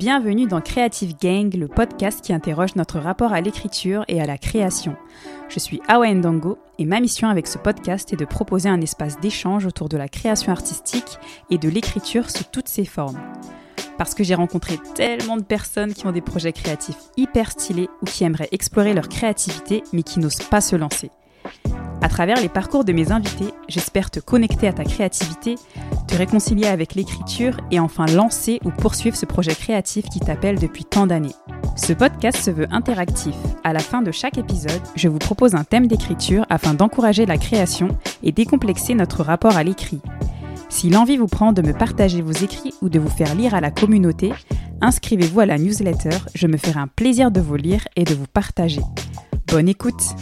Bienvenue dans Creative Gang, le podcast qui interroge notre rapport à l'écriture et à la création. Je suis Awa Ndango et ma mission avec ce podcast est de proposer un espace d'échange autour de la création artistique et de l'écriture sous toutes ses formes. Parce que j'ai rencontré tellement de personnes qui ont des projets créatifs hyper stylés ou qui aimeraient explorer leur créativité mais qui n'osent pas se lancer. À travers les parcours de mes invités, j'espère te connecter à ta créativité, te réconcilier avec l'écriture et enfin lancer ou poursuivre ce projet créatif qui t'appelle depuis tant d'années. Ce podcast se veut interactif. À la fin de chaque épisode, je vous propose un thème d'écriture afin d'encourager la création et décomplexer notre rapport à l'écrit. Si l'envie vous prend de me partager vos écrits ou de vous faire lire à la communauté, inscrivez-vous à la newsletter, je me ferai un plaisir de vous lire et de vous partager. Bonne écoute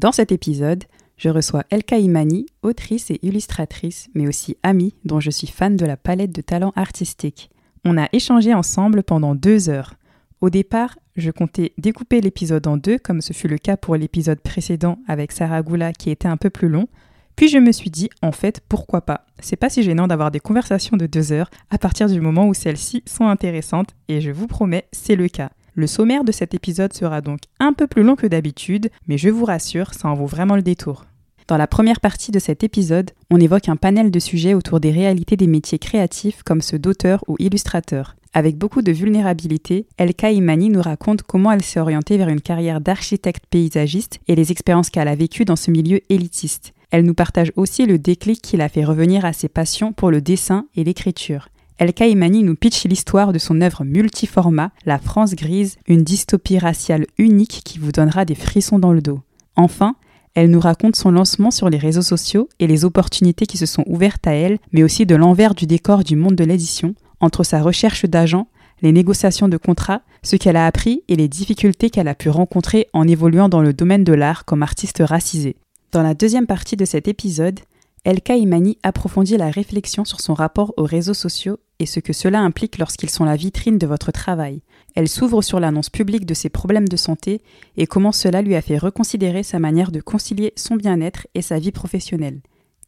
Dans cet épisode, je reçois Elka Imani, autrice et illustratrice, mais aussi amie, dont je suis fan de la palette de talents artistiques. On a échangé ensemble pendant deux heures. Au départ, je comptais découper l'épisode en deux, comme ce fut le cas pour l'épisode précédent avec Sarah Goula qui était un peu plus long. Puis je me suis dit, en fait, pourquoi pas? C'est pas si gênant d'avoir des conversations de deux heures à partir du moment où celles-ci sont intéressantes, et je vous promets, c'est le cas. Le sommaire de cet épisode sera donc un peu plus long que d'habitude, mais je vous rassure, ça en vaut vraiment le détour. Dans la première partie de cet épisode, on évoque un panel de sujets autour des réalités des métiers créatifs comme ceux d'auteur ou illustrateur. Avec beaucoup de vulnérabilité, Elka Imani nous raconte comment elle s'est orientée vers une carrière d'architecte paysagiste et les expériences qu'elle a vécues dans ce milieu élitiste. Elle nous partage aussi le déclic qui l'a fait revenir à ses passions pour le dessin et l'écriture. El Kaimani nous pitch l'histoire de son œuvre multiformat, La France grise, une dystopie raciale unique qui vous donnera des frissons dans le dos. Enfin, elle nous raconte son lancement sur les réseaux sociaux et les opportunités qui se sont ouvertes à elle, mais aussi de l'envers du décor du monde de l'édition, entre sa recherche d'agents, les négociations de contrats, ce qu'elle a appris et les difficultés qu'elle a pu rencontrer en évoluant dans le domaine de l'art comme artiste racisé. Dans la deuxième partie de cet épisode, Elka Imani approfondit la réflexion sur son rapport aux réseaux sociaux et ce que cela implique lorsqu'ils sont la vitrine de votre travail. Elle s'ouvre sur l'annonce publique de ses problèmes de santé et comment cela lui a fait reconsidérer sa manière de concilier son bien-être et sa vie professionnelle.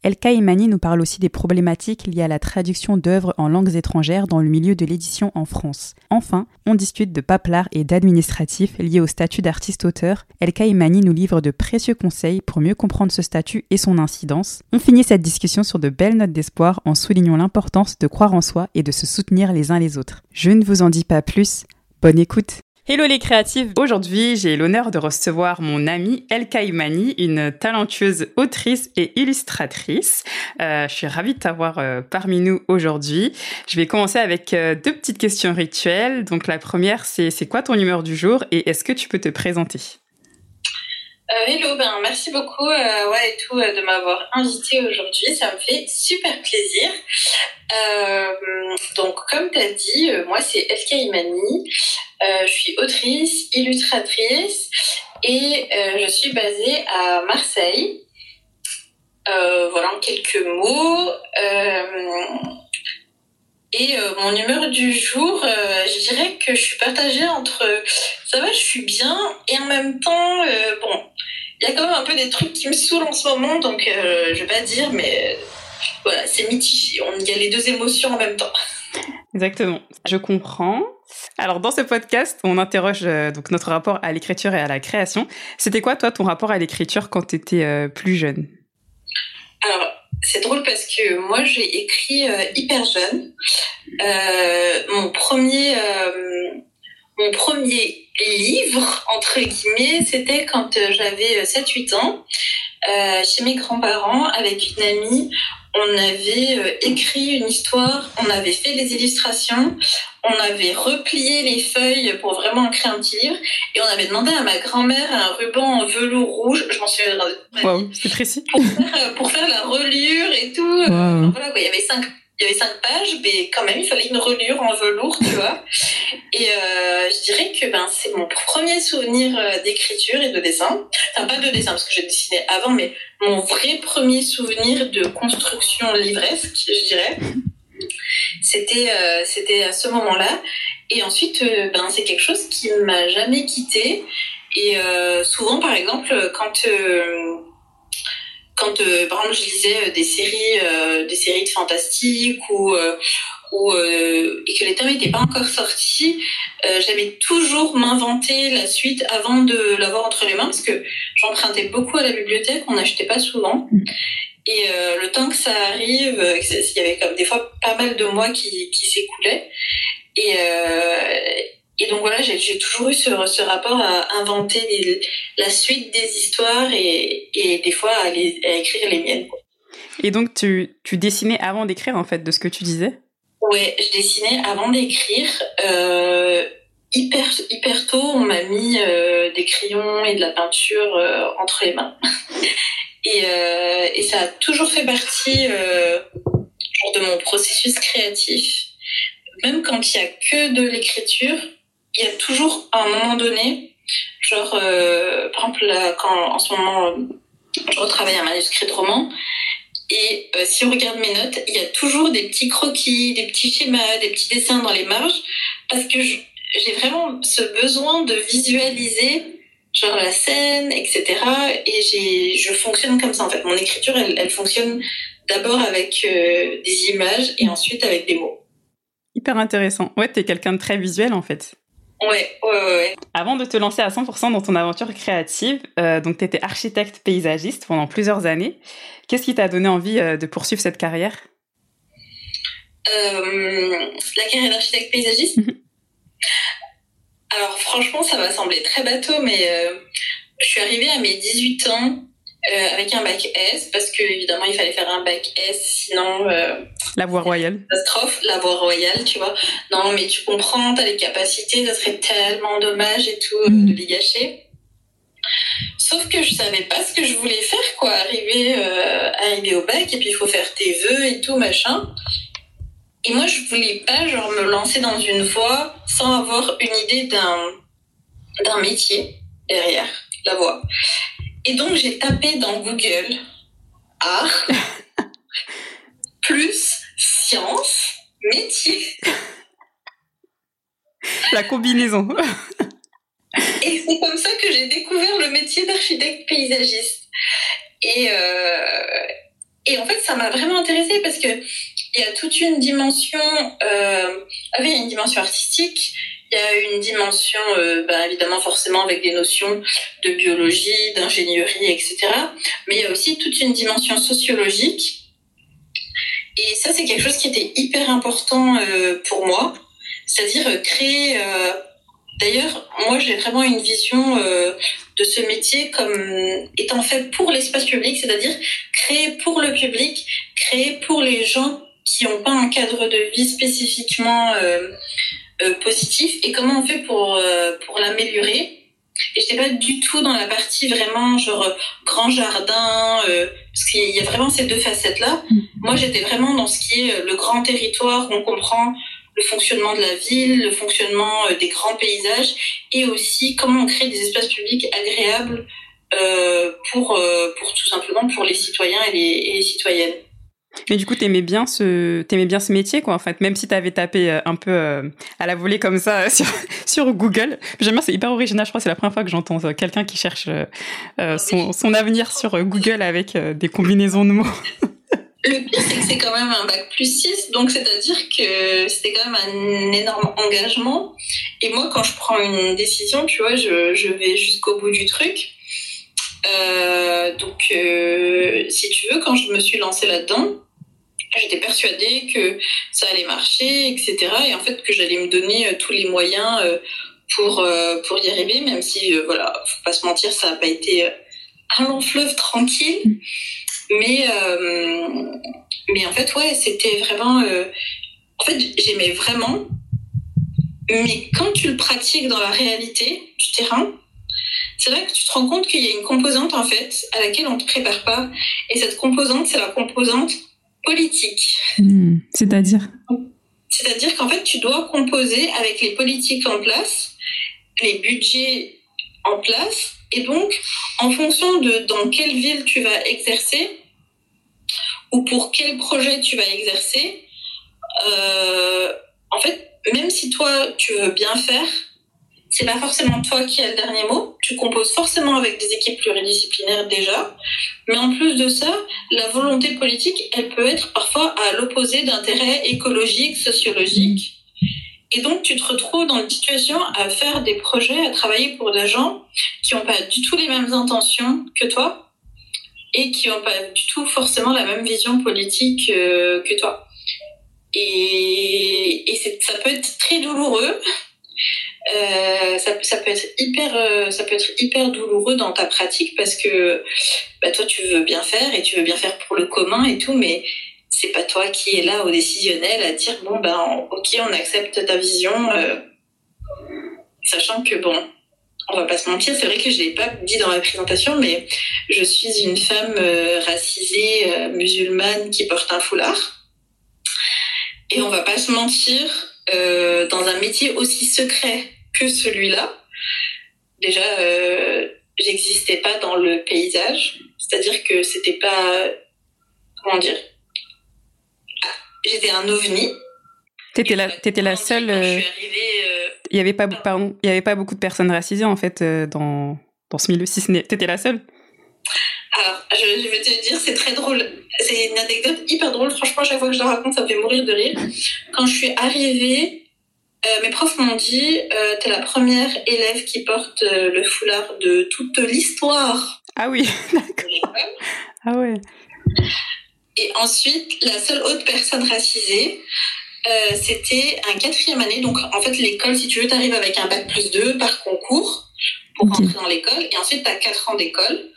Elka Imani nous parle aussi des problématiques liées à la traduction d'œuvres en langues étrangères dans le milieu de l'édition en France. Enfin, on discute de paplard et d'administratif liés au statut d'artiste-auteur. Elka Imani nous livre de précieux conseils pour mieux comprendre ce statut et son incidence. On finit cette discussion sur de belles notes d'espoir en soulignant l'importance de croire en soi et de se soutenir les uns les autres. Je ne vous en dis pas plus. Bonne écoute Hello les créatives Aujourd'hui, j'ai l'honneur de recevoir mon amie El Kaimani, une talentueuse autrice et illustratrice. Euh, je suis ravie de t'avoir euh, parmi nous aujourd'hui. Je vais commencer avec euh, deux petites questions rituelles. Donc la première, c'est c'est quoi ton humeur du jour et est-ce que tu peux te présenter? Hello, ben merci beaucoup ouais, et tout de m'avoir invité aujourd'hui, ça me fait super plaisir. donc comme tu as dit, moi c'est El Kaimani. Euh, je suis autrice, illustratrice et euh, je suis basée à Marseille. Euh, voilà en quelques mots. Et mon humeur du jour, je dirais que je suis partagée entre ça va, je suis bien et en même temps, bon, il y a quand même un peu des trucs qui me saoulent en ce moment, donc je vais pas dire, mais voilà, c'est mitigé. Il y a les deux émotions en même temps. Exactement. Je comprends. Alors dans ce podcast, on interroge euh, donc notre rapport à l'écriture et à la création. C'était quoi toi ton rapport à l'écriture quand tu étais euh, plus jeune? C'est drôle parce que moi j'ai écrit euh, hyper jeune. mon premier mon premier livre entre guillemets, c'était quand j'avais 7-8 ans. Chez mes grands-parents avec une amie, on avait euh, écrit une histoire, on avait fait des illustrations, on avait replié les feuilles pour vraiment créer un petit livre, et on avait demandé à ma grand-mère un ruban en velours rouge, je m'en souviens. Wow, c'est précis. Pour faire, la reliure et tout. voilà, quoi, il y avait cinq il y avait cinq pages, mais quand même, il fallait une reliure en velours, tu vois. Et euh, je dirais que ben, c'est mon premier souvenir euh, d'écriture et de dessin. Enfin, pas de dessin, parce que j'ai dessiné avant, mais mon vrai premier souvenir de construction livresque, je dirais. C'était euh, à ce moment-là. Et ensuite, ben, c'est quelque chose qui m'a jamais quitté. Et souvent, par exemple, quand quand par exemple je lisais des séries, des séries de fantastique ou ou et que les tomes n'étaient pas encore sortis, j'avais toujours m'inventer la suite avant de l'avoir entre les mains parce que j'empruntais beaucoup à la bibliothèque, on n'achetait pas souvent. Et euh, le temps que ça arrive, euh, il y avait comme des fois pas mal de mois qui, qui s'écoulaient. Et, euh, et donc voilà, j'ai toujours eu ce, ce rapport à inventer la suite des histoires et, et des fois à, les, à écrire les miennes. Et donc tu, tu dessinais avant d'écrire en fait de ce que tu disais? Ouais, je dessinais avant d'écrire. Euh, hyper hyper tôt, on m'a mis euh, des crayons et de la peinture euh, entre les mains. Et, et ça a toujours fait partie de mon processus créatif. Même quand il y a que de l'écriture, il y a toujours un moment donné, genre euh, par exemple là, quand en ce moment je retravaille un manuscrit de roman, et euh, si on regarde mes notes, il y a toujours des petits croquis, des petits schémas, des petits dessins dans les marges, parce que j'ai vraiment ce besoin de visualiser genre la scène, etc. Et je fonctionne comme ça en fait. Mon écriture, elle, elle fonctionne d'abord avec euh, des images et ensuite avec des mots. Hyper intéressant. Ouais, t'es quelqu'un de très visuel en fait. Ouais, ouais, ouais. Avant de te lancer à 100% dans ton aventure créative, euh, donc tu étais architecte paysagiste pendant plusieurs années. Qu'est-ce qui t'a donné envie euh, de poursuivre cette carrière? Euh, La carrière d'architecte paysagiste? Mhm. Alors franchement, ça va sembler très bateau, mais je suis arrivée à mes 18 ans euh, avec un bac S, parce que évidemment il fallait faire un bac S, sinon... Euh, la voie royale. Catastrophe, la voie royale, tu vois. Non, mais tu comprends, t'as les capacités, ça serait tellement dommage et tout mm. de les gâcher. Sauf que je savais pas ce que je voulais faire, quoi. Arriver, arriver au bac, et puis il faut faire tes vœux et tout, machin. Et moi, je voulais pas genre me lancer dans une voie sans avoir une idée d'un d'un métier derrière la voie. Et donc j'ai tapé dans Google art plus science métier. La combinaison. Et c'est comme ça que j'ai découvert le métier d'architecte paysagiste. Et, euh, et en fait, ça m'a vraiment intéressée parce que il y a toute une dimension, euh, ah il y a une dimension artistique, il y a une dimension, euh, bah, évidemment forcément avec des notions de biologie, d'ingénierie, etc. Mais il y a aussi toute une dimension sociologique. Et ça, c'est quelque chose qui était hyper important euh, pour moi, c'est-à-dire créer. Euh, D'ailleurs, moi, j'ai vraiment une vision de ce métier comme étant fait pour l'espace public, c'est-à-dire créé pour le public, créé pour les gens qui n'ont pas un cadre de vie spécifiquement euh, positif et comment on fait pour, euh, pour l'améliorer. Et j'étais pas du tout dans la partie vraiment genre grand jardin, parce qu'il y a vraiment ces deux facettes-là. Mm. Moi, j'étais vraiment dans ce qui est le grand territoire, où on comprend le fonctionnement de la ville, le fonctionnement des grands paysages, et aussi comment on crée des espaces publics agréables pour, pour tout simplement pour les citoyens et les, et les citoyennes. Mais du coup, t'aimais bien ce, t'aimais bien ce métier, quoi, en fait, même si t'avais tapé euh, un peu euh, à la volée comme ça sur, sur Google. J'aime bien, c'est hyper original. Je crois que c'est la première fois que j'entends euh, quelqu'un qui cherche son, son avenir sur Google avec des combinaisons de mots. Le pire, c'est que c'est quand même un bac plus 6, donc c'est-à-dire que c'était quand même un énorme engagement. Et moi, quand je prends une décision, tu vois, je, je vais jusqu'au bout du truc. Euh, donc, euh, si tu veux, quand je me suis lancée là-dedans, j'étais persuadée que ça allait marcher, etc. Et en fait, que j'allais me donner euh, tous les moyens pour, pour y arriver, même si, voilà, faut pas se mentir, ça n'a pas été un long fleuve tranquille. Mais, mais en fait, ouais, c'était vraiment. en fait, j'aimais vraiment. Mais quand tu le pratiques dans la réalité du terrain, c'est vrai que tu te rends compte qu'il y a une composante en fait à laquelle on ne te prépare pas. Et cette composante, c'est la composante politique. Hmm, c'est-à-dire? C'est-à-dire qu'en fait, tu dois composer avec les politiques en place, les budgets en place, et donc en fonction de dans quelle ville tu vas exercer ou pour quel projet tu vas exercer, euh, en fait, même si toi tu veux bien faire, c'est pas forcément toi qui as le dernier mot. Tu composes forcément avec des équipes pluridisciplinaires déjà. Mais en plus de ça, la volonté politique, elle peut être parfois à l'opposé d'intérêts écologiques, sociologiques. Et donc, tu te retrouves dans une situation à faire des projets, à travailler pour des gens qui n'ont pas du tout les mêmes intentions que toi et qui n'ont pas du tout forcément la même vision politique euh, que toi. Et, et ça peut être très douloureux euh, ça, ça, peut être hyper, euh, ça peut être hyper douloureux dans ta pratique parce que bah, toi tu veux bien faire et tu veux bien faire pour le commun et tout, mais c'est pas toi qui es là au décisionnel à dire bon ben ok on accepte ta vision, euh, sachant que bon on va pas se mentir, c'est vrai que je l'ai pas dit dans la présentation, mais je suis une femme racisée musulmane qui porte un foulard. Et on va pas se mentir, euh, dans un métier aussi secret que celui-là, déjà, euh, j'existais pas dans le paysage. C'est-à-dire que c'était pas, comment dire, j'étais un ovni. T'étais la, étais la seule. Euh, il y avait pas, pardon, il y avait pas beaucoup de personnes racisées en fait dans dans ce milieu. Si ce t'étais la seule. Alors, je, je vais te dire, c'est très drôle. C'est une anecdote hyper drôle. Franchement, chaque fois que je la raconte, ça me fait mourir de rire. Quand je suis arrivée, euh, mes profs m'ont dit euh, T'es la première élève qui porte euh, le foulard de toute l'histoire. Ah oui, d'accord. Ah ouais. Et ensuite, la seule autre personne racisée, euh, c'était un quatrième année. Donc, en fait, l'école, si tu veux, t'arrives avec un bac plus 2 par concours pour rentrer dans l'école. Et ensuite, tu as 4 ans d'école.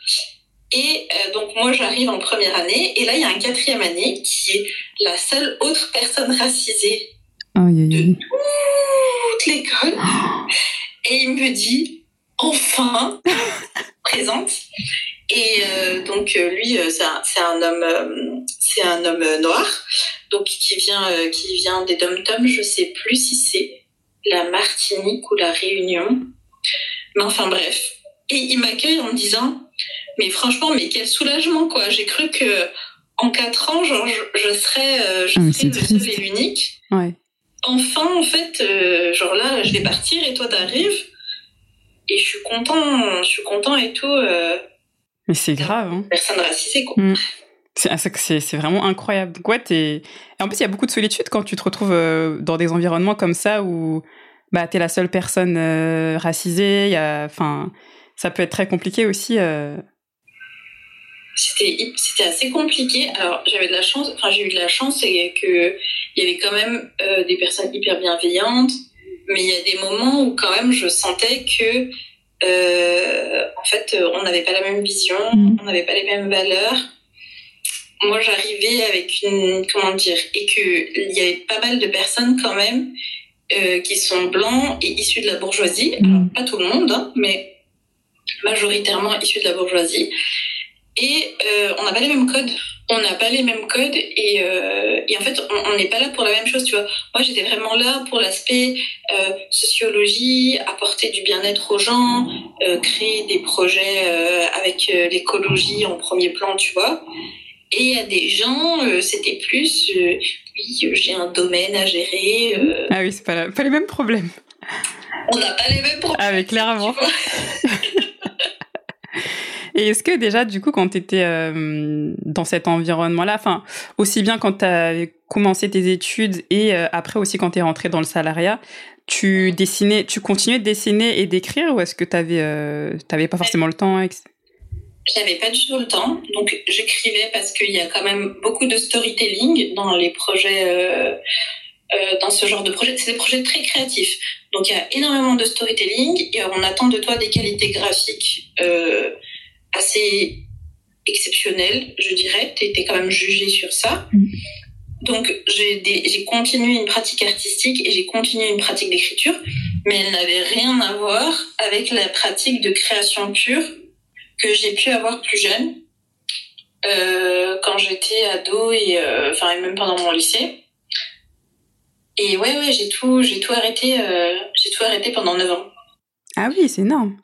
Et euh, donc moi j'arrive en première année et là il y a un quatrième année qui est la seule autre personne racisée de toute l'école. Et il me dit enfin présente. Et euh, donc euh, lui c'est un, un, homme c'est un homme noir donc qui vient qui vient des dom tom je sais plus si c'est la Martinique ou la Réunion. Mais enfin bref. Et il m'accueille en me disant mais franchement, mais quel soulagement, quoi. J'ai cru que en quatre ans, genre, je, serais, euh, je ah, serais le seul et l'unique. Ouais. Enfin, en fait, euh, genre là, je vais partir et toi, t'arrives. Et je suis content, je suis content et tout. Euh, mais c'est grave, hein. Personne racisée, quoi. Mm. Ah, c'est vraiment incroyable. Donc, ouais, Et en plus, il y a beaucoup de solitude quand tu te retrouves dans des environnements comme ça où bah, tu es la seule personne racisée. Y a, ça peut être très compliqué aussi c'était c'était assez compliqué. Alors j'avais de la chance, enfin j'ai eu de la chance, c'est que il y avait quand même euh, des personnes hyper bienveillantes, mais il y a des moments où quand même je sentais que euh, en fait on n'avait pas la même vision, mm. on n'avait pas les mêmes valeurs. Moi j'arrivais avec une comment dire et que il y avait pas mal de personnes quand même euh, qui sont blancs et issus de la bourgeoisie. Mm. Alors pas tout le monde, hein, mais majoritairement issus de la bourgeoisie et euh, on n'a pas les mêmes codes. On n'a pas les mêmes codes et, euh, et en fait, on n'est pas là pour la même chose, tu vois. Moi, j'étais vraiment là pour l'aspect euh, sociologie, apporter du bien-être aux gens, créer des projets avec l'écologie en premier plan, tu vois. Et a des gens, c'était plus, oui, j'ai un domaine à gérer. ah oui, c'est pas, pas les mêmes problèmes. On n'a pas les mêmes problèmes. Ah, mais clairement. Et est-ce que déjà, du coup, quand tu étais euh, dans cet environnement-là, enfin, aussi bien quand tu as commencé tes études et euh, après aussi quand tu es rentré dans le salariat, tu dessinais, tu continuais de dessiner et d'écrire ou est-ce que tu avais, euh, pas forcément le temps J'avais pas du tout le temps, donc j'écrivais parce qu'il y a quand même beaucoup de storytelling dans les projets. dans ce genre de projet. C'est des projets très créatifs. Donc il y a énormément de storytelling et on attend de toi des qualités graphiques assez exceptionnel, je dirais. Tu étais quand même jugé sur ça. Mm. Donc, j'ai continué une pratique artistique et j'ai continué une pratique d'écriture, mais elle n'avait rien à voir avec la pratique de création pure que j'ai pu avoir plus jeune, euh, quand j'étais ado et, euh, enfin, même pendant mon lycée. Et ouais, ouais, j'ai tout, j'ai tout arrêté, euh, j'ai tout arrêté pendant 9 ans. Ah oui, c'est énorme.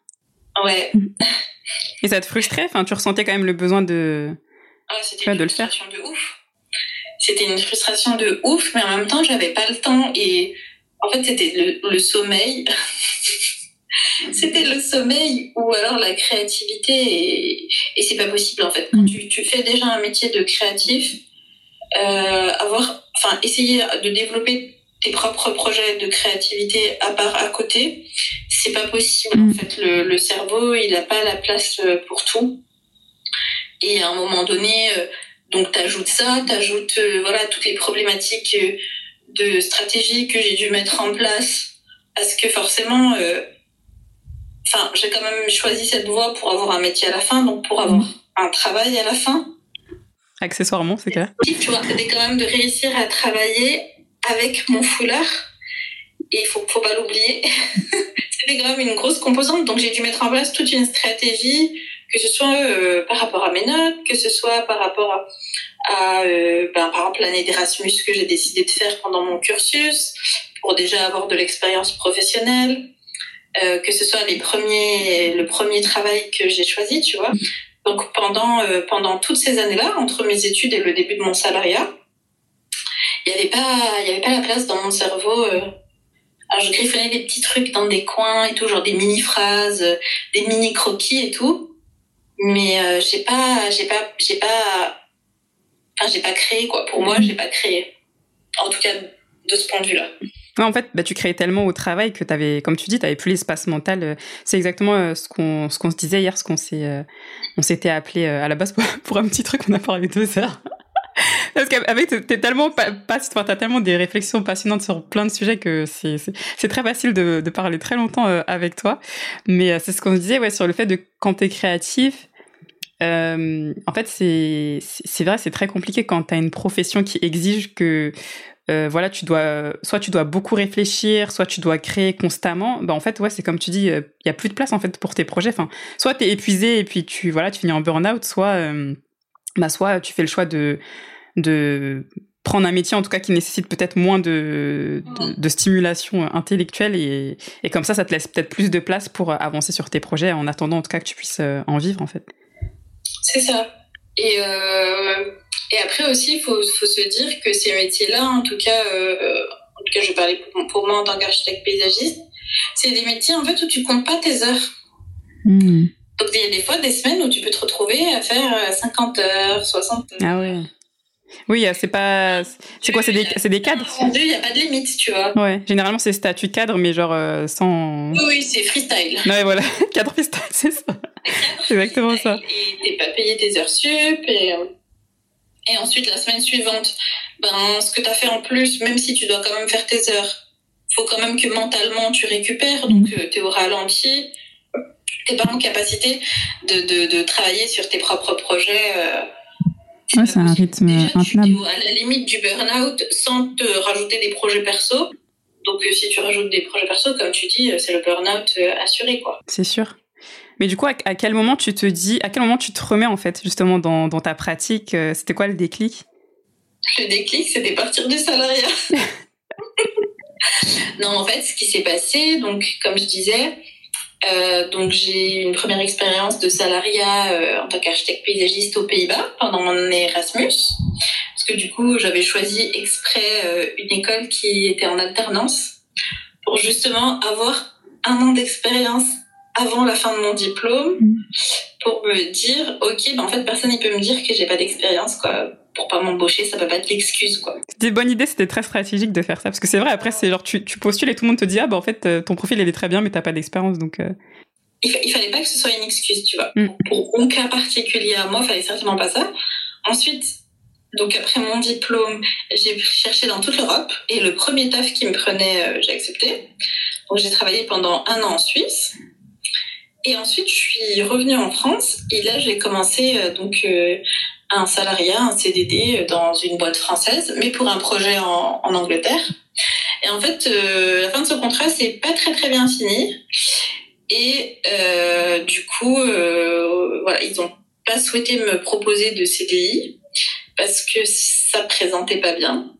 Ouais. Mm. Et ça te frustrait? Enfin, tu ressentais quand même le besoin de, ah, c'était de le faire? de ouf. C'était une frustration de ouf, mais en même temps, j'avais pas le temps. Et en fait, c'était le, sommeil. c'était le sommeil ou alors la créativité et, et c'est pas possible en fait. Quand tu, tu, fais déjà un métier de créatif, euh, avoir, enfin, essayer de développer tes propres projets de créativité à part à côté, c'est pas possible. En fait, le, le cerveau, il n'a pas la place pour tout. Et à un moment donné, euh, donc t'ajoutes ça, t'ajoutes euh, voilà toutes les problématiques de stratégie que j'ai dû mettre en place parce que forcément enfin, j'ai quand même choisi cette voie pour avoir un métier à la fin, donc pour avoir mm. un travail à la fin. Accessoirement, c'est clair. Tu vois, c'était quand même de réussir à travailler avec mon foulard. Et il faut, faut pas l'oublier. c'était quand même une grosse composante. Donc, j'ai dû mettre en place toute une stratégie, que ce soit euh, par rapport à mes notes, que ce soit par rapport à, euh, ben, par exemple, l'année d'Erasmus que j'ai décidé de faire pendant mon cursus, pour déjà avoir de l'expérience professionnelle euh, que ce soit les premiers, le premier travail que j'ai choisi, tu vois. Donc pendant euh, pendant toutes ces années-là, entre mes études et le début de mon salariat, il y avait pas il y avait pas la place dans mon cerveau. Euh, alors je griffonnais des petits trucs dans des coins et tout, genre des mini phrases, des mini croquis et tout. Mais euh, j'ai pas j'ai pas j'ai pas enfin j'ai pas créé quoi. Pour moi, j'ai pas créé. En tout cas de ce point de vue-là en fait, bah, tu créais tellement au travail que tu avais, comme tu dis, tu plus l'espace mental. Euh, c'est exactement euh, ce qu'on ce qu'on se disait hier, ce qu'on s'est euh, on s'était appelé à la base pour, un petit truc, on a parlé deux heures. Parce qu'avec t'es tellement pas, t'as tellement des réflexions passionnantes sur plein de sujets que c'est très facile de, parler très longtemps avec toi. Mais c'est ce qu'on disait ouais sur le fait de quand t'es créatif. Euh, en fait, c'est vrai, c'est très compliqué quand t'as une profession qui exige que euh, voilà, tu dois, soit tu dois beaucoup réfléchir, soit tu dois créer constamment. Bah, en fait, ouais, c'est comme tu dis, il euh, y a plus de place en fait pour tes projets. Enfin, soit t'es épuisé et puis tu, voilà, tu finis en burn-out, soit, euh, bah, soit tu fais le choix de, de prendre un métier en tout cas qui nécessite peut-être moins de, de, stimulation intellectuelle et, et comme ça, ça te laisse peut-être plus de place pour avancer sur tes projets en attendant en tout cas que tu puisses en vivre en fait. C'est ça. Et et après aussi, il faut, faut, se dire que ces métiers-là, en tout cas, euh, en tout cas, je parlais pour, pour moi en tant qu'architecte paysagiste, c'est des métiers en fait où tu comptes pas tes heures. Hmm. Donc il y a des fois des semaines où tu peux te retrouver à faire 50 euh, heures, 60 heures. Ah ouais. Oui, c'est pas. C'est quoi C'est des, c'est des cadres? Il n'y a pas de limite, tu vois. Ouais, généralement c'est statut cadre, mais genre euh, sans. Oui, c'est freestyle. Ouais, voilà, cadre freestyle, c'est ça. C'est exactement ça. Et t'es pas payé tes heures sup, et et ensuite, la semaine suivante, ben, ce que tu as fait en plus, même si tu dois quand même faire tes heures, faut quand même que mentalement tu récupères, donc euh, tu es au ralenti, tu pas en capacité de, de, de, travailler sur tes propres projets. Euh, ouais, c'est un rythme intenable. à la limite du burn-out sans te rajouter des projets perso. Donc, euh, si tu rajoutes des projets perso, comme tu dis, c'est le burn-out assuré, quoi. C'est sûr. Mais du coup, à, quel moment tu te dis, à quel moment tu te remets en fait justement dans, dans ta pratique euh, C'était quoi le déclic? Le déclic, c'était partir du salariat. non, en fait, ce qui s'est passé, donc comme je disais, euh, donc j'ai eu une première expérience de salariat euh, en tant qu'architecte paysagiste aux Pays-Bas pendant mon Erasmus, parce que du coup j'avais choisi exprès une école qui était en alternance pour justement avoir un an d'expérience avant la fin de mon diplôme mm. pour me dire ok ben en fait personne ne peut me dire que j'ai pas d'expérience quoi pour pas m'embaucher ça peut pas être l'excuse quoi c'était une bonne idée c'était très stratégique de faire ça parce que c'est vrai après c'est genre tu, tu, postules et tout le monde te dit ah ben en fait euh, ton profil il est très bien mais t'as pas d'expérience donc euh. il, fallait pas que ce soit une excuse tu vois mm. pour un cas particulier à moi il fallait certainement pas ça ensuite donc après mon diplôme, j'ai cherché dans toute l'Europe et le premier taf qui me prenait, euh, j'ai accepté. Donc j'ai travaillé pendant un an en Suisse. Et ensuite, je suis revenue en France et là, j'ai commencé euh, donc euh, un salariat, un CDD euh, dans une boîte française, mais pour un projet en, en Angleterre. Et en fait, la fin de ce contrat, c'est pas très très bien fini. Et du coup, voilà, ils ont pas souhaité me proposer de CDI parce que ça présentait pas bien.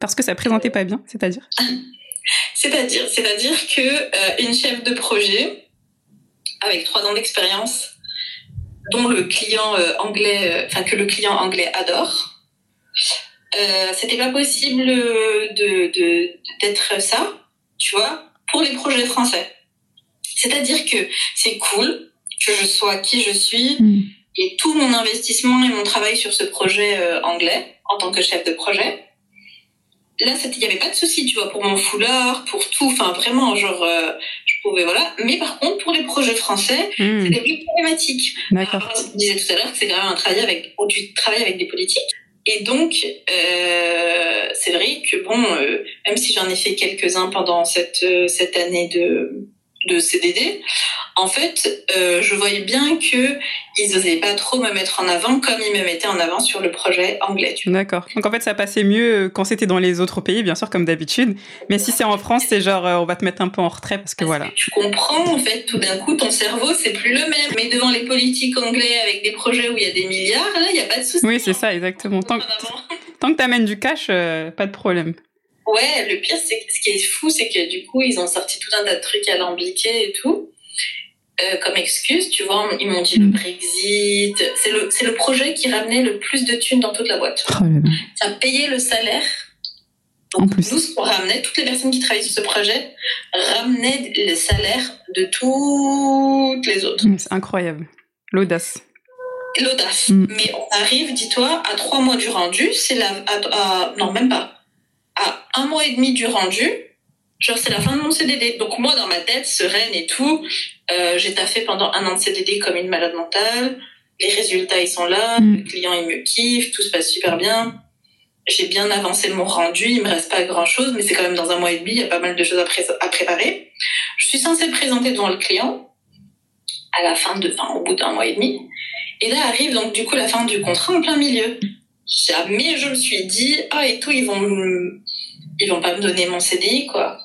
Parce que ça présentait pas bien, c'est-à-dire? C'est-à-dire, c'est-à-dire que une chef de projet avec trois ans d'expérience, dont le client euh, anglais, euh, enfin que le client anglais adore. Euh, c'était pas possible de d'être ça, tu vois, pour les projets français. C'est-à-dire que c'est cool que je sois qui je suis mm. et tout mon investissement et mon travail sur ce projet euh, anglais en tant que chef de projet. Là, il n'y avait pas de souci, tu vois, pour mon foulard, pour tout. Enfin, vraiment, genre, euh, je pouvais, voilà. Mais par contre, pour les projets français, mm. c'était plus problématique. D'accord. Je disais tout à l'heure que c'est quand même un travail avec, où tu travailles avec des politiques. Et donc, euh, c'est vrai que bon, euh, même si j'en ai fait quelques-uns pendant cette cette année de de CDD, en fait, euh, je voyais bien que ils n'osaient pas trop me mettre en avant comme ils me mettaient en avant sur le projet anglais. D'accord. Donc en fait, ça passait mieux quand c'était dans les autres pays, bien sûr, comme d'habitude. Mais si c'est en France, c'est genre, euh, on va te mettre un peu en retrait parce que voilà. Tu comprends, en fait, tout d'un coup, ton cerveau, c'est plus le même. Mais devant les politiques anglais avec des projets où il y a des milliards, là, il n'y a pas de souci. Oui, c'est ça, exactement. Tant, tant que tu amènes du cash, euh, pas de problème. Ouais, le pire, c'est ce qui est fou, c'est que du coup, ils ont sorti tout un tas de trucs alambiqués et tout. Euh, comme excuse, tu vois, ils m'ont dit le mm. Brexit. C'est le, c'est le projet qui ramenait le plus de thunes dans toute la boîte. Oh ça payait le salaire. Donc, en plus. nous, ce qu'on ramenait, toutes les personnes qui travaillaient sur ce projet ramenaient le salaire de toutes les autres. C'est incroyable. L'audace. L'audace. Mm. Mais on arrive, dis-toi, à trois mois du rendu, c'est la, non, même pas à un mois et demi du rendu, genre c'est la fin de mon CDD. Donc moi dans ma tête, sereine et tout, euh, j'ai taffé pendant un an de CDD comme une malade mentale. Les résultats ils sont là, mm. le client il me kiffe, tout se passe super bien. J'ai bien avancé mon rendu, il me reste pas grand chose, mais c'est quand même dans un mois et demi, il y a pas mal de choses à, à préparer. Je suis censée présenter devant le client à la fin de, enfin, au bout d'un mois et demi. Et là arrive donc du coup la fin du contrat en plein milieu. Jamais je me suis dit, ah et tout, ils vont ils vont pas me donner mon CDI, quoi.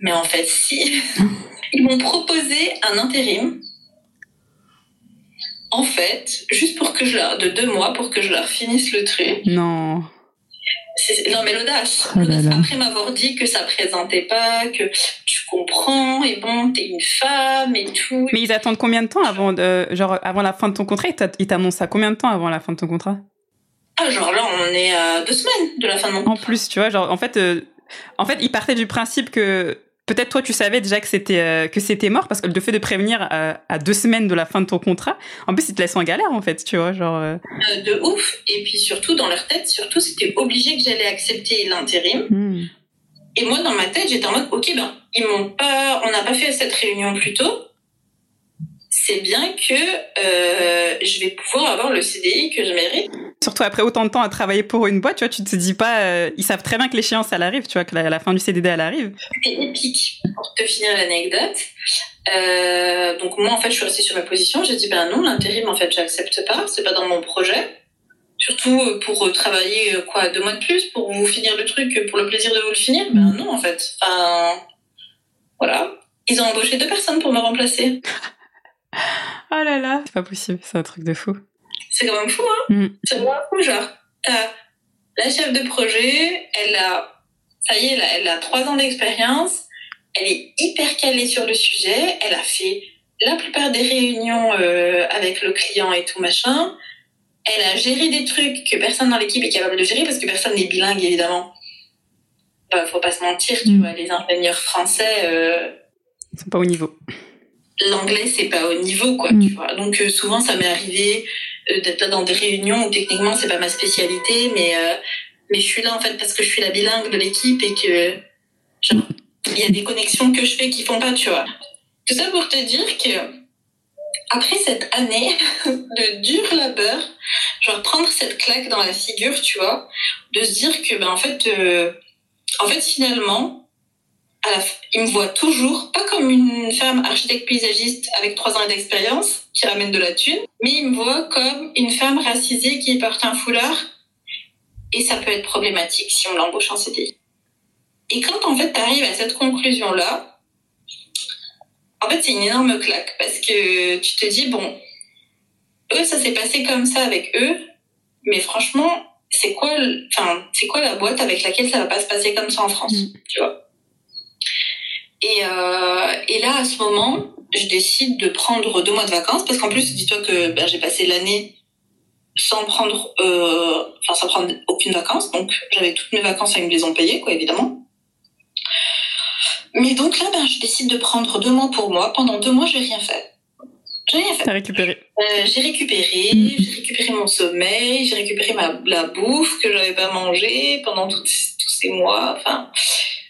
Mais en fait, si. Ils m'ont proposé un intérim. En fait, juste pour que je leur, de deux mois, pour que je leur finisse le truc. Non. Non, mais l'audace. Oh Après m'avoir dit que ça présentait pas, que tu comprends, et bon, t'es une femme et tout. Mais ils attendent combien de temps avant de, genre, avant la fin de ton contrat? Ils t'annoncent ça combien de temps avant la fin de ton contrat? Ah, genre là, on est à deux semaines de la fin de mon En plus, tu vois, genre, en fait, euh, en fait, il partait du principe que peut-être toi, tu savais déjà que c'était euh, que c'était mort parce que le fait de prévenir euh, à, deux semaines de la fin de ton contrat, en plus, ils te laissent en galère, en fait, tu vois, genre. de ouf. Et puis surtout, dans leur tête, surtout, c'était obligé que j'allais accepter l'intérim. Hmm. Et moi, dans ma tête, j'étais en mode, ok, ben, ils m'ont pas, on n'a pas fait cette réunion plus tôt c'est bien que euh, je vais pouvoir avoir le CDI que je mérite. Surtout après autant de temps à travailler pour une boîte, tu vois, tu te dis pas, euh, ils savent très bien que l'échéance elle arrive, tu vois, que la, fin du CDD elle arrive. C'est épique. Pour te finir l'anecdote, euh, donc moi en fait je suis restée sur ma position, j'ai dit ben non l'intérim en fait j'accepte pas, c'est pas dans mon projet. Surtout pour travailler quoi deux mois de plus pour vous finir le truc pour le plaisir de vous le finir, ben non en fait. Enfin voilà, ils ont embauché deux personnes pour me remplacer. Oh là là, c'est pas possible, c'est un truc de fou. C'est quand même fou, hein mm. C'est vraiment fou, genre, la chef de projet, elle a, ça y est, elle a, trois ans d'expérience, elle est hyper calée sur le sujet, elle a fait la plupart des réunions euh, avec le client et tout machin. Elle a géré des trucs que personne dans l'équipe est capable de gérer parce que personne n'est bilingue évidemment. Bah, faut pas se mentir, tu mm. vois, les ingénieurs français. Euh, Ils sont pas au niveau l'anglais c'est pas au niveau quoi mm. tu vois donc euh, souvent ça m'est arrivé euh, d'être là dans des réunions où techniquement c'est pas ma spécialité mais euh, mais je suis là en fait parce que je suis la bilingue de l'équipe et que il y a des connexions que je fais qui font pas tu vois. Tout ça pour te dire que après cette année de dur labeur genre prendre cette claque dans la figure tu vois de se dire que ben en fait en fait finalement il me voit toujours, pas comme une femme architecte paysagiste avec trois ans d'expérience qui ramène de la thune, mais il me voit comme une femme racisée qui porte un foulard. Et ça peut être problématique si on l'embauche en CDI. Et quand en fait tu arrives à cette conclusion-là, en fait c'est une énorme claque parce que tu te dis, bon, eux ça s'est passé comme ça avec eux, mais franchement, c'est quoi, enfin, c'est quoi la boîte avec laquelle ça va pas se passer comme ça en France, mm. tu vois? Et, euh, et là, à ce moment, je décide de prendre deux mois de vacances parce qu'en plus, dis-toi que ben, j'ai passé l'année sans prendre, euh, enfin sans prendre aucune vacances, donc j'avais toutes mes vacances, me les ont payées, quoi, évidemment. Mais donc là, ben, je décide de prendre deux mois pour moi. Pendant deux mois, j'ai rien fait. J'ai rien fait. T'as récupéré. Euh, j'ai récupéré, j'ai récupéré mon sommeil, j'ai récupéré ma, la bouffe que j'avais pas mangée pendant tous ces mois. Enfin,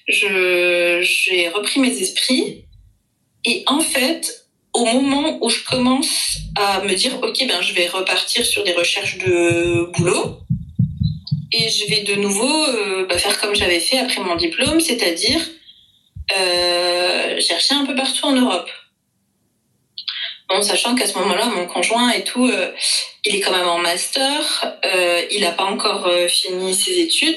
j'ai repris mes esprits. Et en fait, au moment où je commence à me dire, ok, ben, je vais repartir sur des recherches de boulot. Et je vais de nouveau euh, bah, faire comme j'avais fait après mon diplôme, c'est-à-dire euh, chercher un peu partout en Europe. Bon, sachant qu'à ce moment-là, mon conjoint et tout, euh, il est quand même en master, euh, il n'a pas encore euh, fini ses études,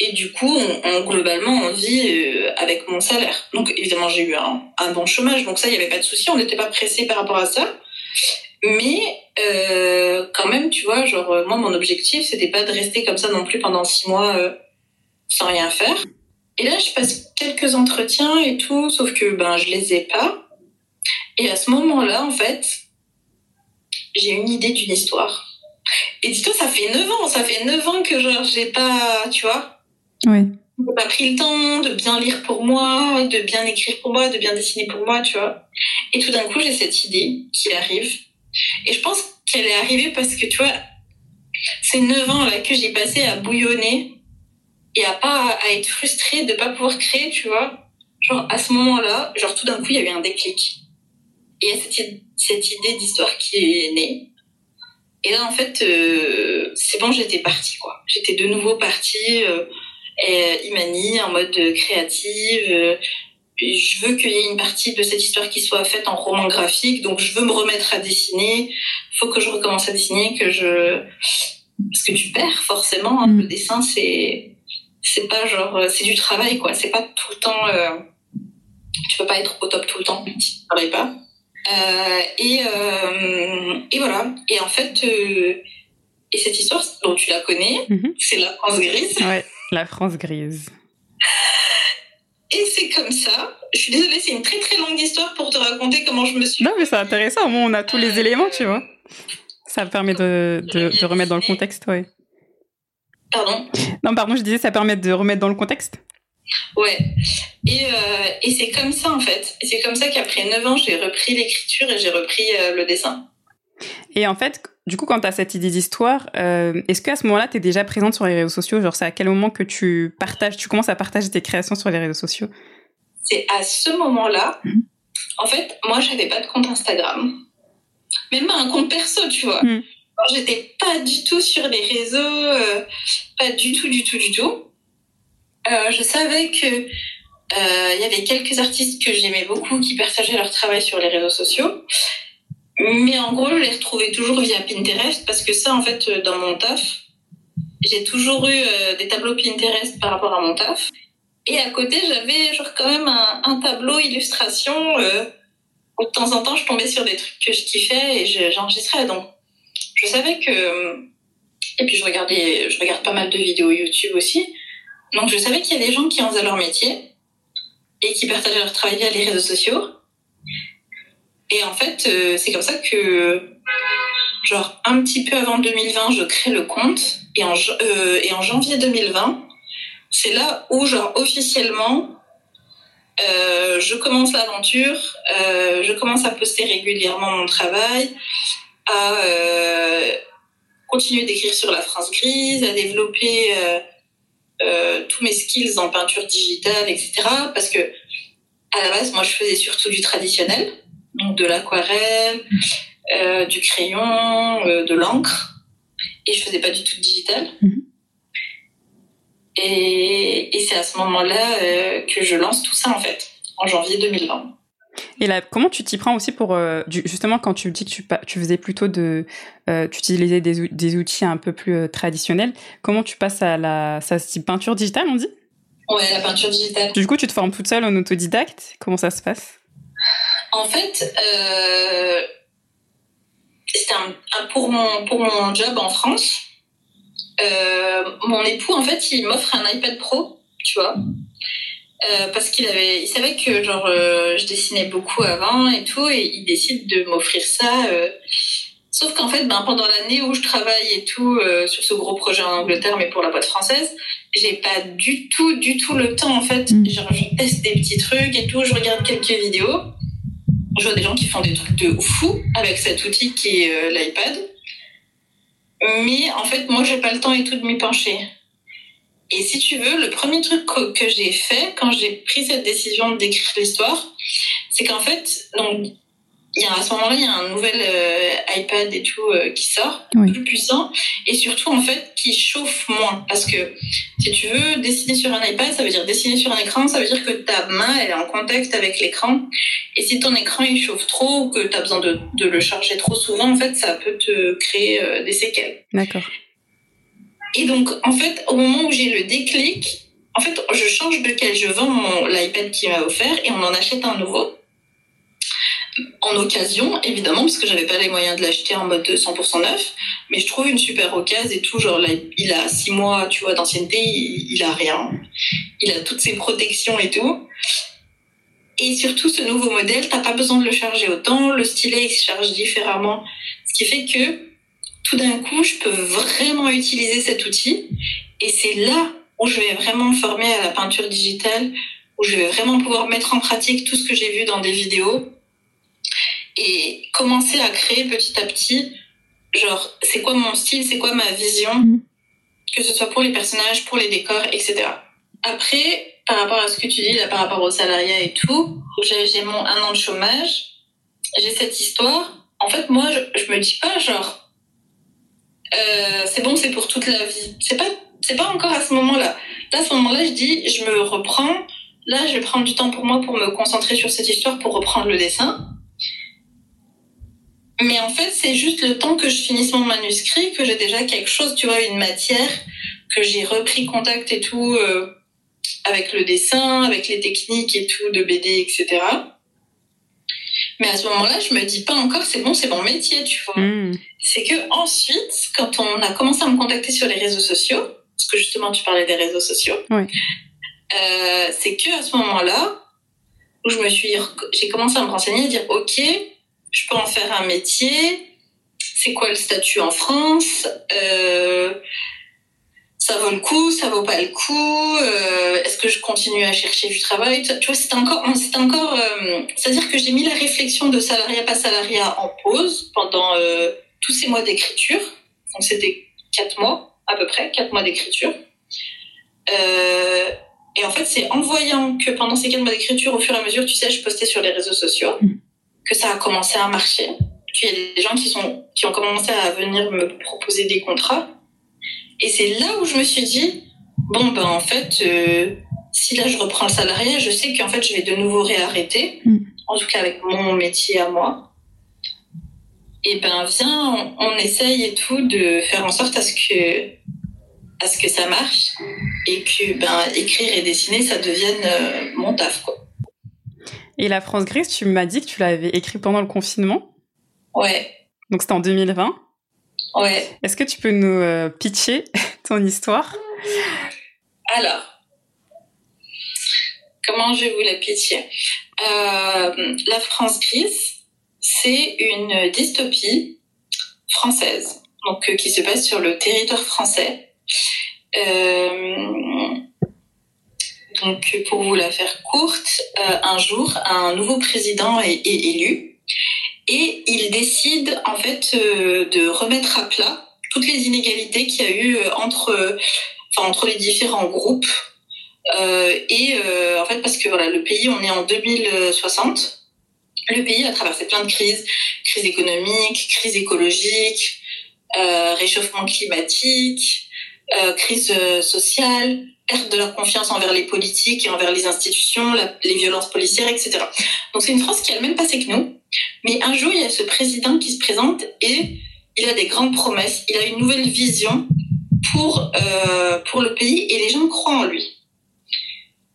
et du coup, on, on- globalement, on vit euh, avec mon salaire. Donc, évidemment, j'ai eu un, un bon chômage, donc ça, il n'y avait pas de souci, on n'était pas pressé par rapport à ça. Mais euh, quand même, tu vois, genre, euh, moi, mon objectif, c'était pas de rester comme ça non plus pendant six mois euh, sans rien faire. Et là, je passe quelques entretiens et tout, sauf que ben, je les ai pas. Et à ce moment-là, en fait, j'ai une idée d'une histoire. Et dis-toi, ça fait 9 ans, ça fait 9 ans que genre, j'ai pas, tu vois, Oui. j'ai pas pris le temps de bien lire pour moi, de bien écrire pour moi, de bien dessiner pour moi, tu vois. Et tout d'un coup, j'ai cette idée qui arrive. Et je pense qu'elle est arrivée parce que, tu vois, ces 9 ans là que j'ai passé à bouillonner et à pas à être frustrée de pas pouvoir créer, tu vois. Genre à ce moment-là, genre tout d'un coup, il y a eu un déclic. Et il y a cette, cette idée d'histoire qui est née. Et là, en fait, euh, c'est bon, j'étais partie, quoi. J'étais de nouveau partie, euh, et Imani, en mode créative. euh, je veux qu'il y ait une partie de cette histoire qui soit faite en roman graphique, donc je veux me remettre à dessiner. Faut que je recommence à dessiner, que je... Parce que tu perds, forcément. hein. Mm. Le dessin, c'est... C'est pas genre... euh, C'est du travail, quoi. C'est pas tout le temps... euh, Tu peux pas être au top tout le temps si tu travailles pas. Euh, et, euh, et voilà. Et en fait, euh, et cette histoire dont tu la connais, Mhm. c'est la France grise. Ouais, la France grise. Et c'est comme ça. Je suis désolée, c'est une très très longue histoire pour te raconter comment je me suis. Non, mais c'est intéressant. Au moins, on a tous les éléments, tu vois. Ça permet de, de, de remettre dans le contexte, ouais. Pardon. Non, pardon, je disais, ça permet de remettre dans le contexte. Ouais. Et, euh, et c'est comme ça en fait. Et c'est comme ça qu'après 9 ans, j'ai repris l'écriture et j'ai repris euh, le dessin. Et en fait, du coup, quand tu as cette idée d'histoire, euh, est-ce qu'à ce moment-là, tu es déjà présente sur les réseaux sociaux? Genre, c'est à quel moment que tu partages, tu commences à partager tes créations sur les réseaux sociaux? C'est à ce moment-là, Mhm. en fait, moi, j'avais pas de compte Instagram. Même pas un compte perso, tu vois. Mhm. J'étais pas du tout sur les réseaux, euh, pas du tout, du tout, du tout. Euh, je savais que euh, il y avait quelques artistes que j'aimais beaucoup qui partageaient leur travail sur les réseaux sociaux. Mais en gros, je les retrouvais toujours via Pinterest parce que ça, en fait, euh, dans mon taf, j'ai toujours eu euh, des tableaux Pinterest par rapport à mon taf. Et à côté, j'avais genre quand même un, tableau illustration euh, où de temps en temps, je tombais sur des trucs que je kiffais et je- j'enregistrais. Donc, je savais que... Et puis, je regardais, je regarde pas mal de vidéos YouTube aussi. Donc, je savais qu'il y a des gens qui en faisaient leur métier et qui partageaient leur travail via les réseaux sociaux. Et en fait, euh, c'est comme ça que, genre, un petit peu avant 2020, je crée le compte. Et en, euh, et en janvier 2020, c'est là où, genre, officiellement, euh, je commence l'aventure, je commence à poster régulièrement mon travail, à continuer d'écrire sur la France grise, à développer tous mes skills en peinture digitale, etc. Parce que à la base, moi, je faisais surtout du traditionnel, donc de l'aquarelle, euh, du crayon, euh, de l'encre, et je faisais pas du tout de digital. Mhm. Et, et c'est à ce moment-là euh, que je lance tout ça, en fait, en janvier 2020. Et là, comment tu t'y prends aussi pour euh, du- justement quand tu dis que tu, faisais plutôt de, euh, tu utilisais des, ou- des outils un peu plus euh, traditionnels. Comment tu passes à la, ça se peinture digitale, on dit? Ouais, la peinture digitale. Du coup, tu te formes toute seule en autodidacte. Comment ça se passe? En fait, euh, c'était un, un- pour, mon, pour mon job en France. euh, mon époux, en fait, il m'offre un iPad Pro, tu vois. Euh, parce qu'il avait, il savait que genre euh, je dessinais beaucoup avant et tout, et il décide de m'offrir ça. euh. Sauf qu'en fait, ben, pendant l'année où je travaille et tout euh, sur ce gros projet en Angleterre, mais pour la boîte française, j'ai pas du tout, du tout le temps en fait. Mm. Genre, je teste des petits trucs et tout, je regarde quelques vidéos. Je vois des gens qui font des trucs de fou avec cet outil qui est euh, l'iPad. Mais en fait, moi, j'ai pas le temps et tout de m'y pencher. Et si tu veux, le premier truc que, que j'ai fait quand j'ai pris cette décision d'écrire l'histoire, c'est qu'en fait, donc, y a, à ce moment-là, il y a un nouvel euh, iPad et tout euh, qui sort, Oui. plus puissant, et surtout en fait qui chauffe moins. Parce que si tu veux dessiner sur un iPad, ça veut dire dessiner sur un écran, ça veut dire que ta main elle est en contact avec l'écran. Et si ton écran il chauffe trop ou que tu as besoin de, de le charger trop souvent, en fait, ça peut te créer euh, des séquelles. D'accord. Et donc, en fait, au moment où j'ai le déclic, en fait, je change de quel je vends mon l'iPad qui m'a offert et on en achète un nouveau. En occasion, évidemment, parce que j'avais pas les moyens de l'acheter en mode 100% neuf. Mais je trouve une super occasion et tout. Genre, là, il a six mois, tu vois, d'ancienneté, il, il a rien. Il a toutes ses protections et tout. Et surtout, ce nouveau modèle, t'as pas besoin de le charger autant. Le stylet, il se charge différemment. Ce qui fait que, tout d'un coup, je peux vraiment utiliser cet outil. Et c'est là où je vais vraiment me former à la peinture digitale, où je vais vraiment pouvoir mettre en pratique tout ce que j'ai vu dans des vidéos et commencer à créer petit à petit, genre, c'est quoi mon style, c'est quoi ma vision, Mhm. que ce soit pour les personnages, pour les décors, etc. Après, par rapport à ce que tu dis, là, par rapport au salariat et tout, j'ai j'ai mon un an de chômage, j'ai cette histoire. En fait, moi, je, je me dis pas, genre, euh, c'est bon, c'est pour toute la vie. C'est pas, c'est pas encore à ce moment-là. Là, à ce moment-là, je dis, je me reprends. Là, je vais prendre du temps pour moi pour me concentrer sur cette histoire, pour reprendre le dessin. Mais en fait, c'est juste le temps que je finisse mon manuscrit, que j'ai déjà quelque chose, tu vois, une matière, que j'ai repris contact et tout euh, avec le dessin, avec les techniques et tout de BD, etc. Mais à ce moment-là, je me dis pas encore, c'est bon, c'est mon métier, tu vois Mm. c'est que ensuite, quand on a commencé à me contacter sur les réseaux sociaux, parce que justement tu parlais des réseaux sociaux, Oui. euh, c'est que à ce moment-là où je me suis, j'ai commencé à me renseigner, à dire ok, je peux en faire un métier. C'est quoi le statut en France? Euh, Ça vaut le coup, ça vaut pas le coup Euh, Est-ce que je continue à chercher du travail? Tu vois, c'est encore, c'est encore, euh, c'est-à-dire que j'ai mis la réflexion de salariat pas salariat en pause pendant euh, tous ces mois d'écriture. Donc c'était quatre mois à peu près, quatre mois d'écriture. Euh, et en fait, c'est en voyant que pendant ces quatre mois d'écriture, au fur et à mesure, tu sais, je postais sur les réseaux sociaux, Mhm. Que ça a commencé à marcher. Qu'il y a des gens qui sont qui ont commencé à venir me proposer des contrats. Et c'est là où je me suis dit, bon ben en fait, euh, si là je reprends le salariat, je sais qu'en fait je vais de nouveau réarrêter, Mhm. en tout cas avec mon métier à moi. Et ben viens, on, on essaye et tout de faire en sorte à ce que à ce que ça marche et que ben écrire et dessiner ça devienne euh, mon taf quoi. Et la France grise, tu m'as dit que tu l'avais écrit pendant le confinement. Ouais, Donc c'était en 2020. ouais. Est-ce que tu peux nous euh, pitcher ton histoire? Alors, comment je vais vous la pitcher Euh, La France grise, c'est une dystopie française, donc euh, qui se passe sur le territoire français. Euh, donc, pour vous la faire courte, euh, un jour, un nouveau président est, élu et il décide en fait euh, de remettre à plat toutes les inégalités qu'il y a eu euh, entre, entre les différents groupes. Et en fait, parce que voilà, le pays, on est en 2060. Le pays a traversé plein de crises, crise économique, crise écologique, réchauffement climatique, crise sociale, perte de leur confiance envers les politiques et envers les institutions, les violences policières, etc. Donc c'est une France qui a le même passé que nous. Mais un jour, il y a ce président qui se présente et il a des grandes promesses, il a une nouvelle vision pour, euh, pour le pays et les gens croient en lui.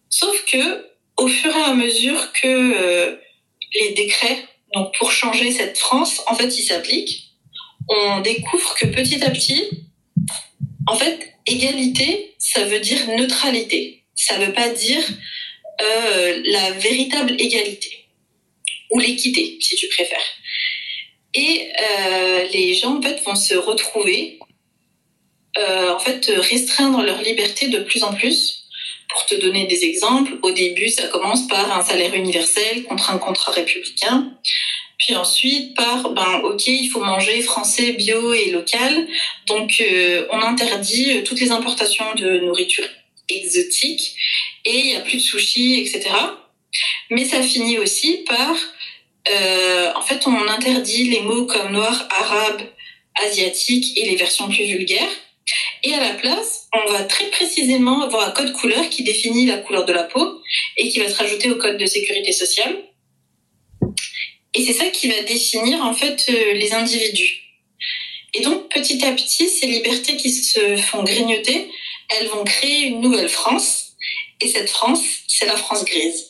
Sauf que, au fur et à mesure que euh, les décrets, donc pour changer cette France, en fait, ils s'appliquent, on découvre que petit à petit, en fait, égalité, ça veut dire neutralité. Ça veut pas dire euh, la véritable égalité ou l'équité, si tu préfères. Et les gens en fait vont se retrouver, en fait restreindre leur liberté de plus en plus. Pour te donner des exemples, au début, ça commence par un salaire universel contre un contrat républicain. Puis ensuite, par, ben, ok, il faut manger français, bio et local. Donc, euh, on interdit euh, toutes les importations de nourriture exotique et il n'y a plus de sushi, etc. Mais ça finit aussi par, euh, en fait, on interdit les mots comme noir, arabe, asiatique et les versions plus vulgaires. Et à la place, on va très précisément avoir un code couleur qui définit la couleur de la peau et qui va se rajouter au code de sécurité sociale. Et c'est ça qui va définir en fait euh, les individus. Et donc petit à petit, ces libertés qui se font grignoter, elles vont créer une nouvelle France. Et cette France, c'est la France grise.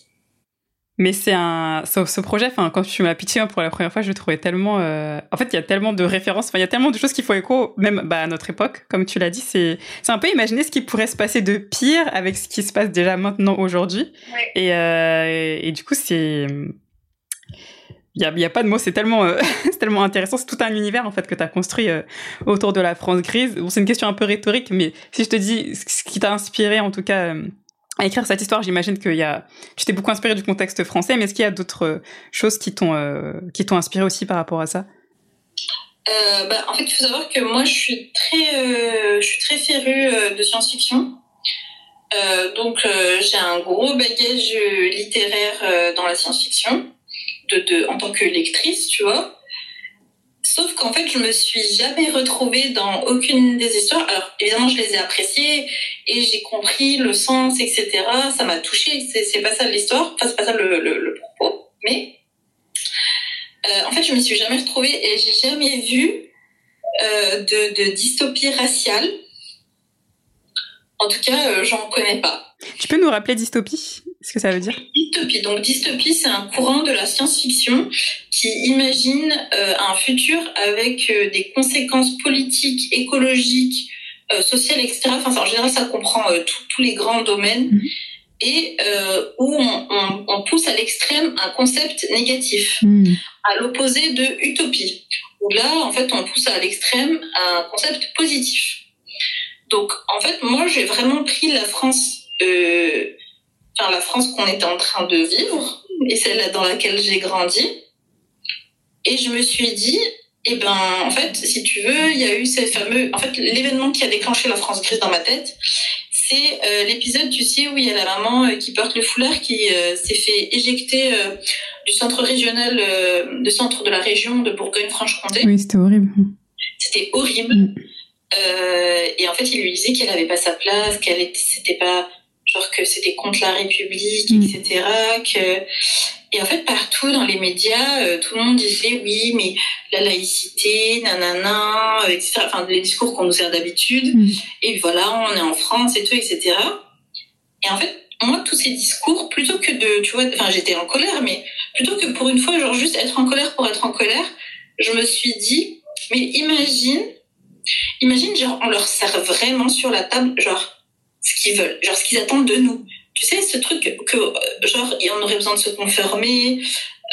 Mais c'est un ce, projet. Enfin, quand tu m'as pitché pour la première fois, je le trouvais tellement. Euh, en fait, il y a tellement de références. Enfin, il y a tellement de choses qui font écho, même bah, à notre époque, comme tu l'as dit. C'est c'est un peu imaginer ce qui pourrait se passer de pire avec ce qui se passe déjà maintenant aujourd'hui. Et, euh, et du coup, c'est il n'y a, a, pas de mots, c'est tellement, euh, tellement intéressant. C'est tout un univers en fait que tu as construit euh, autour de la France grise. Bon, c'est une question un peu rhétorique, mais si je te dis ce qui t'a inspiré en tout cas euh, à écrire cette histoire, j'imagine que y a, tu t'es beaucoup inspiré du contexte français, mais est-ce qu'il y a d'autres choses qui t'ont t'ont inspiré aussi par rapport à ça? Bah, En fait, il faut savoir que moi, je suis très, je suis très férue de science-fiction. donc, j'ai un gros bagage littéraire dans la science-fiction en tant que lectrice, tu vois. Sauf qu'en fait, je me suis jamais retrouvée dans aucune des histoires. Alors, évidemment, je les ai appréciées et j'ai compris le sens, etc. Ça m'a touchée. C'est pas ça l'histoire. Enfin, c'est pas ça le, propos. Mais, euh, en fait, je me suis jamais retrouvée et j'ai jamais vu euh, de, de, dystopie raciale. En tout cas, euh, j'en connais pas. Tu peux nous rappeler dystopie? Ce que ça veut dire? Dystopie. Donc dystopie, c'est un courant de la science-fiction qui imagine euh, un futur avec euh, des conséquences politiques, écologiques, euh, sociales, etc. Enfin, en général, ça comprend tous les grands domaines. Mhm. Et où on, on, pousse à l'extrême un concept négatif, mhm. à l'opposé de utopie, où là, en fait, on pousse à l'extrême un concept positif. Donc, en fait, moi, j'ai vraiment pris la France euh, la France qu'on était en train de vivre et celle dans laquelle j'ai grandi. Et je me suis dit, eh ben, en fait, si tu veux, il y a eu ces fameux, en fait, l'événement qui a déclenché la France grise dans ma tête, c'est euh, l'épisode, tu sais, où il y a la maman euh, qui porte le foulard qui euh, s'est fait éjecter du centre régional, de centre de la région de Bourgogne-Franche-Comté. Oui, c'était horrible. C'était horrible. Mm. et en fait, il lui disait qu'elle avait pas sa place, qu'elle était, c'était pas genre que c'était contre la République, mm. etc. Que... Et en fait, partout dans les médias, euh, tout le monde disait oui, mais la laïcité, nanana, euh, etc. Enfin, les discours qu'on nous sert d'habitude. Mm. Et voilà, on est en France et tout, etc. Et en fait, moi, tous ces discours, plutôt que de, tu vois, enfin, j'étais en colère, mais plutôt que pour une fois, genre juste être en colère pour être en colère, je me suis dit, mais imagine, imagine, genre, on leur sert vraiment sur la table, genre, ce qu'ils veulent, genre ce qu'ils attendent de nous. Tu sais, ce truc que, euh, genre, on aurait besoin de se conformer,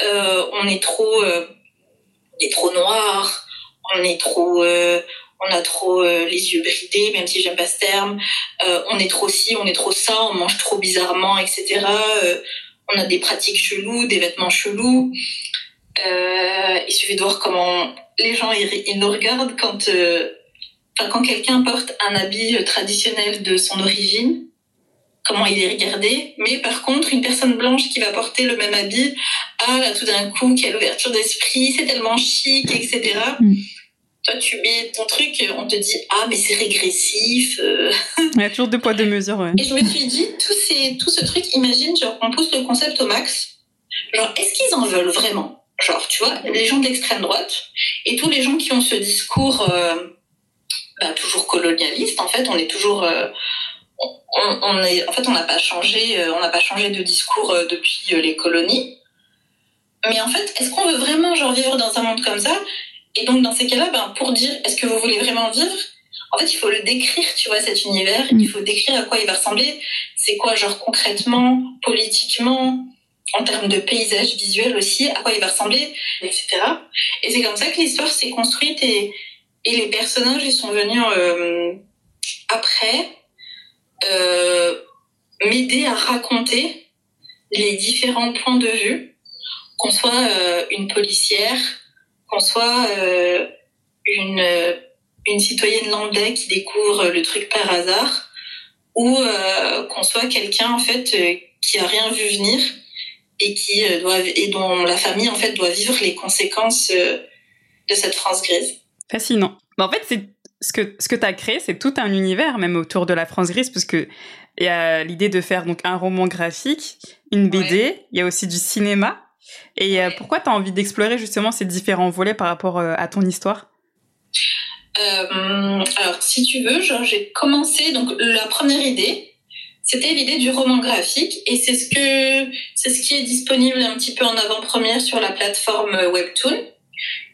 euh, on est trop, euh, on est trop noir, on est trop, euh, on a trop euh, les yeux bridés, même si j'aime pas ce terme, on est trop ci, on est trop ça, on mange trop bizarrement, etc. on a des pratiques cheloues, des vêtements chelous. il suffit de voir comment les gens ils, ils nous regardent quand quand quelqu'un porte un habit traditionnel de son origine, comment il est regardé. Mais par contre, une personne blanche qui va porter le même habit, ah là, tout d'un coup, quelle ouverture d'esprit, c'est tellement chic, etc. Mm. Toi, tu mets ton truc, on te dit, ah, mais c'est régressif. Il y a toujours deux poids, deux mesures, ouais. Et je me suis dit, tout, ces, tout ce truc, imagine, genre, on pousse le concept au max. Genre, est-ce qu'ils en veulent vraiment? Genre, tu vois, les gens de l'extrême droite et tous les gens qui ont ce discours... Euh, bah, toujours colonialiste. En fait, on est toujours, euh, on, on, est, en fait, on n'a pas changé, euh, on n'a pas changé de discours euh, depuis les colonies. Mais en fait, est-ce qu'on veut vraiment genre vivre dans un monde comme ça? Et donc dans ces cas-là, ben, pour dire est-ce que vous voulez vraiment vivre? En fait, il faut le décrire, tu vois, cet univers. Mm. Il faut décrire à quoi il va ressembler. C'est quoi, genre concrètement, politiquement, en termes de paysage visuel aussi, à quoi il va ressembler, etc. Et c'est comme ça que l'histoire s'est construite et, et les personnages ils sont venus euh, après euh, m'aider à raconter les différents points de vue, qu'on soit euh, une policière, qu'on soit une, une citoyenne lambda qui découvre le truc par hasard, ou qu'on soit quelqu'un en fait qui a rien vu venir et qui doit et dont la famille en fait doit vivre les conséquences de cette France grise. Fascinant. En fait, c'est ce que ce que tu as créé, c'est tout un univers même autour de la France grise parce que il y a l'idée de faire donc un roman graphique, une BD, il y a aussi du cinéma. Et pourquoi tu as envie d'explorer justement ces différents volets par rapport à ton histoire? Euh, alors, si tu veux, j'ai commencé donc la première idée, c'était l'idée du roman graphique et c'est ce que c'est ce qui est disponible un petit peu en avant-première sur la plateforme Webtoon,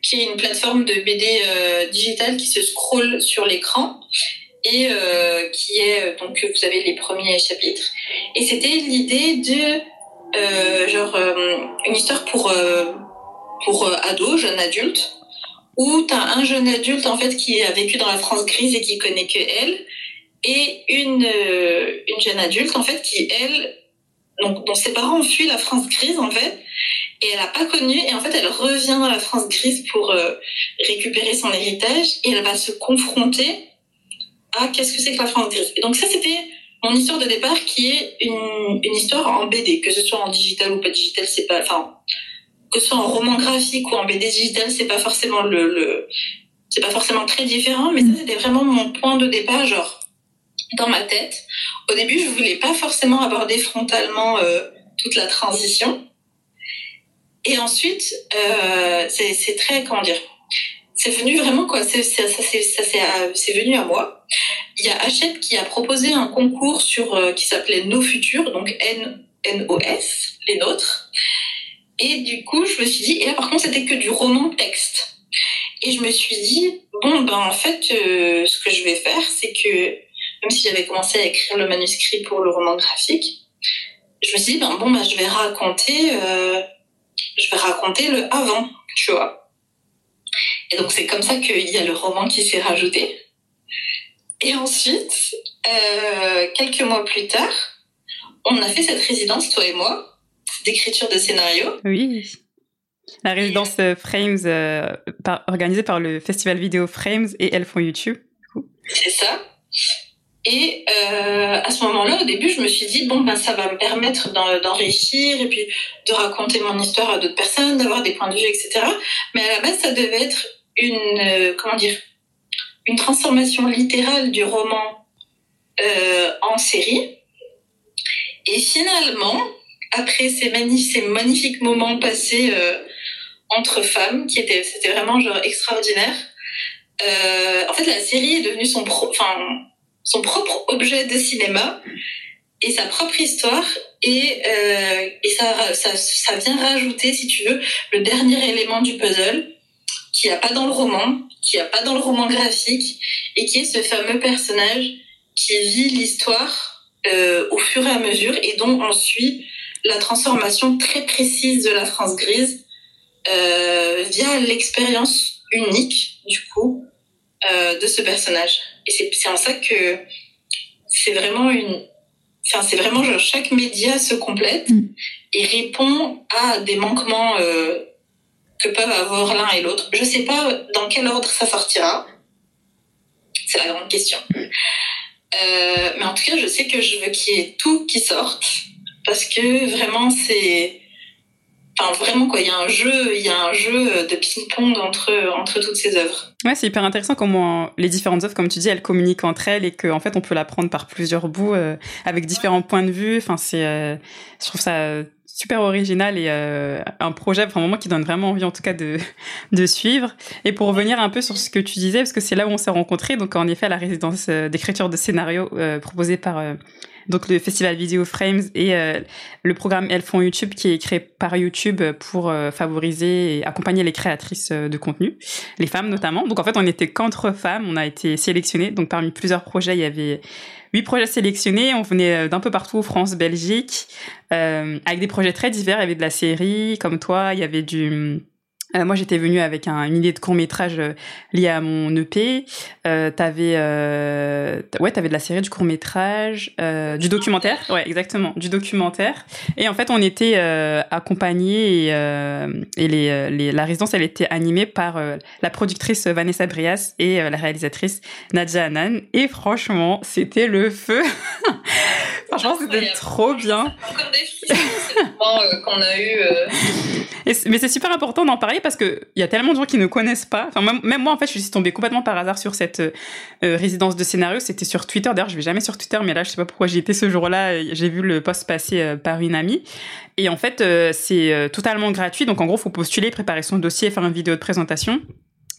qui est une plateforme de BD euh, digitale qui se scrolle sur l'écran et euh, qui est donc vous avez les premiers chapitres. Et c'était l'idée de euh, genre euh, une histoire pour euh, pour ados, jeunes adultes où tu as un jeune adulte en fait qui a vécu dans la France grise et qui connaît que elle et une euh, une jeune adulte en fait qui elle donc dont ses parents ont fui la France grise en fait et elle a pas connu et en fait elle revient dans la France grise pour euh, récupérer son héritage et elle va se confronter à qu'est-ce que c'est que la France grise et donc ça c'était mon histoire de départ qui est une, une histoire en BD que ce soit en digital ou pas digital c'est pas enfin que ce soit en roman graphique ou en BD digital, c'est pas forcément le, le c'est pas forcément très différent, mais ça c'était vraiment mon point de départ, genre dans ma tête. Au début, je voulais pas forcément aborder frontalement euh, toute la transition. Et ensuite, euh, c'est très comment dire, c'est venu vraiment quoi, c'est ça ça c'est venu à moi. Il y a Hachette qui a proposé un concours sur euh, qui s'appelait Nos Futurs, donc N N O S, les nôtres. Et du coup, je me suis dit, et là par contre, c'était que du roman texte. Et je me suis dit, bon, ben en fait, euh, ce que je vais faire, c'est que, même si j'avais commencé à écrire le manuscrit pour le roman graphique, je me suis dit, ben bon, ben je vais raconter, euh, je vais raconter le avant, tu vois. Et donc c'est comme ça qu'il y a le roman qui s'est rajouté. Et ensuite, euh, quelques mois plus tard, on a fait cette résidence, toi et moi, d'écriture de scénario. Oui. La résidence euh, Frames, euh, par, organisée par le festival vidéo Frames et Elles font YouTube. C'est ça. Et euh, à ce moment-là, au début, je me suis dit bon ben ça va me permettre d'enrichir et puis de raconter mon histoire à d'autres personnes, d'avoir des points de vue, etc. Mais à la base, ça devait être une euh, comment dire une transformation littérale du roman euh, en série. Et finalement, après ces, magnifiques moments passés euh, entre femmes, qui étaient, c'était vraiment genre extraordinaire. Euh, en fait, la série est devenue son, pro, enfin, son propre objet de cinéma et sa propre histoire. Et, euh, et ça, ça, ça vient rajouter, si tu veux, le dernier élément du puzzle qui n'y a pas dans le roman, qui n'y a pas dans le roman graphique, et qui est ce fameux personnage qui vit l'histoire euh, au fur et à mesure et dont on suit la transformation très précise de la France grise euh, via l'expérience unique du coup euh, de ce personnage. Et c'est en ça que c'est vraiment une, enfin c'est vraiment genre chaque média se complète mm. et répond à des manquements euh, que peuvent avoir l'un et l'autre. Je sais pas dans quel ordre ça sortira. C'est la grande question. Euh, mais en tout cas, je sais que je veux qu'il y ait tout qui sorte parce que vraiment c'est enfin vraiment quoi il y a un jeu il y a un jeu de ping-pong entre entre toutes ces œuvres. Ouais c'est hyper intéressant comment les différentes œuvres comme tu dis elles communiquent entre elles et qu'en fait on peut la prendre par plusieurs bouts euh, avec différents points de vue. Enfin c'est euh, je trouve ça super original et euh, un projet vraiment qui donne vraiment envie en tout cas de de suivre. Et pour revenir un peu sur ce que tu disais parce que c'est là où on s'est rencontrés donc en effet à la résidence d'écriture de scénario proposée par donc le festival Video Frames et le programme Elles font YouTube qui est créé par YouTube pour favoriser et accompagner les créatrices de contenu, les femmes notamment. Donc en fait, on était qu'entre femmes, on a été sélectionnées. Donc parmi plusieurs projets, il y avait huit projets sélectionnés. On venait d'un peu partout, France, Belgique, avec des projets très divers. Il y avait de la série, comme toi, il y avait du euh, moi, j'étais venue avec un, une idée de court métrage euh, lié à mon EP. Euh, t'avais, euh, ouais, t'avais de la série, du court métrage, euh, du documentaire, ouais, exactement, du documentaire. Et en fait, on était accompagnés et, et les, les, la résidence, elle était animée par la productrice Vanessa Brias et la réalisatrice Nadia Anan. Et franchement, c'était le feu. franchement, c'était trop bien. Encore des frissons, qu'on a eu mais c'est super important d'en parler parce que il y a tellement de gens qui ne connaissent pas. Enfin, même, moi, en fait, je suis tombée complètement par hasard sur cette euh, résidence de scénario. C'était sur Twitter. D'ailleurs, je vais jamais sur Twitter, mais là, je sais pas pourquoi j'y étais ce jour-là. J'ai vu le post passer euh, par une amie. Et en fait, euh, c'est totalement gratuit. Donc, en gros, faut postuler, préparer son dossier, faire une vidéo de présentation.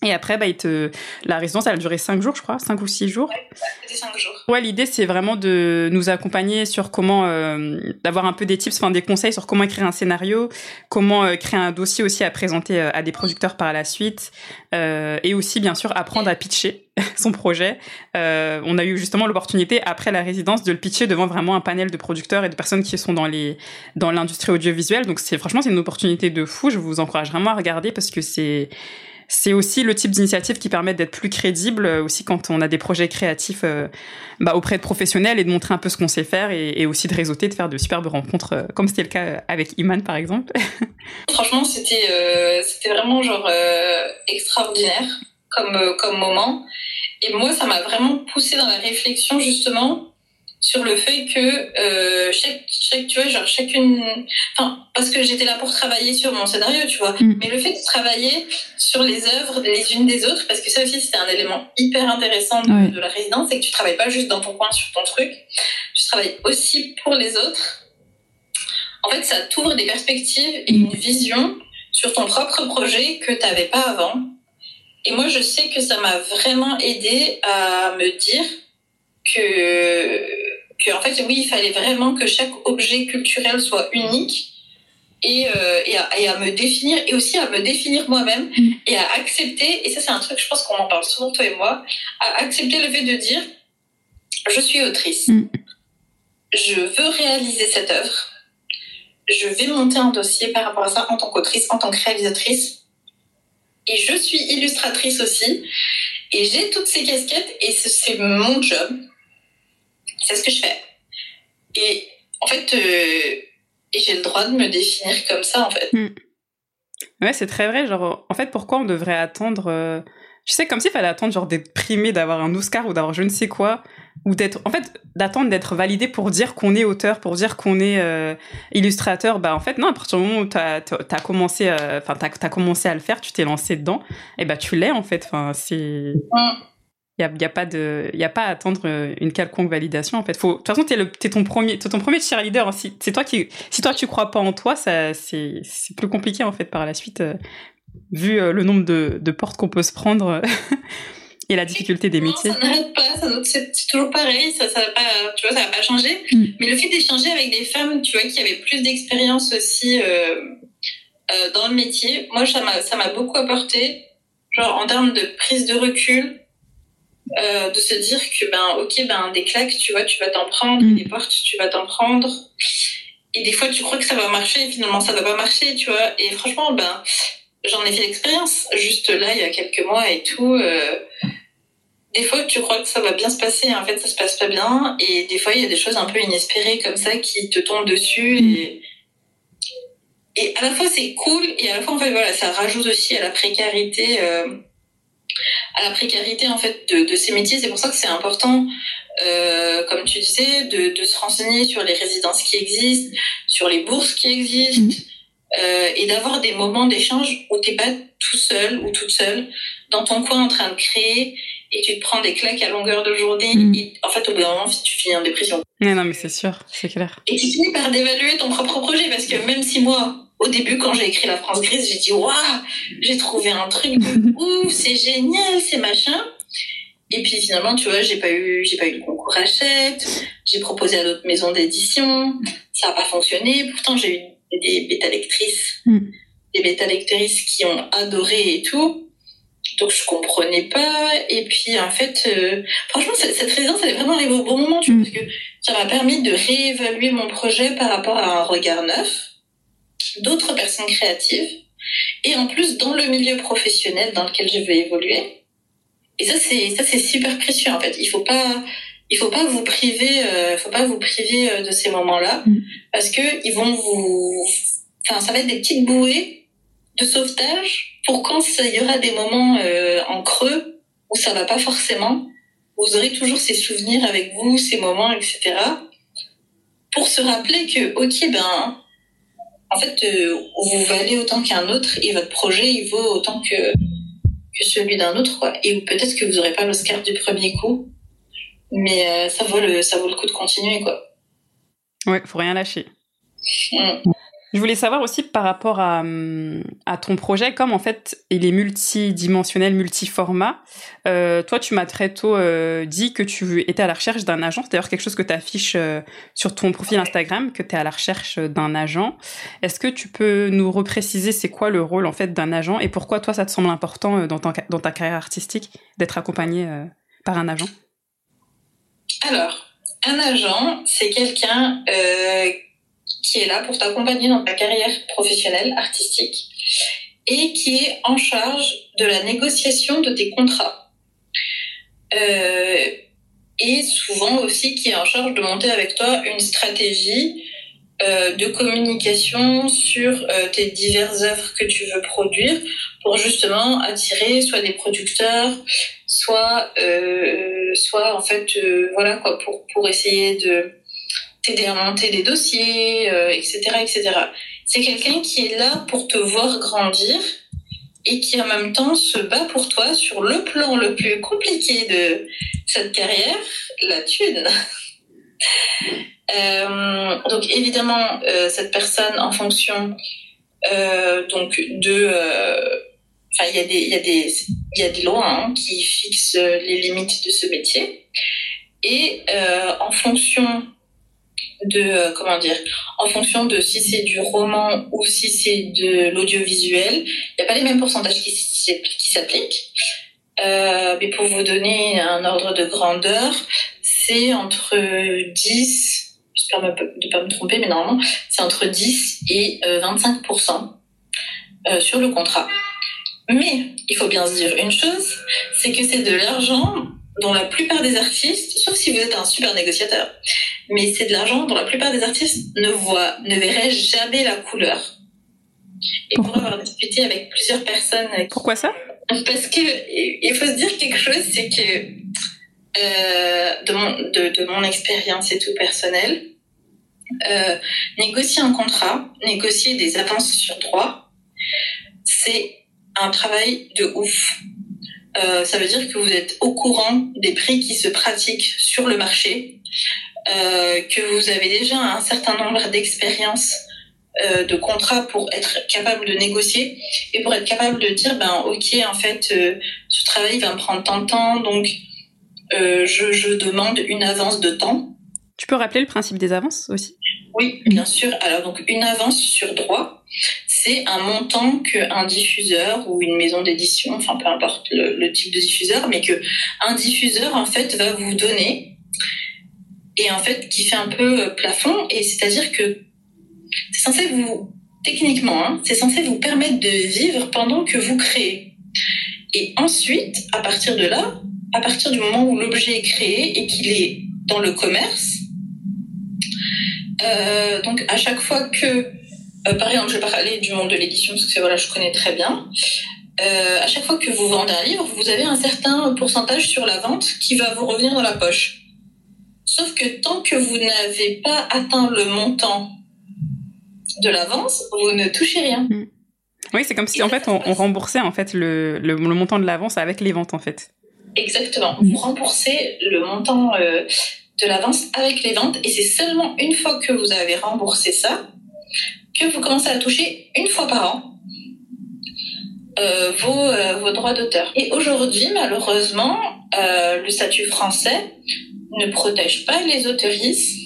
Et après, bah, il te... la résidence, elle a duré 5 jours, je crois, 5 ou 6 jours. Ouais, c'était 5 jours. Ouais, l'idée, c'est vraiment de nous accompagner sur comment, euh, d'avoir un peu des tips, enfin des conseils sur comment écrire un scénario, comment euh, créer un dossier aussi à présenter euh, à des producteurs par la suite, et aussi, bien sûr, apprendre à pitcher son projet. On a eu justement l'opportunité, après la résidence, de le pitcher devant vraiment un panel de producteurs et de personnes qui sont dans les dans l'industrie audiovisuelle. Donc, c'est franchement, c'est une opportunité de fou. Je vous encourage vraiment à regarder parce que c'est c'est aussi le type d'initiative qui permet d'être plus crédible euh, aussi quand on a des projets créatifs euh, bah, auprès de professionnels et de montrer un peu ce qu'on sait faire et, aussi de réseauter, de faire de superbes rencontres, euh, comme c'était le cas avec Iman par exemple. Franchement, c'était c'était vraiment genre extraordinaire comme comme moment. Et moi, ça m'a vraiment poussé dans la réflexion justement sur le fait que euh, chaque, chaque, tu vois, genre chacune, enfin, parce que j'étais là pour travailler sur mon scénario, tu vois, mm. mais le fait de travailler sur les œuvres les unes des autres, parce que ça aussi c'était un élément hyper intéressant de, la résidence, c'est que tu travailles pas juste dans ton coin sur ton truc, tu travailles aussi pour les autres. En fait, ça t'ouvre des perspectives et une vision sur ton propre projet que tu n'avais pas avant. Et moi, je sais que ça m'a vraiment aidé à me dire que que en fait oui il fallait vraiment que chaque objet culturel soit unique et, euh, et, à, et, à, me définir et aussi à me définir moi-même mm. et à accepter et ça c'est un truc je pense qu'on en parle souvent toi et moi à accepter le fait de dire je suis autrice. Mm. je veux réaliser cette œuvre. Je vais monter un dossier par rapport à ça en tant qu'autrice en tant que réalisatrice. Et je suis illustratrice aussi. Et j'ai toutes ces casquettes et c'est mon job c'est ce que je fais. Et en fait, euh, j'ai le droit de me définir comme ça, en fait. Hmm. Ouais, c'est très vrai. Genre, en fait, pourquoi on devrait attendre. Euh... Je sais, comme s'il fallait attendre, genre, d'être primé, d'avoir un Oscar ou d'avoir je ne sais quoi, ou d'être. En fait, d'attendre d'être validé pour dire qu'on est auteur, pour dire qu'on est euh, illustrateur. Bah, en fait, non, à partir du moment où tu as, commencé, euh, enfin, as, commencé à le faire, tu t'es lancé dedans, et bah, tu l'es, en fait. Enfin, c'est. Il n'y a, y a, pas de, y a pas à attendre euh, une quelconque validation, en fait. Faut, de toute façon, t'es le, es ton premier, es ton premier cheerleader. Hein. Si, c'est toi qui, si toi tu crois pas en toi, ça, c'est, c'est plus compliqué, en fait, par la suite, euh, vu euh, le nombre de, de portes qu'on peut se prendre et la difficulté des métiers. ça n'arrête pas, c'est, toujours pareil, ça, ça va pas, tu vois, ça va pas changer. Mm. Mais le fait d'échanger avec des femmes, tu vois, qui avaient plus d'expérience aussi dans le métier, moi, ça m'a, ça m'a beaucoup apporté. Genre, en termes de prise de recul, euh, de se dire que ben ok ben des claques tu vois tu vas t'en prendre mm. des portes tu vas t'en prendre et des fois tu crois que ça va marcher et finalement ça va pas marcher tu vois et franchement ben j'en ai fait l'expérience juste là il y a quelques mois et tout euh, des fois tu crois que ça va bien se passer en fait ça se passe pas bien et des fois il y a des choses un peu inespérées comme ça qui te tombent dessus mm. et et à la fois c'est cool et à la fois en fait voilà ça rajoute aussi à la précarité euh, à la précarité en fait de, de ces métiers. C'est pour ça que c'est important, euh, comme tu disais, de, de, se renseigner sur les résidences qui existent, sur les bourses qui existent, mmh. euh, et d'avoir des moments d'échange où t'es pas tout seul ou toute seule dans ton coin en train de créer et tu te prends des claques à longueur de journée. Mmh. Et en fait, au bout d'un moment, tu finis en dépression. Non, non, mais c'est sûr, c'est clair. Et tu finis par dévaluer ton propre projet parce que même si moi, au début, quand j'ai écrit La France grise, j'ai dit, waouh, j'ai trouvé un truc de ouf, c'est génial, c'est machin. Et puis finalement, tu vois, j'ai pas eu, j'ai pas eu de concours Hachette. J'ai proposé à d'autres maisons d'édition. Ça n'a pas fonctionné. Pourtant, j'ai eu des bêta lectrices, mm. des bêta lectrices qui ont adoré et tout. Donc je comprenais pas. Et puis en fait, euh, franchement, cette, résidence, elle est vraiment arrivée au bon moment, tu vois, mm. parce que ça m'a permis de réévaluer mon projet par rapport à un regard neuf, d'autres personnes créatives, et en plus dans le milieu professionnel dans lequel je veux évoluer. Et ça, c'est ça, c'est super précieux en fait. Il faut pas il faut pas vous priver, euh, faut pas vous priver euh, de ces moments-là mm. parce que ils vont vous, enfin, ça va être des petites bouées de sauvetage pour quand il y aura des moments euh, en creux où ça va pas forcément. Vous aurez toujours ces souvenirs avec vous, ces moments, etc. Pour se rappeler que, ok, ben, en fait, vous valez autant qu'un autre et votre projet, il vaut autant que que celui d'un autre, quoi. Et peut-être que vous n'aurez pas l'Oscar du premier coup, mais euh, ça vaut le ça vaut le coup de continuer, quoi. Ouais, faut rien lâcher. Mm. Je voulais savoir aussi par rapport à, hum, à, ton projet, comme en fait il est multidimensionnel, multiformat. Euh, toi, tu m'as très tôt euh, dit que tu étais à la recherche d'un agent. C'est d'ailleurs quelque chose que tu affiches euh, sur ton profil Instagram, que tu es à la recherche d'un agent. Est-ce que tu peux nous repréciser c'est quoi le rôle en fait d'un agent et pourquoi toi ça te semble important euh, dans, dans ta carrière artistique d'être accompagné euh, par un agent? Alors, un agent, c'est quelqu'un qui est là pour t'accompagner dans ta carrière professionnelle, artistique, et qui est en charge de la négociation de tes contrats. Euh, et souvent aussi qui est en charge de monter avec toi une stratégie euh, de communication sur euh, tes diverses œuvres que tu veux produire pour justement attirer soit des producteurs, soit, soit en fait, voilà quoi, pour, pour essayer de t'aider à monter des dossiers, etc., euh, etc. C'est quelqu'un qui est là pour te voir grandir et qui en même temps se bat pour toi sur le plan le plus compliqué de cette carrière, la thune. euh, donc évidemment, euh, cette personne, en fonction euh, donc de, euh, enfin il y a des il y a des il y a des lois hein, qui fixent les limites de ce métier et en fonction de euh, comment dire en fonction de si c'est du roman ou si c'est de l'audiovisuel il n'y a pas les mêmes pourcentages qui, qui s'appliquent. Euh, mais pour vous donner un ordre de grandeur c'est entre 10 j'espère ne pas me tromper mais normalement c'est entre 10 et 25% euh, sur le contrat. Mais il faut bien se dire une chose c'est que c'est de l'argent dont la plupart des artistes, sauf si vous êtes un super négociateur, mais c'est de l'argent dont la plupart des artistes ne voient, ne verraient jamais la couleur. Et pour avoir discuté avec plusieurs personnes. Pourquoi ça? Parce que il faut se dire quelque chose, c'est que euh, de, mon, de, de mon expérience et tout personnel, euh, négocier un contrat, négocier des avances sur droit, c'est un travail de ouf. Euh, ça veut dire que vous êtes au courant des prix qui se pratiquent sur le marché, euh, que vous avez déjà un certain nombre d'expériences euh, de contrats pour être capable de négocier et pour être capable de dire ben ok en fait euh, ce travail va me prendre tant de temps donc je, je demande une avance de temps. Tu peux rappeler le principe des avances aussi? Oui, bien sûr. Alors donc une avance sur droit, c'est un montant qu'un diffuseur ou une maison d'édition, enfin peu importe le, le, type de diffuseur, mais que un diffuseur en fait va vous donner et en fait qui fait un peu euh, plafond. Et c'est-à-dire que c'est censé vous techniquement hein, c'est censé vous permettre de vivre pendant que vous créez. Et ensuite à partir de là à partir du moment où l'objet est créé et qu'il est dans le commerce euh, donc à chaque fois que euh, par exemple je vais parler du monde de l'édition parce que voilà je connais très bien euh, à chaque fois que vous vendez un livre vous avez un certain pourcentage sur la vente qui va vous revenir dans la poche Sauf que tant que vous n'avez pas atteint le montant de l'avance, vous ne touchez rien. Mm. Oui, c'est comme si en fait on, remboursait en fait le, le, montant de l'avance avec les ventes en fait. Exactement. Vous remboursez le montant euh, de l'avance avec les ventes et c'est seulement une fois que vous avez remboursé ça que vous commencez à toucher une fois par an euh, vos, euh, vos droits d'auteur. Et aujourd'hui, malheureusement, le statut français ne protège pas les autoristes.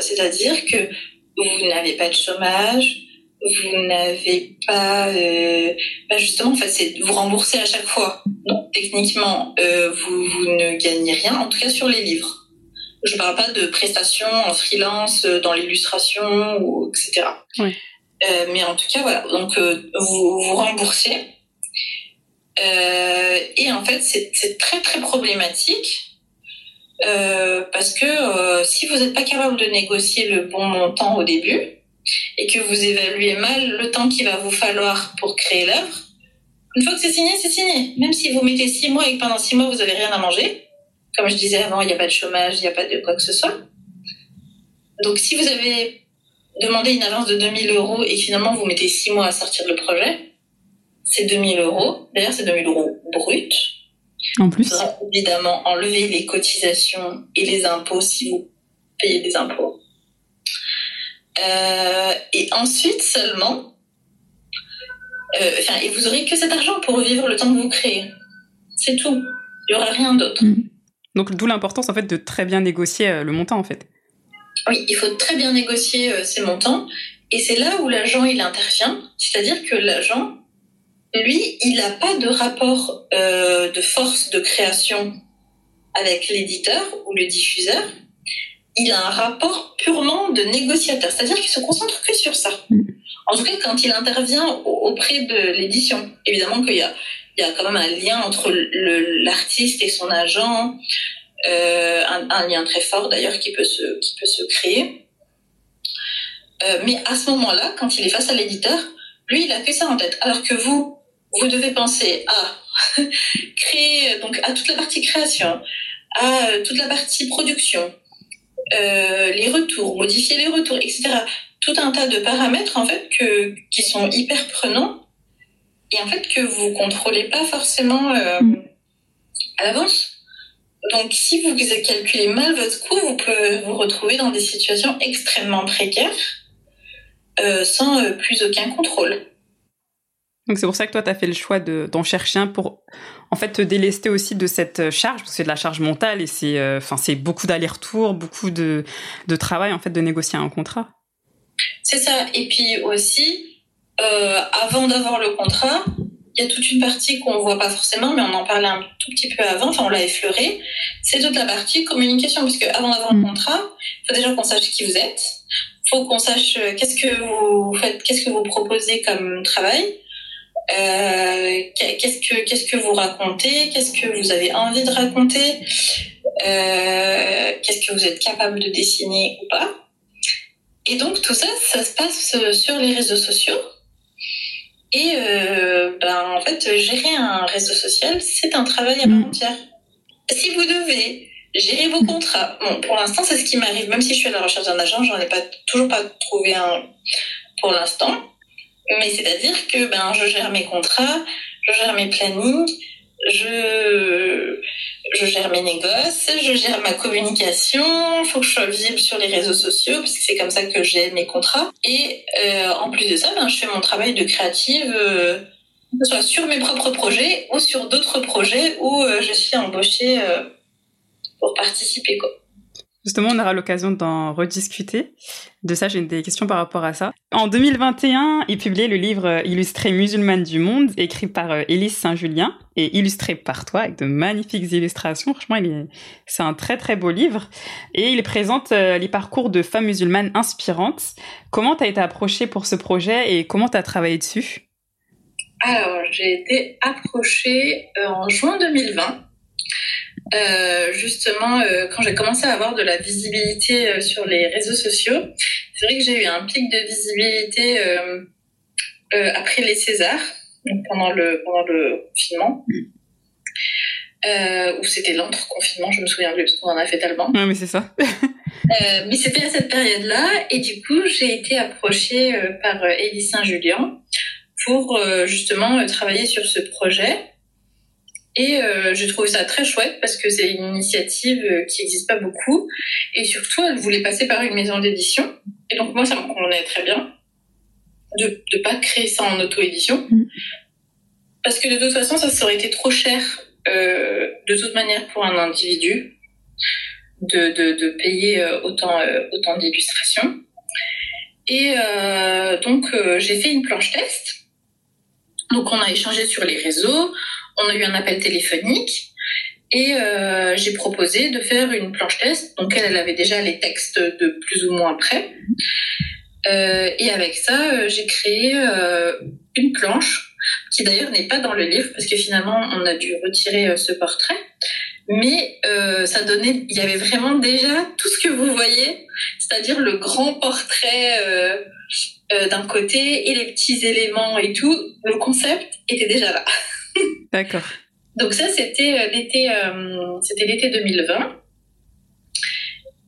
C'est-à-dire que vous n'avez pas de chômage, vous n'avez pas, euh, bah, justement, en fait, c'est vous rembourser à chaque fois. Donc, techniquement, euh, vous, vous, ne gagnez rien, en tout cas sur les livres. Je ne parle pas de prestations en freelance, euh, dans l'illustration, ou etc. Oui. Euh, mais en tout cas, voilà. Donc, euh, vous vous remboursez. Euh, et en fait, c'est très, très problématique. parce que si vous n'êtes pas capable de négocier le bon montant au début, et que vous évaluez mal le temps qu'il va vous falloir pour créer l'œuvre, une fois que c'est signé, c'est signé. Même si vous mettez six mois et que pendant six mois, vous n'avez rien à manger, comme je disais avant, il n'y a pas de chômage, il n'y a pas de quoi que ce soit. Donc si vous avez demandé une avance de 2000 euros et finalement vous mettez six mois à sortir le projet, c'est 2000 euros. D'ailleurs, c'est 2000 euros brut. En plus. Il faudra évidemment enlever les cotisations et les impôts si vous payez des impôts. Euh, et ensuite seulement, euh, et vous aurez que cet argent pour vivre le temps que vous créez. C'est tout. Il n'y aura rien d'autre. Mm. Donc d'où l'importance en fait de très bien négocier euh, le montant en fait. Oui, il faut très bien négocier ces montants. Et c'est là où l'agent il intervient. C'est-à-dire que l'agent, lui, il n'a pas de rapport de force de création avec l'éditeur ou le diffuseur il a un rapport purement de négociateur, c'est-à-dire qu'il se concentre que sur ça. Mm. En tout cas, quand il intervient auprès de l'édition, évidemment qu'il y a, il y a quand même un lien entre l'artiste et son agent, euh, un, lien très fort d'ailleurs qui peut se qui peut se créer. Euh, mais à ce moment-là, quand il est face à l'éditeur, lui, il a que ça en tête. Alors que vous, vous devez penser à créer donc à toute la partie création, à toute la partie production, euh, les retours, modifier les retours, etc. Tout un tas de paramètres en fait que, qui sont hyper prenants et en fait que vous contrôlez pas forcément euh, mm. à l'avance. Donc si vous calculez mal votre coût, vous pouvez vous retrouver dans des situations extrêmement précaires euh, sans euh, plus aucun contrôle. Donc c'est pour ça que toi, tu as fait le choix d'en chercher un pour en fait te délester aussi de cette charge, parce que c'est de la charge mentale et c'est euh, c'est beaucoup d'allers-retours, beaucoup de, de travail en fait de négocier un contrat. C'est ça. Et puis aussi, euh, avant d'avoir le contrat, il y a toute une partie qu'on voit pas forcément, mais on en parlait un tout petit peu avant, enfin on l'a effleuré. C'est toute la partie communication, parce que avant d'avoir le mm. contrat, il faut déjà qu'on sache qui vous êtes, faut qu'on sache euh, qu'est-ce que vous faites, qu'est-ce que vous proposez comme travail euh, qu'est-ce que qu'est-ce que vous racontez, qu'est-ce que vous avez envie de raconter, euh, qu'est-ce que vous êtes capable de dessiner ou pas? Et donc tout ça, ça se passe sur les réseaux sociaux. Et euh, ben en fait, gérer un réseau social, c'est un travail à part mm. entière. Si vous devez gérer vos contrats, bon, pour l'instant, c'est ce qui m'arrive. Même si je suis à la recherche d'un agent, j'en ai pas toujours pas trouvé un pour l'instant. Mais c'est-à-dire que ben, je gère mes contrats, je gère mes plannings, je, je gère mes négoces, je gère ma communication, il faut que je sois visible sur les réseaux sociaux, parce que c'est comme ça que j'ai mes contrats. Et euh, en plus de ça, ben, je fais mon travail de créative, euh, soit sur mes propres projets ou sur d'autres projets où euh, je suis embauchée pour participer. Quoi. Justement, on aura l'occasion d'en rediscuter. De ça, j'ai des questions par rapport à ça. En 2021, il publiait le livre Illustré musulmane du monde, écrit par euh, Élise Saint-Julien et illustré par toi avec de magnifiques illustrations. Franchement, c'est un très très beau livre. Et il présente euh, les parcours de femmes musulmanes inspirantes. Comment tu as été approchée pour ce projet et comment tu as travaillé dessus? Alors, j'ai été approchée euh, en juin 2020 euh, justement, euh, quand j'ai commencé à avoir de la visibilité euh, sur les réseaux sociaux, c'est vrai que j'ai eu un pic de visibilité après les Césars, donc pendant le pendant le confinement. où c'était l'entre-confinement, je me souviens plus parce qu'on en a fait tellement. Oui, mais c'est ça. mais c'était à cette période-là, et du coup, j'ai été approchée par Élise Saint-Julien pour justement travailler sur ce projet. Et euh, j'ai trouvé ça très chouette parce que c'est une initiative euh, qui n'existe pas beaucoup. Et surtout, elle voulait passer par une maison d'édition. Et donc moi, ça me convenait très bien de ne pas créer ça en auto-édition. Mm. parce que de toute façon, ça, aurait été trop cher de toute manière pour un individu de, de, payer autant, autant d'illustrations. Et donc, j'ai fait une planche test. Donc, on a échangé sur les réseaux, on a eu un appel téléphonique. Et euh, j'ai proposé de faire une planche test. Donc elle, avait déjà les textes de plus ou moins prêts. Euh, et avec ça, euh, j'ai créé euh, une planche qui d'ailleurs n'est pas dans le livre parce que finalement on a dû retirer euh, ce portrait. Mais ça donnait, il y avait vraiment déjà tout ce que vous voyez, c'est-à-dire le grand portrait d'un côté et les petits éléments et tout. Le concept était déjà là. D'accord. Donc ça, c'était euh, l'été, euh, c'était l'été 2020.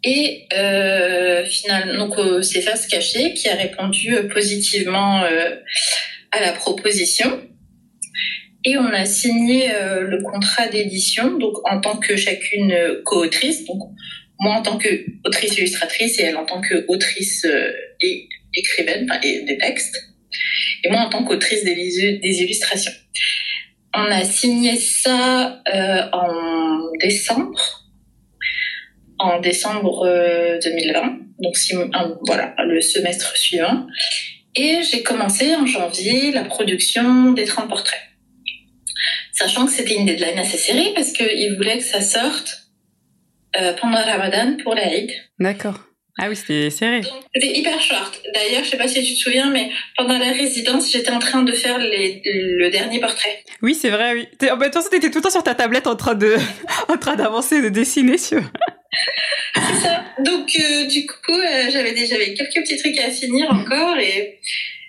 Et euh, finalement, donc c'est Face Cachée qui a répondu positivement à la proposition. Et on a signé le contrat d'édition, donc en tant que chacune co-autrice. Donc moi en tant que autrice illustratrice et elle en tant que autrice et écrivaine des textes. Et moi en tant qu'autrice des illustrations. On a signé ça euh, en décembre, en décembre 2020, euh, donc voilà le semestre suivant. Et j'ai commencé en janvier la production des 30 portraits. Sachant que c'était une deadline assez serrée parce qu'ils voulaient que ça sorte euh, pendant Ramadan pour l'Aïd. D'accord. Ah oui, c'était serré. C'était hyper short. D'ailleurs, je sais pas si tu te souviens, mais pendant la résidence, j'étais en train de faire les, le dernier portrait. Oui, c'est vrai, oui. En même temps, t'étais tout le temps sur ta tablette en train de, en train d'avancer, de dessiner sur. c'est ça. Donc, euh, du coup, euh, j'avais déjà quelques petits trucs à finir encore et,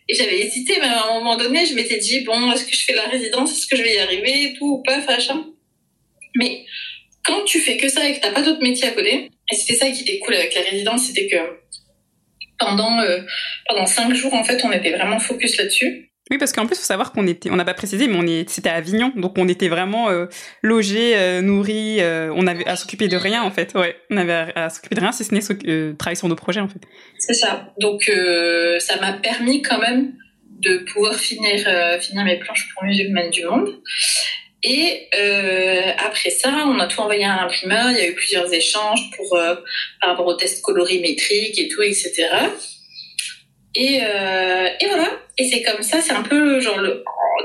et j'avais hésité, mais à un moment donné, je m'étais dit, bon, est-ce que je fais la résidence? Est-ce que je vais y arriver? Tout ou pas, machin. Mais quand tu fais que ça et que t'as pas d'autre métier à côté, et c'était ça qui était cool avec la résidence, c'était que pendant euh, pendant cinq jours en fait, on était vraiment focus là-dessus. Oui, parce qu'en plus, faut savoir qu'on était, on n'a pas précisé, mais on est, c'était à Avignon, donc on était vraiment euh, logés, euh, nourris, euh, on avait à s'occuper de rien en fait. Ouais, on avait à, s'occuper de rien, si ce n'est travailler sur nos projets en fait. C'est ça. Donc ça m'a permis quand même de pouvoir finir finir mes planches pour musulmanes du monde. Et euh, après ça, on a tout envoyé à l'imprimeur. Il y a eu plusieurs échanges pour euh, par rapport au test colorimétrique et tout, etc. Et, euh, et voilà. Et c'est comme ça. C'est un peu genre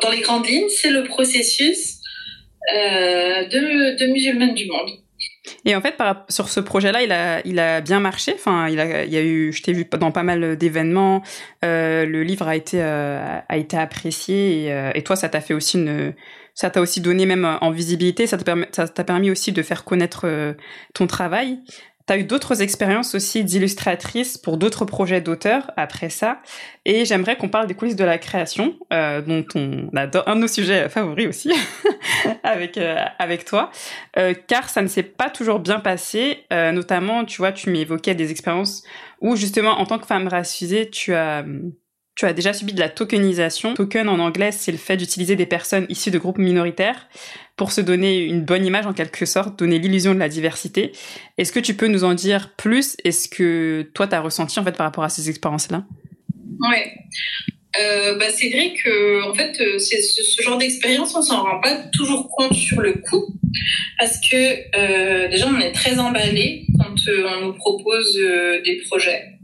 dans les grandes lignes, c'est le processus de, de du monde. Et en fait, sur ce projet-là, il a, bien marché. Enfin, il y a eu, je t'ai vu dans pas mal d'événements. Le livre a été, apprécié et toi, ça t'a fait aussi une, ça t'a aussi donné même en visibilité. Ça t'a permis, aussi de faire connaître euh, ton travail. Tu as eu d'autres expériences aussi d'illustratrice pour d'autres projets d'auteurs après ça. Et j'aimerais qu'on parle des coulisses de la création, euh, dont on adore un de nos sujets favoris aussi avec euh, avec toi, euh, car ça ne s'est pas toujours bien passé. Euh, notamment, tu vois, tu m'évoquais des expériences où justement, en tant que femme racisée, tu as tu as déjà subi de la tokenisation. Token en anglais, c'est le fait d'utiliser des personnes issues de groupes minoritaires pour se donner une bonne image en quelque sorte, donner l'illusion de la diversité. Est-ce que tu peux nous en dire plus? Est-ce que toi, tu as ressenti en fait par rapport à ces expériences-là? Ouais. Euh, bah, c'est vrai que en fait, euh, c'est ce, genre d'expérience, on s'en rend pas toujours compte sur le coup, parce que euh, déjà on est très emballé quand euh, on nous propose des projets.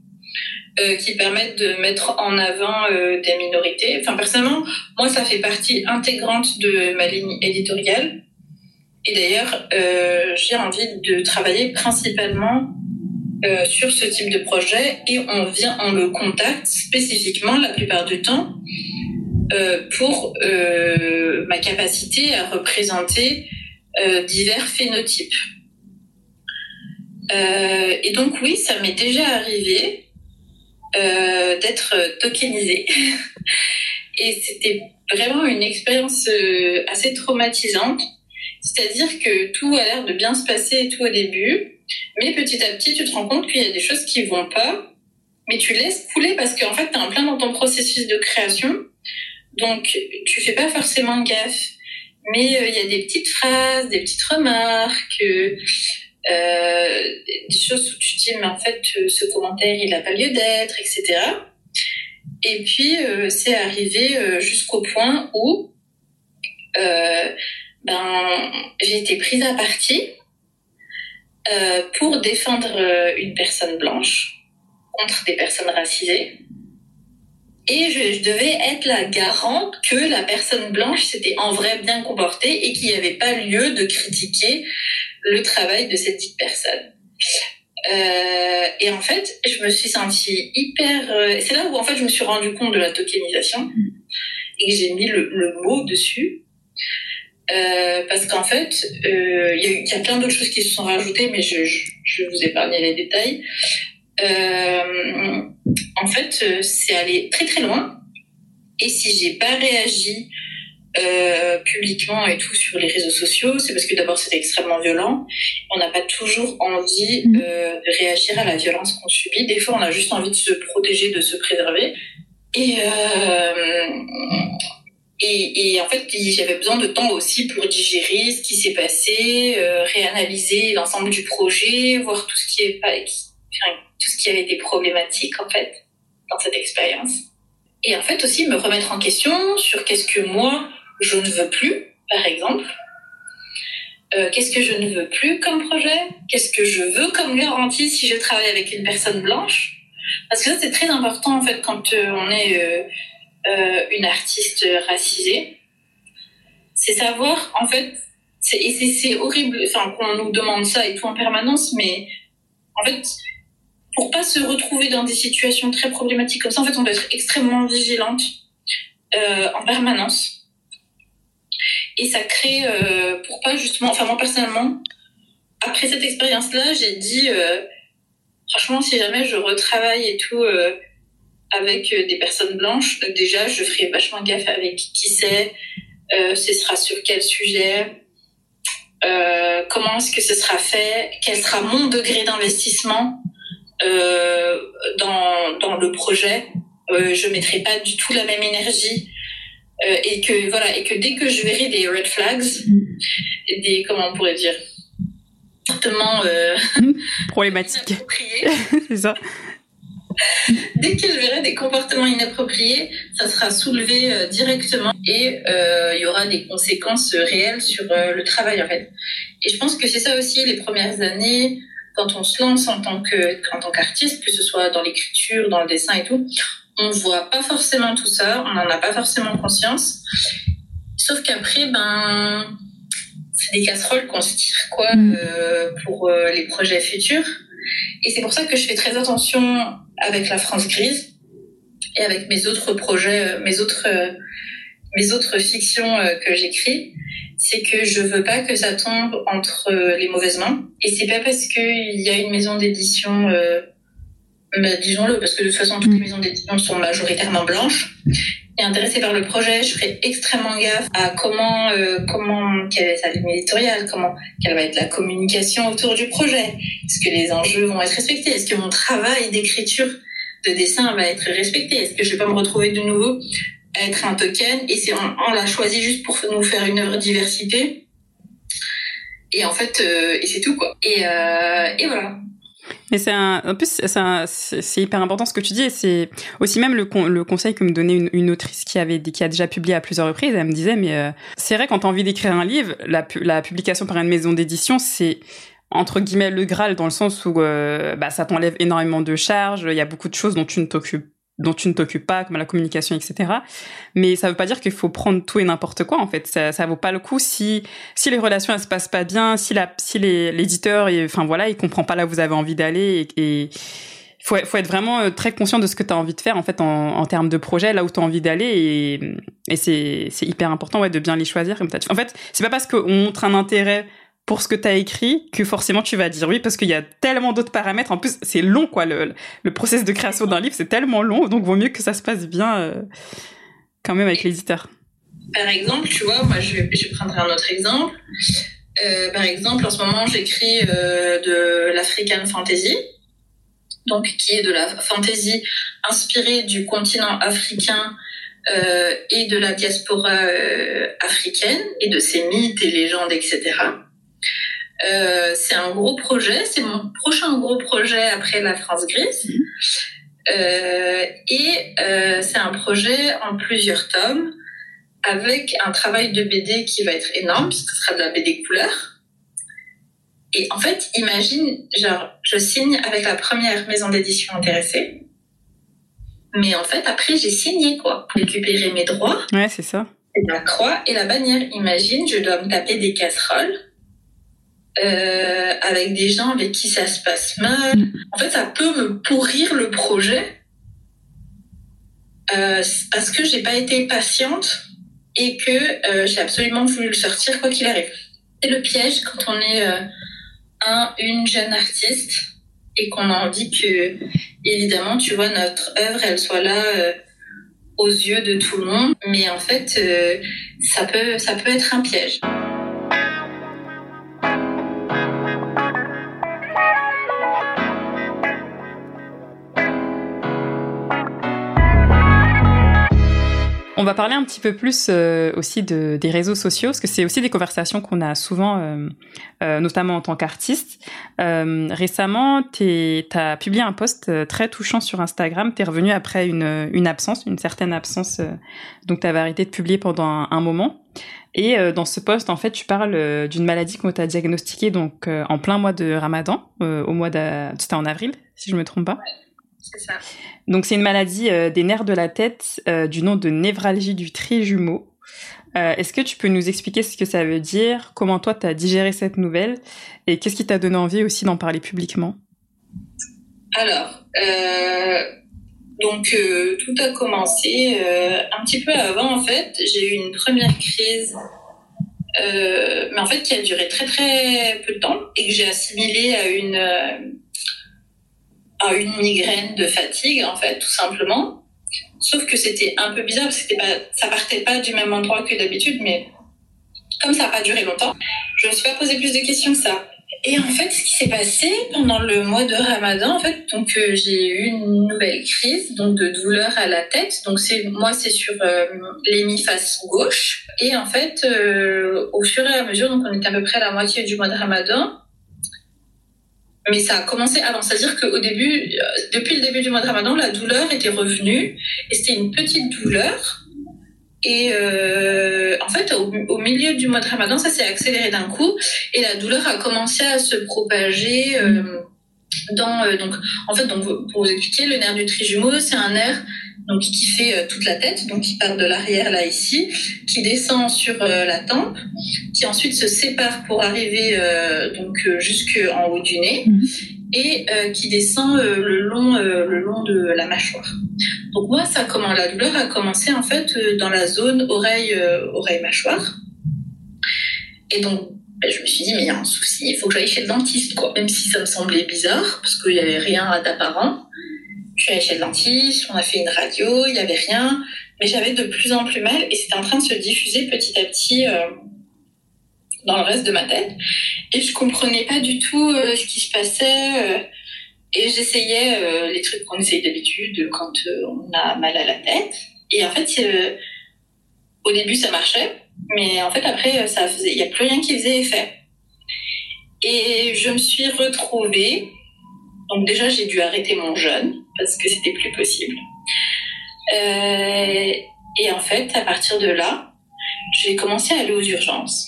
Euh, qui permettent de mettre en avant euh, des minorités. Enfin, personnellement, moi, ça fait partie intégrante de ma ligne éditoriale. Et d'ailleurs, euh, j'ai envie de travailler principalement euh, sur ce type de projet et on vient, on le contacte spécifiquement la plupart du temps euh, pour euh, ma capacité à représenter divers phénotypes. et donc oui, ça m'est déjà arrivé euh, d'être tokenisé. et c'était vraiment une expérience euh, assez traumatisante. C'est-à-dire que tout a l'air de bien se passer tout au début, mais petit à petit, tu te rends compte qu'il y a des choses qui vont pas, mais tu laisses couler parce qu'en fait, tu es en plein dans ton processus de création, donc tu fais pas forcément gaffe. Mais euh, il y a des petites phrases, des petites remarques, euh, des choses où tu dis mais en fait euh, ce commentaire il n'a pas lieu d'être, etc. Et puis euh, c'est arrivé jusqu'au point où ben, j'ai été prise à partie pour défendre une personne blanche contre des personnes racisées. Et je, devais être la garante que la personne blanche s'était en vrai bien comportée et qu'il n'y avait pas lieu de critiquer le travail de cette dite personne. Euh, et en fait, je me suis sentie hyper. Euh, c'est là où en fait je me suis rendu compte de la tokenisation et que j'ai mis le, mot dessus. Euh, parce qu'en fait, il y, y, a plein d'autres choses qui se sont rajoutées, mais je, je, je vous épargner les détails. Euh, en fait, euh, c'est allé très très loin. Et si j'ai pas réagi euh, publiquement et tout sur les réseaux sociaux, c'est parce que d'abord c'était extrêmement violent. On n'a pas toujours envie mm. euh, de réagir à la violence qu'on subit. Des fois, on a juste envie de se protéger, de se préserver. Et euh, et, et, en fait, j'avais besoin de temps aussi pour digérer ce qui s'est passé, réanalyser l'ensemble du projet, voir tout ce qui est pas, qui, tout ce qui avait été problématique en fait dans cette expérience. Et en fait aussi me remettre en question sur qu'est-ce que moi je ne veux plus, par exemple. Euh, qu'est-ce que je ne veux plus comme projet? Qu'est-ce que je veux comme garantie si je travaille avec une personne blanche? Parce que ça c'est très important en fait quand euh, on est euh, euh, une artiste racisée. C'est savoir en fait, et c'est horrible, qu'on nous demande ça et tout en permanence, mais en fait, pour pas se retrouver dans des situations très problématiques comme ça, en fait, on doit être extrêmement vigilante euh, en permanence. Et ça crée, euh, pour pas justement, enfin moi personnellement, après cette expérience-là, j'ai dit, euh, franchement, si jamais je retravaille et tout euh, avec euh, des personnes blanches, déjà, je ferai vachement gaffe avec qui c'est, ce sera sur quel sujet, comment est-ce que ce sera fait, quel sera mon degré d'investissement dans, dans le projet. Je mettrai pas du tout la même énergie euh, et que voilà et que dès que je verrai des red flags, des comment on pourrait dire comportements euh, problématiques, c'est ça. Dès que je verrai des comportements inappropriés, ça sera soulevé euh, directement et euh, il y aura des conséquences réelles sur euh, le travail en fait. Et je pense que c'est ça aussi les premières années quand on se lance en tant que en tant qu'artiste, que ce soit dans l'écriture, dans le dessin et tout, on voit pas forcément tout ça, on n'en a pas forcément conscience. Sauf qu'après, ben, c'est des casseroles qu'on se tire quoi mm. pour les projets futurs. Et c'est pour ça que je fais très attention avec la France grise et avec mes autres projets, euh, mes autres, euh, mes autres fictions euh, que j'écris, c'est que je veux pas que ça tombe entre les mauvaises mains. Et c'est pas parce qu'il y a une maison d'édition, euh, bah, disons-le, parce que de toute façon toutes les mm. maisons d'édition sont majoritairement blanches. Et intéressée par le projet, je ferai extrêmement gaffe à comment, euh, comment, quelle est sa ligne éditoriale, comment, quelle va être la communication autour du projet. Est-ce que les enjeux vont être respectés? Est-ce que mon travail d'écriture, de dessin va être respecté? Est-ce que je vais pas me retrouver de nouveau à être un token? Et c'est on, l'a choisi juste pour nous faire une œuvre diversité. Et en fait, euh, et c'est tout quoi. Et, euh, et voilà. Mais c'est un, en plus, c'est hyper important ce que tu dis. Et c'est aussi même le, conseil que me donnait une, autrice qui avait qui a déjà publié à plusieurs reprises. Elle me disait, mais euh, c'est vrai quand t'as envie d'écrire un livre, la, la publication par une maison d'édition, c'est entre guillemets le graal dans le sens où euh, bah, ça t'enlève énormément de charges. Il y a beaucoup de choses dont tu ne t'occupes dont tu ne t'occupes pas, comme la communication, etc. Mais ça veut pas dire qu'il faut prendre tout et n'importe quoi, en fait. Ça, ça vaut pas le coup si, si les relations, elles se passent pas bien, si la, si l'éditeur, enfin voilà, il comprend pas là où vous avez envie d'aller et, et faut, faut être vraiment euh, très conscient de ce que tu as envie de faire, en fait, en, en termes de projet, là où tu as envie d'aller et, et c'est, c'est hyper important, ouais, de bien les choisir, comme En fait, c'est pas parce qu'on montre un intérêt pour ce que tu as écrit que forcément tu vas dire oui parce qu'il y a tellement d'autres paramètres. En plus, c'est long quoi le, le process de création d'un livre, c'est tellement long donc vaut mieux que ça se passe bien euh, quand même avec l'éditeur. Par exemple, tu vois, moi je, prendrai un autre exemple. Euh, par exemple, en ce moment, j'écris euh, de l'African Fantasy, donc qui est de la fantasy inspirée du continent africain et de la diaspora africaine et de ses mythes et légendes, etc. Euh, c'est un gros projet, c'est mon prochain gros projet après la France grise. Mhm. Euh, et euh, c'est un projet en plusieurs tomes avec un travail de BD qui va être énorme, puisque ce sera de la BD couleur. Et en fait, imagine, genre, je signe avec la première maison d'édition intéressée. Mais en fait, après, j'ai signé, quoi, pour récupérer mes droits. Ouais, c'est ça. La croix et la bannière. Imagine, je dois me taper des casseroles euh, avec des gens avec qui ça se passe mal. Mm. En fait, ça peut me pourrir le projet euh, parce que j'ai pas été patiente et que euh, j'ai absolument voulu le sortir quoi qu'il arrive. C'est le piège quand on est euh, un, une jeune artiste et qu'on a envie que, évidemment, tu vois, notre œuvre, elle soit là euh, aux yeux de tout le monde. Mais en fait, euh, ça peut, ça peut être un piège. On va parler un petit peu plus euh, aussi de, des réseaux sociaux, parce que c'est aussi des conversations qu'on a souvent, euh, euh, notamment en tant qu'artiste. récemment, tu as publié un post très touchant sur Instagram. Tu es revenu après une, une, absence, une certaine absence, donc tu avais arrêté de publier pendant un, moment. Et dans ce post, en fait, tu parles d'une maladie qu'on t'a diagnostiquée donc en plein mois de Ramadan, au mois de, c'était en avril, si je me trompe pas. C'est ça. Donc c'est une maladie euh, des nerfs de la tête euh, du nom de névralgie du trijumeau. Euh, Est-ce que tu peux nous expliquer ce que ça veut dire, comment toi tu as digéré cette nouvelle? Et qu'est-ce qui t'a donné envie aussi d'en parler publiquement? Alors, euh, donc tout a commencé un petit peu avant en fait. J'ai eu une première crise, mais en fait qui a duré très très peu de temps et que j'ai assimilée à une à une migraine de fatigue, en fait, tout simplement. Sauf que c'était un peu bizarre, parce que pas, ça partait pas du même endroit que d'habitude, mais comme ça n'a pas duré longtemps, je ne me suis pas posé plus de questions que ça. Et en fait, ce qui s'est passé pendant le mois de Ramadan, en fait, donc euh, j'ai eu une nouvelle crise, donc de douleur à la tête. Donc c'est moi, c'est sur euh, l'hémiface gauche. Et en fait, euh, au fur et à mesure, donc on était à peu près à la moitié du mois de Ramadan, mais ça a commencé avant. C'est-à-dire qu'au début, euh, depuis le début du mois de Ramadan, la douleur était revenue et c'était une petite douleur. Et euh, en fait, au, milieu du mois de Ramadan, ça s'est accéléré d'un coup et la douleur a commencé à se propager. Euh, dans donc en fait donc pour vous expliquer le nerf du trijumeau c'est un nerf donc qui fait euh, toute la tête, donc qui part de l'arrière là ici, qui descend sur euh, la tempe, qui ensuite se sépare pour arriver euh, donc jusqu'en haut du nez mhm. et qui descend le long le long de la mâchoire. Donc moi ça comment la douleur a commencé en fait dans la zone oreille oreille mâchoire. Et donc ben, je me suis dit mais il y a un souci, il faut que j'aille chez le dentiste quoi, même si ça me semblait bizarre parce qu'il y avait rien d'apparent. Je suis allée chez le dentiste, on a fait une radio, il n'y avait rien, mais j'avais de plus en plus mal et c'était en train de se diffuser petit à petit euh, dans le reste de ma tête. Et je comprenais pas du tout euh, ce qui se passait. Euh, et j'essayais les trucs qu'on essaye d'habitude quand on a mal à la tête. Et en fait, au début, ça marchait, mais en fait, après, il n'y a plus rien qui faisait effet. Et je me suis retrouvée. Donc déjà, j'ai dû arrêter mon jeûne parce que c'était plus possible. Euh, et en fait, à partir de là, j'ai commencé à aller aux urgences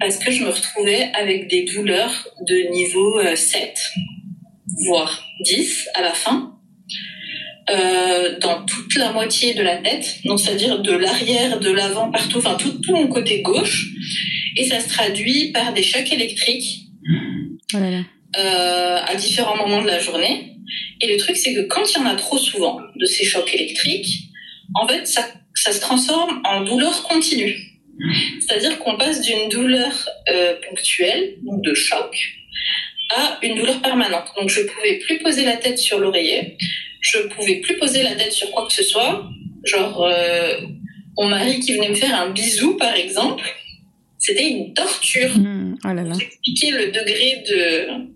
parce que je me retrouvais avec des douleurs de niveau 7, euh, voire 10 à la fin, euh, dans toute la moitié de la tête, donc c'est-à-dire de l'arrière, de l'avant, partout, enfin tout, tout mon côté gauche, et ça se traduit par des chocs électriques oh euh, à différents moments de la journée. Et le truc, c'est que quand il y en a trop souvent de ces chocs électriques, en fait, ça, ça se transforme en douleur continue. C'est-à-dire qu'on passe d'une douleur euh, ponctuelle, donc de choc, à une douleur permanente. Donc je pouvais plus poser la tête sur l'oreiller, je pouvais plus poser la tête sur quoi que ce soit. Genre euh, mon mari qui venait me faire un bisou, par exemple, c'était une torture. Mmh, oh là là. Expliquer le degré de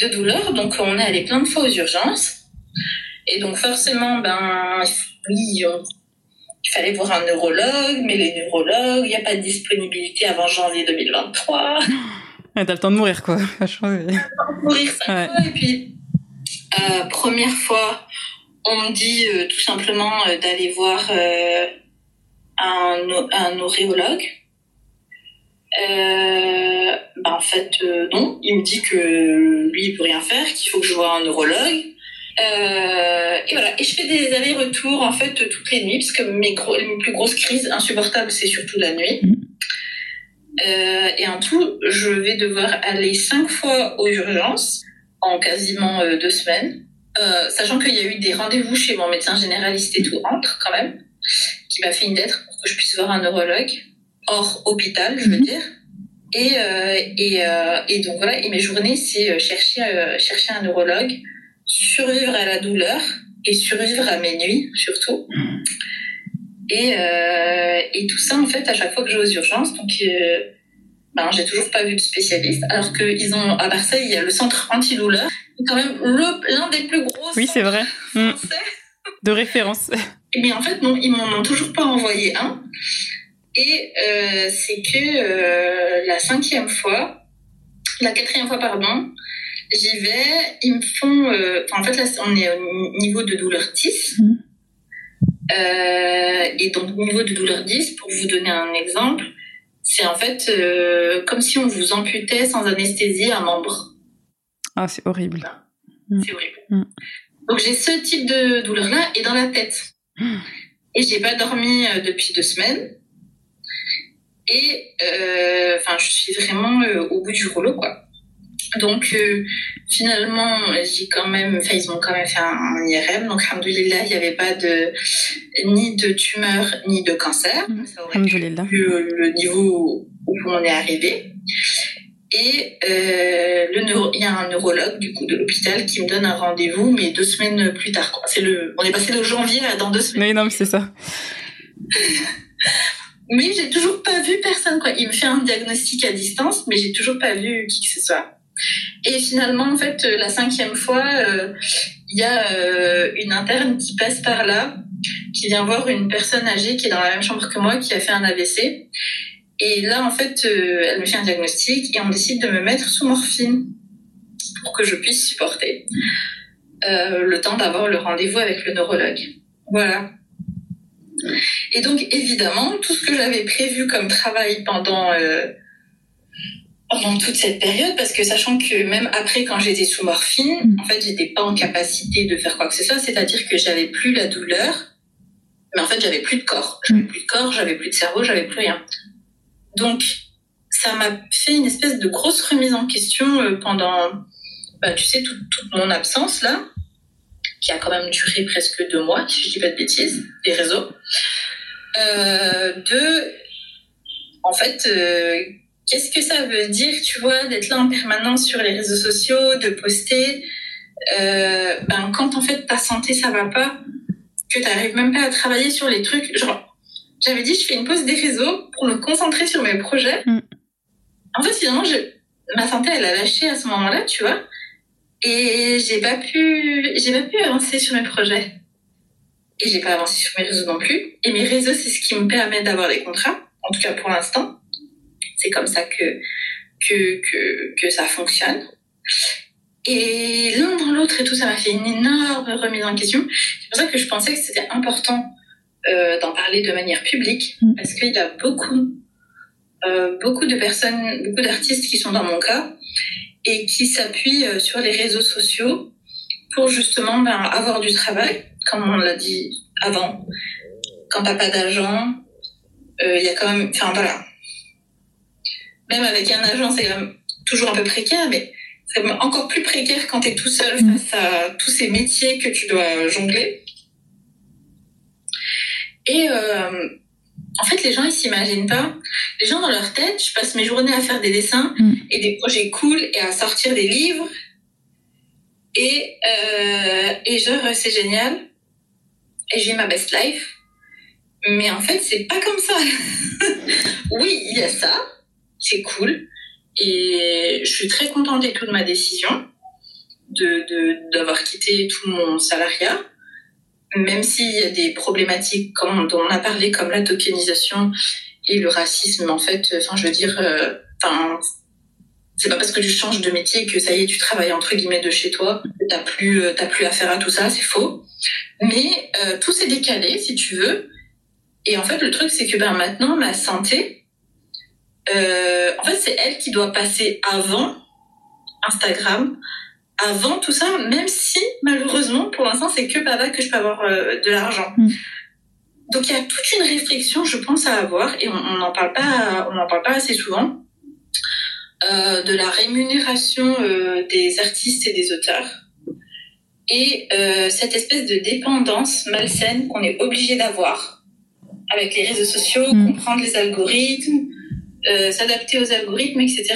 de douleur. Donc, on est allé plein de fois aux urgences. Et donc, forcément, ben, oui, il fallait voir un neurologue, mais les neurologues, il n'y a pas de disponibilité avant janvier 2023. T'as le temps de mourir, quoi. mourir ça Et puis, euh, première fois, on me dit euh, tout simplement euh, d'aller voir un, un auréologue. Euh, ben en fait, euh, non. Il me dit que lui, il peut rien faire, qu'il faut que je vois un neurologue. Euh, et voilà. Et je fais des allers-retours, en fait, toutes les nuits, parce que mes, mes plus grosses crises insupportables, c'est surtout la nuit. Euh, et en tout, je vais devoir aller cinq fois aux urgences en quasiment euh, deux semaines. Euh, sachant qu'il y a eu des rendez-vous chez mon médecin généraliste et tout entre quand même, qui m'a fait une lettre pour que je puisse voir un neurologue hors hôpital, je veux mhm. dire. Et, euh, et, euh, et, donc voilà, et mes journées, c'est euh, chercher, chercher un neurologue, survivre à la douleur et survivre à mes nuits surtout. Et, et tout ça, en fait, à chaque fois que je vais aux urgences, donc ben, j'ai toujours pas vu de spécialiste, alors qu'ils ont à Marseille, il y a le centre antidouleur, quand même l'un des plus gros. Oui, c'est vrai. Mm. De référence. Mais en fait, non, ils m'en ont toujours pas envoyé un. Et euh, c'est que euh, la cinquième fois, la quatrième fois, pardon, j'y vais, ils me font... Euh, en fait, là, on est au niveau de douleur 10. Mmh. et donc, niveau de douleur 10, pour vous donner un exemple, c'est en fait comme si on vous amputait sans anesthésie un membre. Ah, c'est horrible. Mmh. C'est horrible. Mmh. Donc, j'ai ce type de douleur-là et dans la tête. Et j'ai pas dormi depuis deux semaines. Et euh, enfin, je suis vraiment euh, au bout du rouleau, quoi. Donc euh, finalement, j'ai quand même, enfin ils m'ont quand même fait un, IRM. Donc alhamdoulilah, il n'y avait pas de ni de tumeur ni de cancer. Mmh. Ça aurait pu le, niveau où on est arrivé. Et euh, le neuro, il y a un neurologue du coup de l'hôpital qui me donne un rendez-vous, mais deux semaines plus tard. Quoi. C'est le, on est passé de janvier à dans deux semaines. Mais non, c'est ça. Mais j'ai toujours pas vu personne, quoi. Il me fait un diagnostic à distance, mais j'ai toujours pas vu qui que ce soit. Et finalement, en fait, euh, la cinquième fois, euh, il y a euh, une interne qui passe par là, qui vient voir une personne âgée qui est dans la même chambre que moi, qui a fait un AVC. Et là, en fait, elle me fait un diagnostic et on décide de me mettre sous morphine pour que je puisse supporter le temps d'avoir le rendez-vous avec le neurologue. Voilà. Et donc, évidemment, tout ce que j'avais prévu comme travail pendant, euh, pendant toute cette période, parce que sachant que même après, quand j'étais sous morphine, mm. en fait, j'étais pas en capacité de faire quoi que ce soit, c'est-à-dire que j'avais plus la douleur, mais en fait, j'avais plus de corps. J'avais mm. plus de corps, j'avais plus de cerveau, j'avais plus rien. Donc, ça m'a fait une espèce de grosse remise en question euh, pendant, bah, tu sais, toute, toute mon absence là qui a quand même duré presque deux mois, si je dis pas de bêtises, les réseaux. Euh, de, en fait, euh, qu'est-ce que ça veut dire, tu vois, d'être là en permanence sur les réseaux sociaux, de poster, euh, ben, quand en fait ta santé ça va pas, que tu n'arrives même pas à travailler sur les trucs, genre, j'avais dit je fais une pause des réseaux pour me concentrer sur mes projets. Mm. En fait, finalement, je, ma santé elle a lâché à ce moment-là, tu vois. Et j'ai pas pu, j'ai pas pu avancer sur mes projets. Et j'ai pas avancé sur mes réseaux non plus. Et mes réseaux, c'est ce qui me permet d'avoir des contrats. En tout cas, pour l'instant. C'est comme ça que, que, que, que ça fonctionne. Et l'un dans l'autre et tout, ça m'a fait une énorme remise en question. C'est pour ça que je pensais que c'était important euh, d'en parler de manière publique, mm. parce qu'il y a beaucoup, euh, beaucoup de personnes, beaucoup d'artistes qui sont dans mon cas, et qui s'appuie euh, sur les réseaux sociaux pour justement ben, avoir du travail, comme on l'a dit avant. Quand t'as pas d'agent, euh, il y a quand même, enfin voilà. Même avec un agent, c'est toujours un peu précaire, mais c'est encore plus précaire quand tu es tout seul mm. face à tous ces métiers que tu dois jongler. Et euh, en fait, les gens, ils s'imaginent pas. Les gens, dans leur tête, je passe mes journées à faire des dessins mm. et des projets cool et à sortir des livres. Et, euh, et genre, c'est génial. Et j'ai ma best life. Mais en fait, c'est pas comme ça. oui, il y a ça. C'est cool. Et je suis très contente et tout de ma décision de d'avoir quitté tout mon salariat même s'il y a des problématiques dont on a parlé, comme la tokenisation et le racisme, en fait, enfin, je veux dire, euh, enfin, c'est pas parce que tu changes de métier que ça y est, tu travailles entre guillemets de chez toi, t'as plus, euh, t'as plus affaire à tout ça, c'est faux. Mais euh, tout s'est décalé, si tu veux. Et en fait, le truc, c'est que ben, maintenant, ma santé, euh, en fait, c'est elle qui doit passer avant Instagram, avant tout ça, même si, malheureusement, pour l'instant, c'est que là que je peux avoir euh, de l'argent. Mm. Donc, il y a toute une réflexion, je pense, à avoir, et on n'en parle pas, on n'en parle pas assez souvent, euh, de la rémunération euh, des artistes et des auteurs et euh, cette espèce de dépendance malsaine qu'on est obligé d'avoir avec les réseaux sociaux, mm. comprendre les algorithmes, euh, s'adapter aux algorithmes, etc.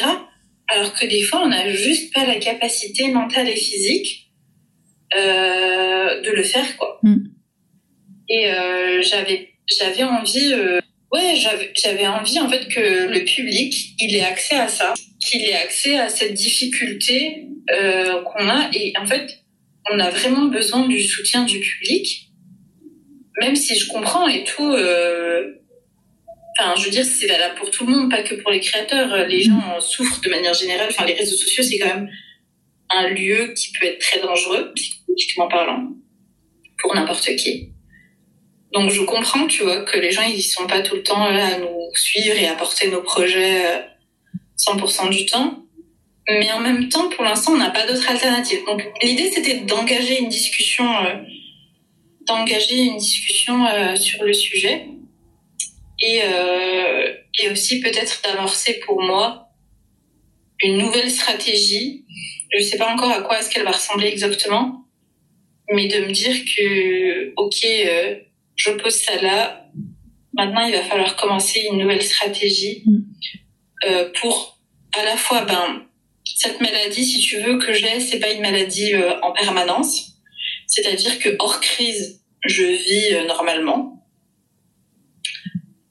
Alors que des fois, on n'a juste pas la capacité mentale et physique euh, de le faire, quoi. Mm. Et euh, j'avais j'avais envie, euh, ouais, j'avais j'avais envie en fait que le public il ait accès à ça, qu'il ait accès à cette difficulté euh, qu'on a. Et en fait, on a vraiment besoin du soutien du public, même si je comprends et tout. Euh, enfin, je veux dire, c'est valable pour tout le monde, pas que pour les créateurs. Les gens souffrent de manière générale. Enfin, les réseaux sociaux, c'est quand même un lieu qui peut être très dangereux, psychologiquement parlant, pour n'importe qui. Donc, je comprends, tu vois, que les gens, ils sont pas tout le temps là à nous suivre et à porter nos projets 100% euh, du temps. Mais en même temps, pour l'instant, on n'a pas d'autre alternative. Donc, l'idée, c'était d'engager une discussion, euh, d'engager une discussion euh, sur le sujet, et, euh, et aussi peut-être d'amorcer pour moi une nouvelle stratégie. Je ne sais pas encore à quoi est-ce qu'elle va ressembler exactement, mais de me dire que, ok, euh, je pose ça là. Maintenant, il va falloir commencer une nouvelle stratégie mm. euh, pour à la fois ben cette maladie, si tu veux, que j'ai, c'est pas une maladie euh, en permanence. C'est-à-dire que hors crise, je vis euh, normalement.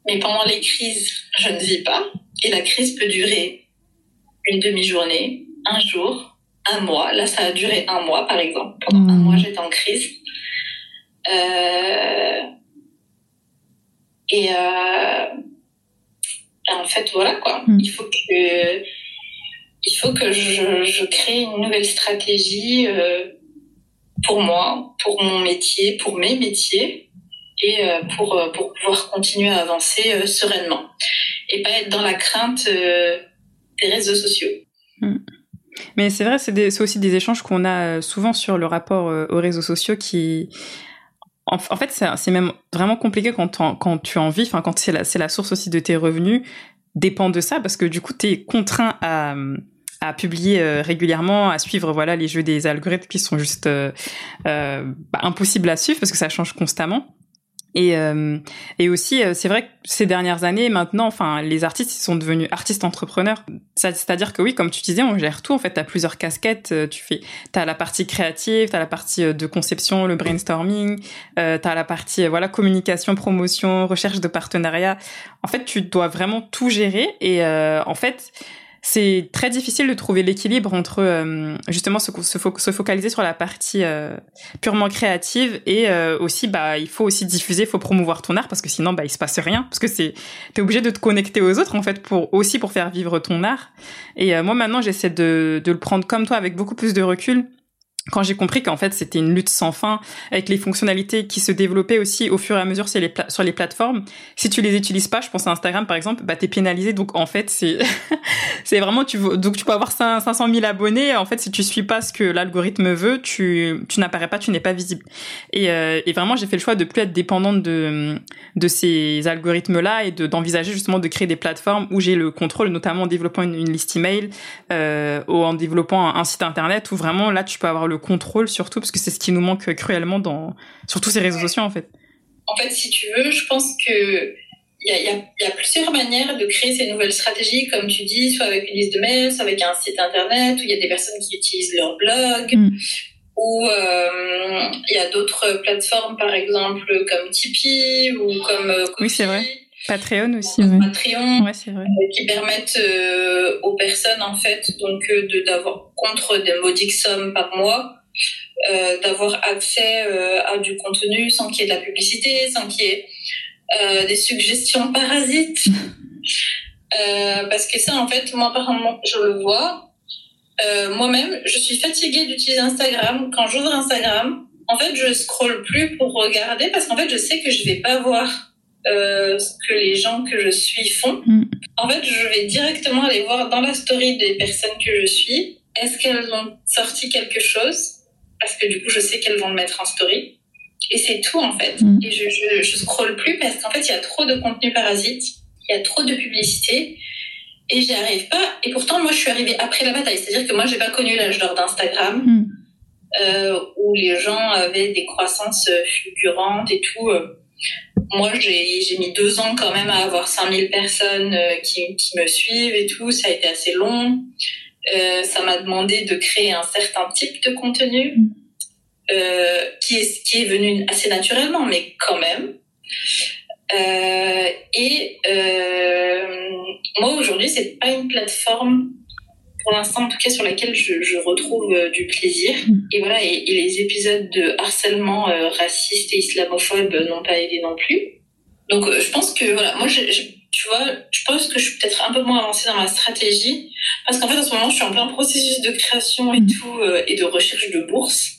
Mais pendant les crises, je ne vis pas. Et la crise peut durer une demi-journée, un jour, un mois. Là, ça a duré un mois, par exemple. Pendant un mmh. mois, j'étais en crise. Euh... Et, euh... en fait, voilà quoi. Mmh. Il faut que il faut que je, je crée une nouvelle stratégie euh, pour moi, pour mon métier, pour mes métiers et euh, pour, euh, pour pouvoir continuer à avancer sereinement et pas être dans la crainte des réseaux sociaux. Mm. Mais c'est vrai, c'est aussi des échanges qu'on a souvent sur le rapport aux réseaux sociaux qui, en, fait, c'est même vraiment compliqué quand, quand tu en vis, quand c'est la, la source aussi de tes revenus, dépend de ça parce que du coup, tu es contraint à, à publier euh, régulièrement, à suivre voilà les jeux des algorithmes qui sont juste euh, euh, bah, impossibles à suivre parce que ça change constamment. Et, euh, et aussi, c'est vrai que ces dernières années, maintenant, enfin, les artistes ils sont devenus artistes entrepreneurs. C'est-à-dire que oui, comme tu disais, on gère tout. En fait, t'as plusieurs casquettes. Tu fais, t'as la partie créative, t'as la partie de conception, le brainstorming, euh, t'as la partie voilà communication, promotion, recherche de partenariat. En fait, tu dois vraiment tout gérer. Et en fait, c'est très difficile de trouver l'équilibre entre euh, justement se, se, focaliser sur la partie euh, purement créative et euh, aussi bah il faut aussi diffuser, il faut promouvoir ton art parce que sinon bah il se passe rien. Parce que c'est t'es obligé de te connecter aux autres en fait pour aussi pour faire vivre ton art. Et moi maintenant j'essaie de, de le prendre comme toi avec beaucoup plus de recul quand j'ai compris qu'en fait c'était une lutte sans fin avec les fonctionnalités qui se développaient aussi au fur et à mesure sur les, plateformes, si tu les utilises pas, je pense à Instagram par exemple, bah t'es pénalisé. Donc en fait c'est c'est vraiment tu donc tu peux avoir 500 000 abonnés. En fait si tu suis pas ce que l'algorithme veut, tu tu n'apparais pas, tu n'es pas visible. Et, euh, et vraiment j'ai fait le choix de plus être dépendante de de ces algorithmes là et de d'envisager justement de créer des plateformes où j'ai le contrôle, notamment en développant une, une liste email euh, ou en développant un, un site internet où vraiment là tu peux avoir le contrôle surtout, parce que c'est ce qui nous manque cruellement dans, sur tous ces réseaux sociaux en fait. En fait, si tu veux, je pense que il y, y, y a, plusieurs manières de créer ces nouvelles stratégies, comme tu dis, soit avec une liste de mails, soit avec un site internet, où il y a des personnes qui utilisent leur blog, mm. ou euh, il y a d'autres plateformes, par exemple, comme Tipeee ou comme euh, Oui, c'est vrai. Patreon aussi. Patreon, ouais, vrai. Euh, qui permettent euh, aux personnes en fait donc euh, de d'avoir contre des modiques sommes par mois, euh, d'avoir accès à du contenu sans qu'il y ait de la publicité, sans qu'il y ait des suggestions parasites. parce que ça en fait moi apparemment je le vois. Moi-même, je suis fatiguée d'utiliser Instagram. Quand j'ouvre Instagram, en fait, je scrolle plus pour regarder parce qu'en fait, je sais que je vais pas voir ce que les gens que je suis font. Mm. En fait, je vais directement aller voir dans la story des personnes que je suis, est-ce qu'elles ont sorti quelque chose? Parce que du coup, je sais qu'elles vont le mettre en story. Et c'est tout en fait. Mm. Et je, je, je scrolle plus parce qu'en fait, il y a trop de contenu parasite, il y a trop de publicité et j'y arrive pas. Et pourtant, moi, je suis arrivée après la bataille. C'est-à-dire que moi, j'ai pas connu l'âge d'or d'Instagram Mm. euh, où les gens avaient des croissances euh, fulgurantes et tout. Moi, j'ai mis deux ans quand même à avoir 5000 personnes euh, qui, qui me suivent et tout. Ça a été assez long. Euh, ça m'a demandé de créer un certain type de contenu Mm. euh, qui, est, qui est venu assez naturellement, mais quand même. Euh, et euh, moi aujourd'hui, c'est pas une plateforme pour l'instant, en tout cas, sur laquelle je, je retrouve euh, du plaisir. Mm. Et voilà, et, et les épisodes de harcèlement raciste et islamophobe n'ont pas aidé non plus. Donc, je pense que voilà, moi, je, je- tu vois, je pense que je suis peut-être un peu moins avancée dans ma stratégie parce qu'en fait, en ce moment, je suis en plein processus de création et Mm. tout euh, et de recherche de bourse.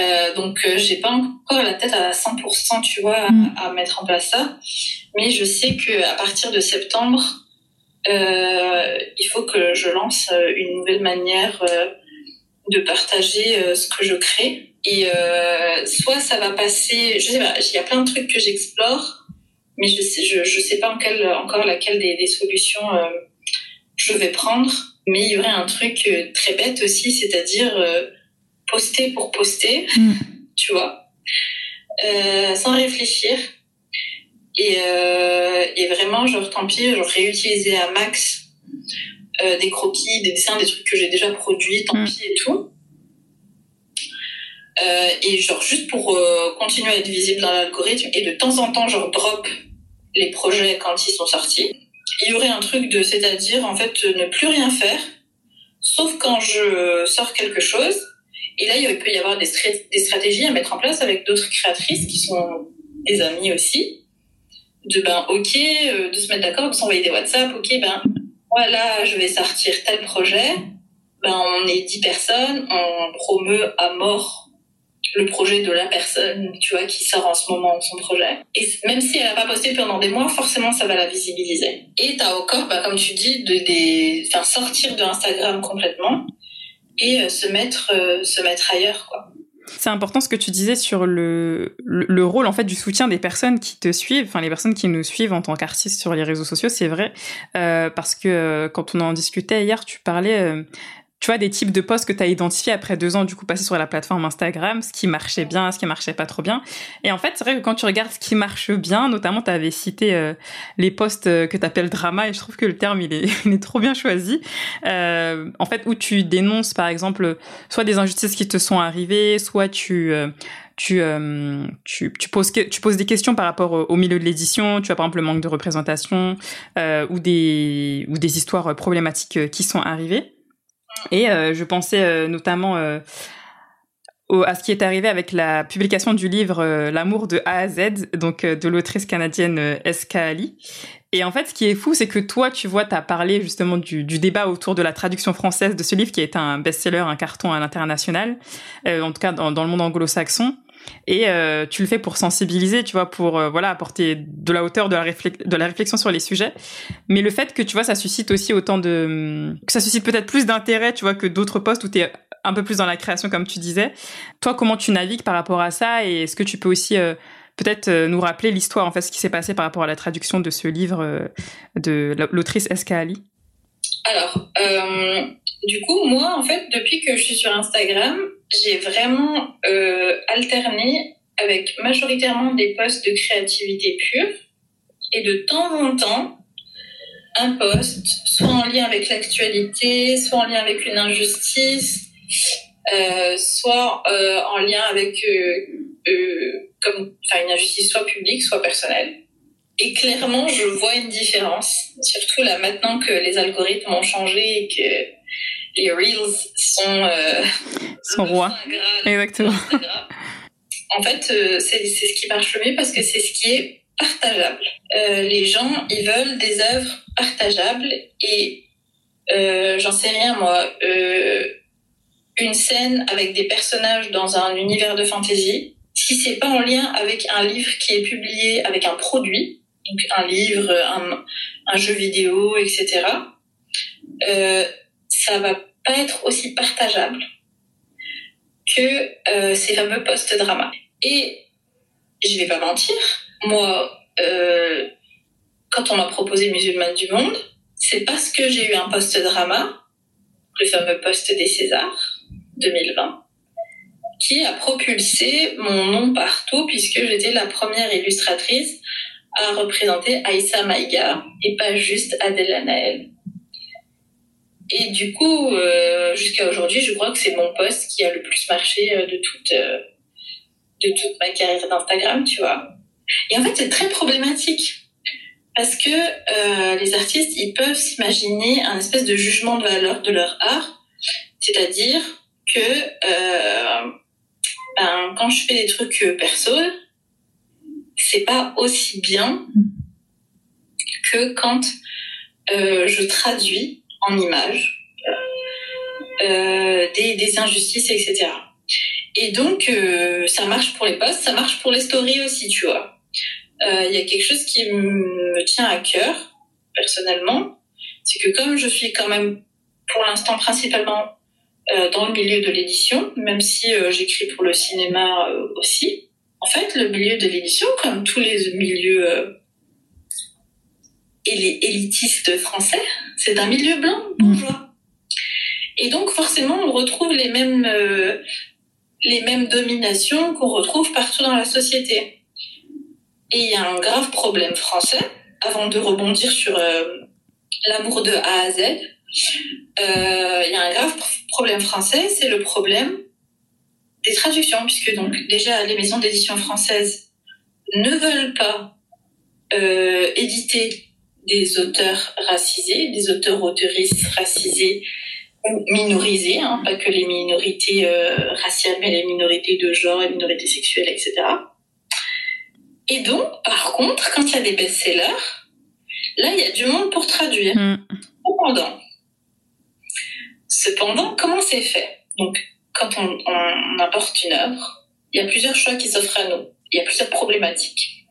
Euh, donc, euh, j'ai pas encore la tête à 100%, tu vois, à, Mm. à mettre en place ça. Mais je sais que à partir de septembre, euh, il faut que je lance euh, une nouvelle manière euh, de partager euh, ce que je crée. Et euh, soit ça va passer, je sais pas, il y a plein de trucs que j'explore, mais je sais, je, je sais pas en quelle, encore laquelle des, des solutions euh, je vais prendre. Mais il y aurait un truc euh, très bête aussi, c'est-à-dire euh, poster pour poster, Mm. tu vois, euh, sans réfléchir. Et, euh, et vraiment, genre, tant pis, genre, réutiliser à max des croquis, des dessins, des trucs que j'ai déjà produits, tant Mm. pis et tout. Et genre, juste pour continuer à être visible dans l'algorithme et de temps en temps, genre, drop les projets quand ils sont sortis. Il y aurait un truc de, c'est-à-dire, en fait, ne plus rien faire, sauf quand je sors quelque chose. Et là, il peut y avoir des, stra- des stratégies à mettre en place avec d'autres créatrices qui sont des amis aussi. De ben, ok, euh, de se mettre d'accord, de s'envoyer des WhatsApp, ok, ben, voilà, je vais sortir tel projet. Ben, on est 10 personnes, on promeut à mort le projet de la personne, tu vois, qui sort en ce moment son projet. Et même si elle n'a pas posté pendant des mois, forcément, ça va la visibiliser. Et t'as encore, bah, comme tu dis, de, des, sortir de Instagram complètement et euh, se mettre, euh, se mettre ailleurs, quoi. C'est important ce que tu disais sur le, le, le rôle en fait du soutien des personnes qui te suivent, enfin les personnes qui nous suivent en tant qu'artistes sur les réseaux sociaux, c'est vrai euh, parce que quand on en discutait hier, tu parlais tu vois des types de posts que tu as identifiés après deux ans du coup passés sur la plateforme Instagram, ce qui marchait bien, ce qui marchait pas trop bien. Et en fait, c'est vrai que quand tu regardes ce qui marche bien, notamment tu avais cité euh, les posts euh, que tu appelles drama et je trouve que le terme il est, il est trop bien choisi. Euh, en fait, où tu dénonces par exemple soit des injustices qui te sont arrivées, soit tu euh, tu, euh, tu, tu, poses, tu poses des questions par rapport au, milieu de l'édition, tu as par exemple le manque de représentation euh, ou, des, ou des histoires problématiques euh, qui sont arrivées. Et euh, je pensais euh, notamment euh, au, à ce qui est arrivé avec la publication du livre euh, L'amour de A à Z, donc euh, de l'autrice canadienne euh, S.K. Ali. Et en fait, ce qui est fou, c'est que toi, tu vois, tu as parlé justement du, du, débat autour de la traduction française de ce livre qui est un best-seller, un carton à l'international, en tout cas dans, dans le monde anglo-saxon. Et euh, tu le fais pour sensibiliser, tu vois, pour euh, voilà apporter de la hauteur, de la, réflexion sur les sujets. Mais le fait que tu vois, ça suscite aussi autant de, que ça suscite peut-être plus d'intérêt, tu vois, que d'autres postes où t'es un peu plus dans la création, comme tu disais. Toi, comment tu navigues par rapport à ça Et est-ce que tu peux aussi euh, peut-être nous rappeler l'histoire, en fait, ce qui s'est passé par rapport à la traduction de ce livre de l'autrice Eska Ali? Alors, du coup, moi, en fait, depuis que je suis sur Instagram, j'ai vraiment euh, alterné avec majoritairement des posts de créativité pure et de temps en temps un post, soit en lien avec l'actualité, soit en lien avec une injustice, euh, soit euh, en lien avec comme, une injustice soit publique, soit personnelle. Et clairement, je vois une différence, surtout là maintenant que les algorithmes ont changé et que les reels sont euh, son roi. Exactement. En fait, euh, c'est ce qui marche le mieux parce que c'est ce qui est partageable. Euh, les gens, ils veulent des œuvres partageables et euh, j'en sais rien moi. une scène avec des personnages dans un univers de fantasy, si c'est pas en lien avec un livre qui est publié avec un produit, donc un livre, un, un jeu vidéo, etc., euh, ça va pas être aussi partageable que euh, ces fameux post-dramas. Et je vais pas mentir, moi, euh, quand on m'a proposé Musulmane du Monde, c'est parce que j'ai eu un post-drama, le fameux post des Césars 2020, qui a propulsé mon nom partout puisque j'étais la première illustratrice à représenter Aïssa Maïga et pas juste Adèle Naël. Et du coup, euh, jusqu'à aujourd'hui, je crois que c'est mon post qui a le plus marché euh, de toute, euh, de toute ma carrière d'Instagram, tu vois. Et en fait, c'est très problématique. Parce que euh, les artistes, ils peuvent s'imaginer un espèce de jugement de valeur de leur art. C'est-à-dire que euh, ben, quand je fais des trucs perso, c'est pas aussi bien que quand euh, je traduis en images euh, des, injustices, etc. Et donc, euh, ça marche pour les posts, ça marche pour les stories aussi, tu vois. Il y a quelque chose qui me tient à cœur, personnellement, c'est que comme je suis quand même, pour l'instant, principalement dans le milieu de l'édition, même si j'écris pour le cinéma aussi, en fait, le milieu de l'édition, comme tous les milieux élitistes français, c'est un milieu blanc, bourgeois. Et donc, forcément, on retrouve les mêmes, euh, les mêmes dominations qu'on retrouve partout dans la société. Et il y a un grave problème français, avant de rebondir sur euh, l'amour de A à Z, euh, il y a un grave problème français, c'est le problème des traductions, puisque donc déjà les maisons d'édition françaises ne veulent pas euh, éditer des auteurs racisés, des auteurs autoristes racisés ou minorisés, hein, pas que les minorités euh, raciales, mais les minorités de genre, les minorités sexuelles, etc. Et donc, par contre, quand il y a des best-sellers, là, il y a du monde pour traduire. Mm. Cependant, cependant, comment c'est fait? Donc, quand on, on apporte une œuvre, il y a plusieurs choix qui s'offrent à nous. Il y a plusieurs problématiques.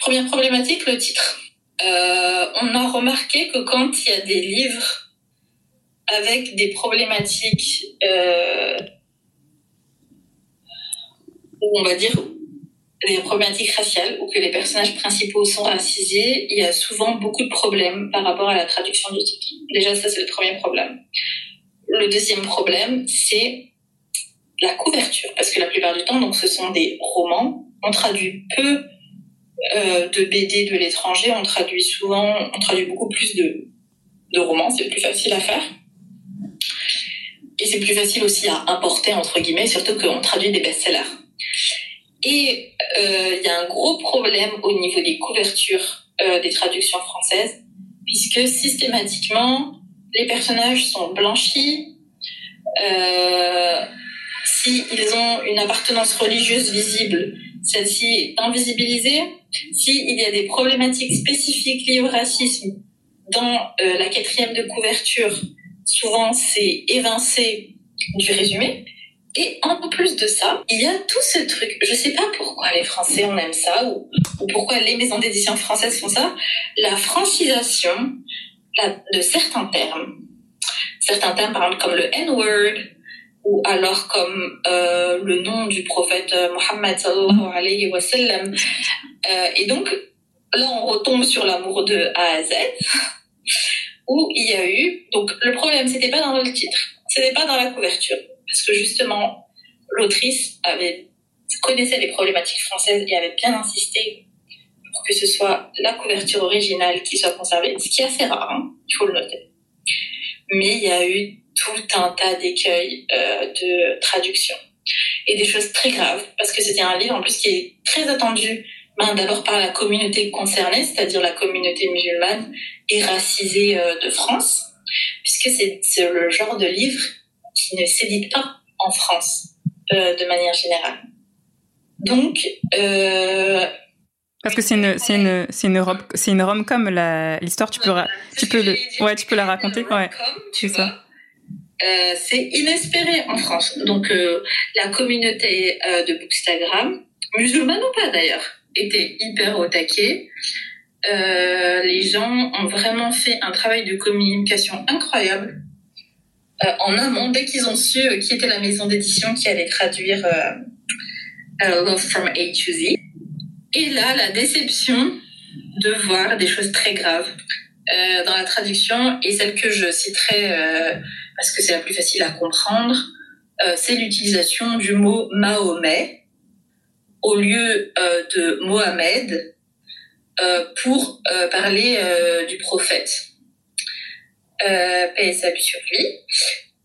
Première problématique, le titre. Euh, on a remarqué que quand il y a des livres avec des problématiques, euh, on va dire des problématiques raciales ou que les personnages principaux sont racisés, il y a souvent beaucoup de problèmes par rapport à la traduction du titre. Déjà, ça c'est le premier problème. Le deuxième problème, c'est la couverture, parce que la plupart du temps, donc, ce sont des romans. On traduit peu euh, de BD de l'étranger, on traduit souvent, on traduit beaucoup plus de, de romans, c'est plus facile à faire. Et c'est plus facile aussi à importer, entre guillemets, surtout qu'on traduit des best-sellers. Et euh, il y a un gros problème au niveau des couvertures euh, des traductions françaises, puisque systématiquement, les personnages sont blanchis, euh, s'ils ont une appartenance religieuse visible, celle-ci est invisibilisée. S'il y a des problématiques spécifiques liées au racisme dans euh, la quatrième de couverture, souvent c'est évincé du résumé. Et en plus de ça, il y a tout ce truc. Je sais pas pourquoi les Français on aime ça ou pourquoi les maisons d'édition françaises font ça. La francisation de certains termes. Certains termes, par exemple, comme le N-word, ou alors comme euh, le nom du prophète euh, Mohammed. Euh, et donc, là, on retombe sur l'amour de A à Z, où il y a eu... Donc, le problème, c'était pas dans le titre, c'était pas dans la couverture, parce que justement, l'autrice avait connaissait les problématiques françaises et avait bien insisté pour que ce soit la couverture originale qui soit conservée, ce qui est assez rare, hein, il faut le noter. Mais il y a eu tout un tas d'écueils euh, de traduction et des choses très graves parce que c'était un livre en plus qui est très attendu ben, d'abord par la communauté concernée, c'est-à-dire la communauté musulmane et racisée euh, de France, puisque c'est le genre de livre qui ne s'édite pas en France euh, de manière générale. Donc, parce que c'est une, c'est une, c'est une robe, c'est une rom comme l'histoire, tu peux, tu peux le, ouais, tu peux la raconter, ouais, c'est ça. Euh, c'est inespéré en France. Donc euh, la communauté euh, de Bookstagram musulmans ou pas d'ailleurs, étaient hyper au taquet. Les gens ont vraiment fait un travail de communication incroyable en amont dès qu'ils ont su qui était la maison d'édition qui allait traduire Love from A to Z. Et là, la déception de voir des choses très graves dans la traduction et celle que je citerai parce que c'est la plus facile à comprendre, c'est l'utilisation du mot Mahomet au lieu euh, de Mohamed euh, pour euh, parler du prophète. salut sur lui.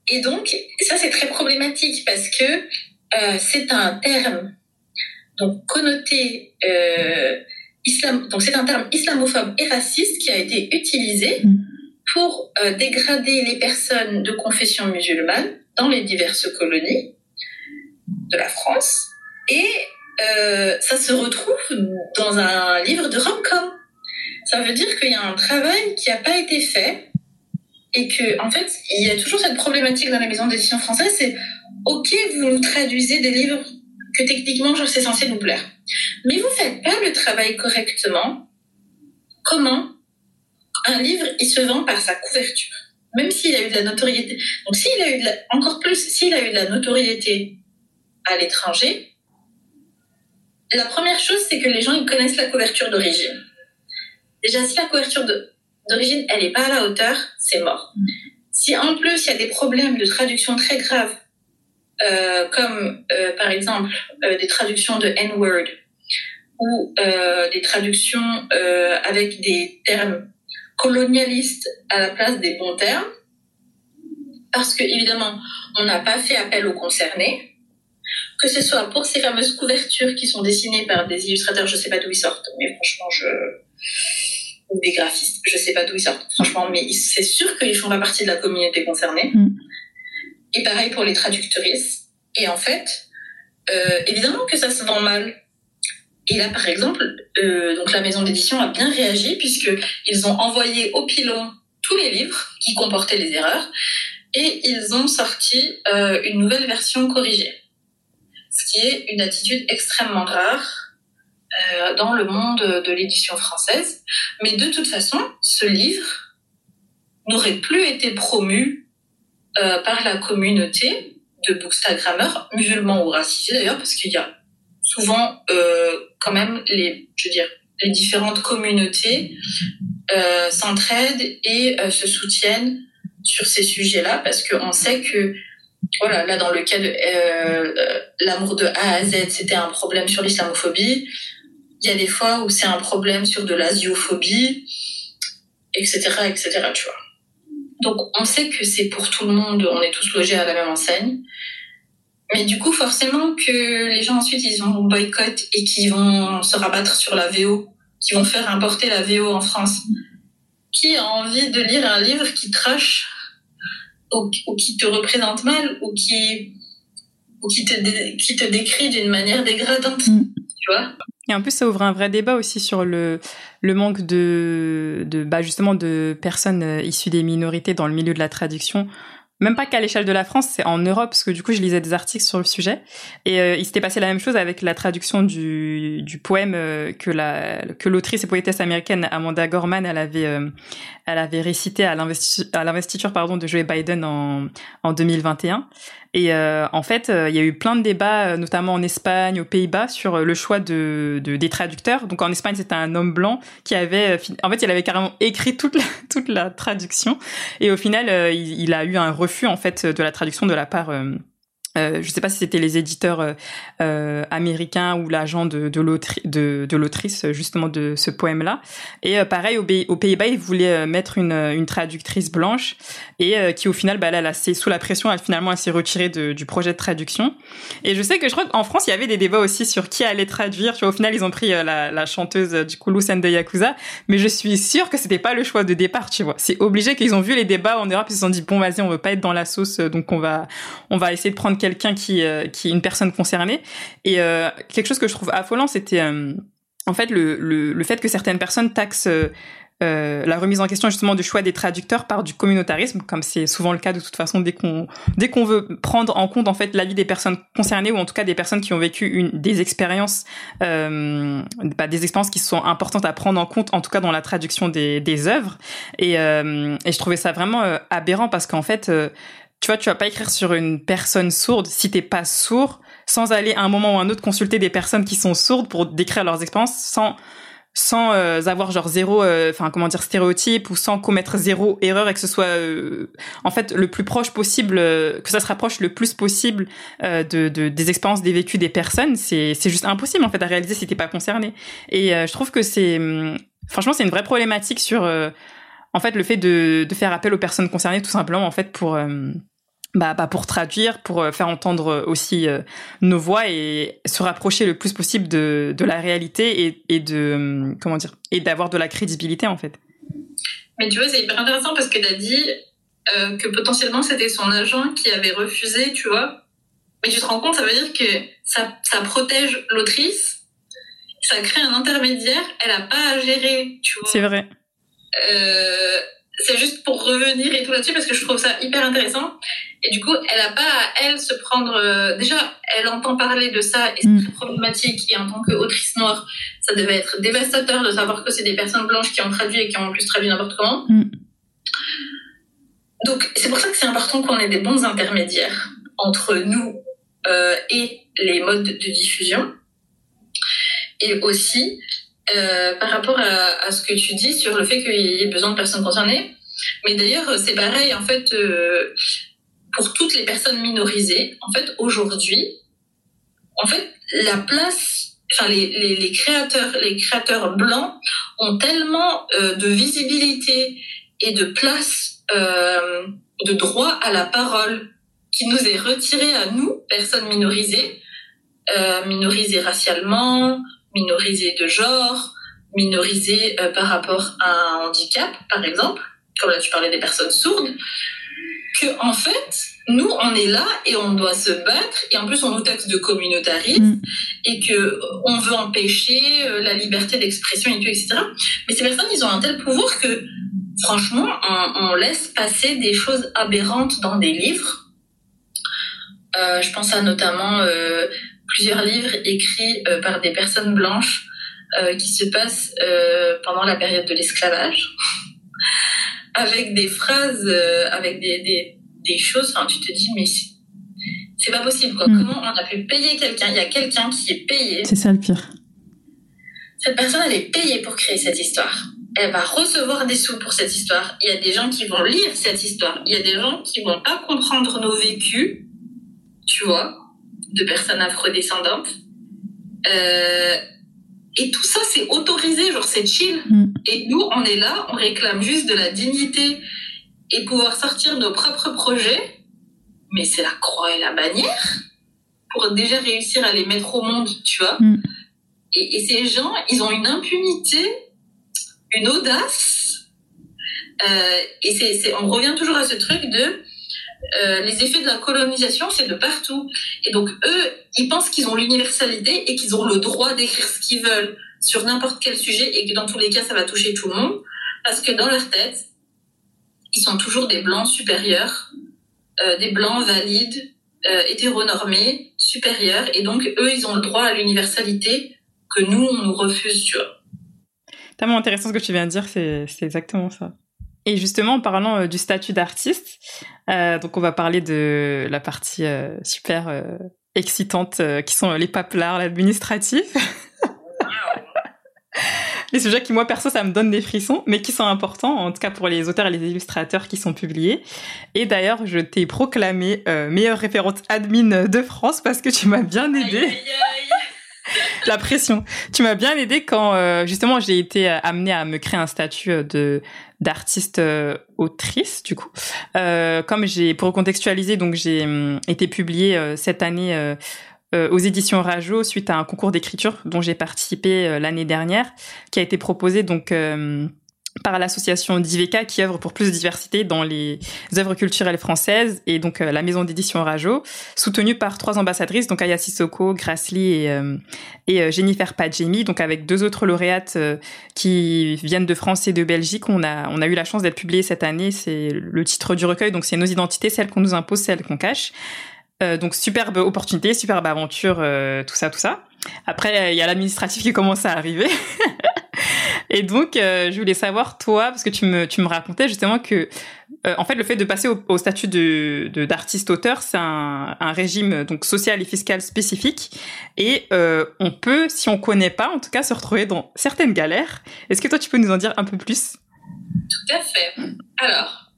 Et donc, ça c'est très problématique parce que c'est un terme donc connoté islam, donc c'est un terme islamophobe et raciste qui a été utilisé mm. Pour dégrader les personnes de confession musulmane dans les diverses colonies de la France et euh, ça se retrouve dans un livre de rom-com. Ça veut dire qu'il y a un travail qui n'a pas été fait et que, en fait, il y a toujours cette problématique dans la maison d'édition française, c'est ok, vous nous traduisez des livres que techniquement, genre, c'est censé nous plaire, mais vous faites pas le travail correctement. Comment un livre il se vend par sa couverture, même s'il a eu de la notoriété. Donc, s'il a eu de la, encore plus, s'il a eu de la notoriété à l'étranger, la première chose, c'est que les gens ils connaissent la couverture d'origine. Déjà, si la couverture d'origine, elle n'est pas à la hauteur, c'est mort. Si en plus, il y a des problèmes de traduction très graves, euh, comme euh, par exemple euh, des traductions de N-word ou des traductions avec des termes colonialistes à la place des bons termes, parce que évidemment, on n'a pas fait appel aux concernés, que ce soit pour ces fameuses couvertures qui sont dessinées par des illustrateurs, je sais pas d'où ils sortent, mais franchement, je ou des graphistes, je sais pas d'où ils sortent, franchement, mais c'est sûr qu'ils font pas partie de la communauté concernée. Mm. Et pareil pour les traductrices. Et en fait, euh, évidemment que ça se vend mal. Et là, par exemple, euh, donc la maison d'édition a bien réagi puisque ils ont envoyé au pilon tous les livres qui comportaient les erreurs et ils ont sorti euh, une nouvelle version corrigée ce qui est une attitude extrêmement rare euh, dans le monde de l'édition française. Mais de toute façon, ce livre n'aurait plus été promu par la communauté de bookstagrammeurs, musulmans ou racisés d'ailleurs, parce qu'il y a souvent euh, quand même les, je dire, les différentes communautés euh, s'entraident et euh, se soutiennent sur ces sujets-là, parce qu'on sait que voilà, là dans le cas de l'amour de A à Z, c'était un problème sur l'islamophobie. Il y a des fois où c'est un problème sur de l'asiophobie, etc., etc., tu vois. Donc on sait que c'est pour tout le monde, on est tous logés à la même enseigne. Mais du coup, forcément que les gens ensuite, ils ont boycott et qui vont se rabattre sur la VO, qui vont faire importer la VO en France. Qui a envie de lire un livre qui trash ou, qui te représente mal ou qui ou qui te qui te décrit d'une manière dégradante mm. tu vois? Et en plus ça ouvre un vrai débat aussi sur le le manque de de bah justement de personnes euh, issues des minorités dans le milieu de la traduction même pas qu'à l'échelle de la France, c'est en Europe, parce que du coup, je lisais des articles sur le sujet. Et euh, il s'était passé la même chose avec la traduction du, du poème euh, que la que l'autrice et poétesse américaine Amanda Gorman, elle avait euh, elle avait récité à l'investiture pardon de Joe Biden en en 2021. Et euh, en fait, euh, il y a eu plein de débats, euh, notamment en Espagne, aux Pays-Bas, sur le choix de, de, des traducteurs. Donc en Espagne, c'était un homme blanc qui avait, en fait, il avait carrément écrit toute la, toute la traduction. Et au final, il, il, a eu un refus en fait de la traduction de la part euh, je ne sais pas si c'était les éditeurs euh, euh américains ou l'agent de, de l'autrice justement de ce poème-là. Et euh, pareil, au, aux Pays-Bas, ils voulaient mettre une, une traductrice blanche et qui au final, bah, là, elle sous la pression, elle finalement, elle s'est retirée du projet de traduction. Et je sais que je crois qu'en France, il y avait des débats aussi sur qui allait traduire. Tu vois, au final, ils ont pris la, la, chanteuse du coup de Yakuza, mais je suis sûre que c'était pas le choix de départ. Tu vois, c'est obligé qu'ils ont vu les débats en Europe, ils se sont dit bon, vas-y, on veut pas être dans la sauce, donc on va on va essayer de prendre quelqu'un qui, euh, qui est une personne concernée. Et euh, quelque chose que je trouve affolant, c'était euh, en fait le, le, le, fait que certaines personnes taxent la remise en question justement du choix des traducteurs par du communautarisme, comme c'est souvent le cas de toute façon dès qu'on dès qu'on veut prendre en compte en fait l'avis des personnes concernées ou en tout cas des personnes qui ont vécu une des expériences euh, bah, des expériences qui sont importantes à prendre en compte en tout cas dans la traduction des des œuvres et et je trouvais ça vraiment aberrant parce qu'en fait tu vois, tu vas pas écrire sur une personne sourde si t'es pas sourd, sans aller à un moment ou un autre consulter des personnes qui sont sourdes pour décrire leurs expériences, sans sans euh, avoir genre zéro euh, enfin comment dire stéréotype ou sans commettre zéro erreur et que ce soit euh, en fait le plus proche possible que ça se rapproche le plus possible de, de, des expériences des vécus des personnes c'est c'est juste impossible en fait à réaliser si t'es pas concerné. Et je trouve que c'est hum, franchement c'est une vraie problématique sur en fait le fait de de faire appel aux personnes concernées tout simplement en fait pour bah, bah, pour traduire, pour euh, faire entendre euh, aussi euh, nos voix et se rapprocher le plus possible de, de la réalité et, et de comment dire et d'avoir de la crédibilité en fait. Mais tu vois, c'est hyper intéressant parce que tu as dit euh, que potentiellement c'était son agent qui avait refusé, tu vois. Mais tu te rends compte, ça veut dire que ça, ça protège l'autrice, ça crée un intermédiaire, elle a pas à gérer, tu vois. C'est vrai. Euh, c'est juste pour revenir et tout là-dessus parce que je trouve ça hyper intéressant. Et du coup, elle n'a pas à elle se prendre. Euh, déjà, elle entend parler de ça et c'est mm. très problématique. Et en tant qu'autrice noire, ça devait être dévastateur de savoir que c'est des personnes blanches qui ont traduit et qui ont en plus traduit n'importe comment. Mm. Donc, c'est pour ça que c'est important qu'on ait des bons intermédiaires entre nous euh, et les modes de diffusion. Et aussi, euh, par rapport à, ce que tu dis sur le fait qu'il y ait besoin de personnes concernées. Mais d'ailleurs, c'est pareil, en fait, euh, pour toutes les personnes minorisées, en fait, aujourd'hui, en fait, la place, enfin, les, créateurs, les créateurs blancs ont tellement euh, de visibilité et de place, euh, de droit à la parole qui nous est retiré à nous, personnes minorisées, euh, minorisées racialement, minorisées de genre, minorisées euh, par rapport à un handicap, par exemple, comme là tu parlais des personnes sourdes, que en fait, nous, on est là et on doit se battre, et en plus on nous taxe de communautarisme, mm. et que on veut empêcher euh, la liberté d'expression et tout, etc. Mais ces personnes, ils ont un tel pouvoir que, franchement, on, on laisse passer des choses aberrantes dans des livres. Euh, je pense à notamment euh, plusieurs livres écrits euh, par des personnes blanches euh, qui se passent euh, pendant la période de l'esclavage, avec des phrases, avec des, des, des choses. Enfin, tu te dis, mais c'est pas possible. Quoi. Mm. Comment on a pu payer quelqu'un? Il y a quelqu'un qui est payé. C'est ça le pire. Cette personne, elle est payée pour créer cette histoire. Elle va recevoir des sous pour cette histoire. Il y a des gens qui vont lire cette histoire. Il y a des gens qui vont pas comprendre nos vécus, tu vois? De personnes afrodescendantes. Euh, et tout ça, c'est autorisé, genre c'est chill. Mm. Et nous, on est là, on réclame juste de la dignité et pouvoir sortir nos propres projets. Mais c'est la croix et la bannière pour déjà réussir à les mettre au monde, tu vois. Mm. Et, et, ces gens, ils ont une impunité, une audace. Euh, et c'est, on revient toujours à ce truc de euh, les effets de la colonisation, c'est de partout. Et donc, eux, ils pensent qu'ils ont l'universalité et qu'ils ont le droit d'écrire ce qu'ils veulent sur n'importe quel sujet et que dans tous les cas, ça va toucher tout le monde. Parce que dans leur tête, ils sont toujours des blancs supérieurs, euh, des blancs valides, euh, hétéronormés, supérieurs. Et donc, eux, ils ont le droit à l'universalité que nous, on nous refuse, tu vois. Tellement intéressant ce que tu viens de dire, c'est exactement ça. Et justement, en parlant euh, du statut d'artiste, euh, donc on va parler de la partie euh, super euh, excitante euh, qui sont les paplards, l'administratif. les sujets qui, moi, perso, ça me donne des frissons, mais qui sont importants, en tout cas pour les auteurs et les illustrateurs qui sont publiés. Et d'ailleurs, je t'ai proclamé meilleure référente admin de France parce que tu m'as bien aidé. la pression. Tu m'as bien aidé quand justement j'ai été amenée à me créer un statut de d'artiste euh, autrice du coup. Euh, comme j'ai pour contextualiser donc j'ai hum, été publiée euh, cette année euh, aux éditions Rajo suite à un concours d'écriture dont j'ai participé l'année dernière qui a été proposé donc par l'association d'IVK qui œuvre pour plus de diversité dans les œuvres culturelles françaises et donc euh, la maison d'édition Rajo, soutenue par trois ambassadrices, donc Aya Sissoko, Grassley et, euh, euh, Jennifer Padjemi, donc avec deux autres lauréates qui viennent de France et de Belgique. On a, on a eu la chance d'être publiés cette année, c'est le titre du recueil, donc c'est nos identités, celles qu'on nous impose, celles qu'on cache. donc superbe opportunité, superbe aventure, tout ça, tout ça. Après, il y a l'administratif qui commence à arriver. Et donc, euh, je voulais savoir, toi, parce que tu me, tu me racontais justement que, euh, en fait, le fait de passer au, statut d'artiste-auteur, c'est un, régime donc social et fiscal spécifique. Et euh, on peut, si on connaît pas, en tout cas, se retrouver dans certaines galères. Est-ce que toi, tu peux nous en dire un peu plus? Tout à fait. Alors,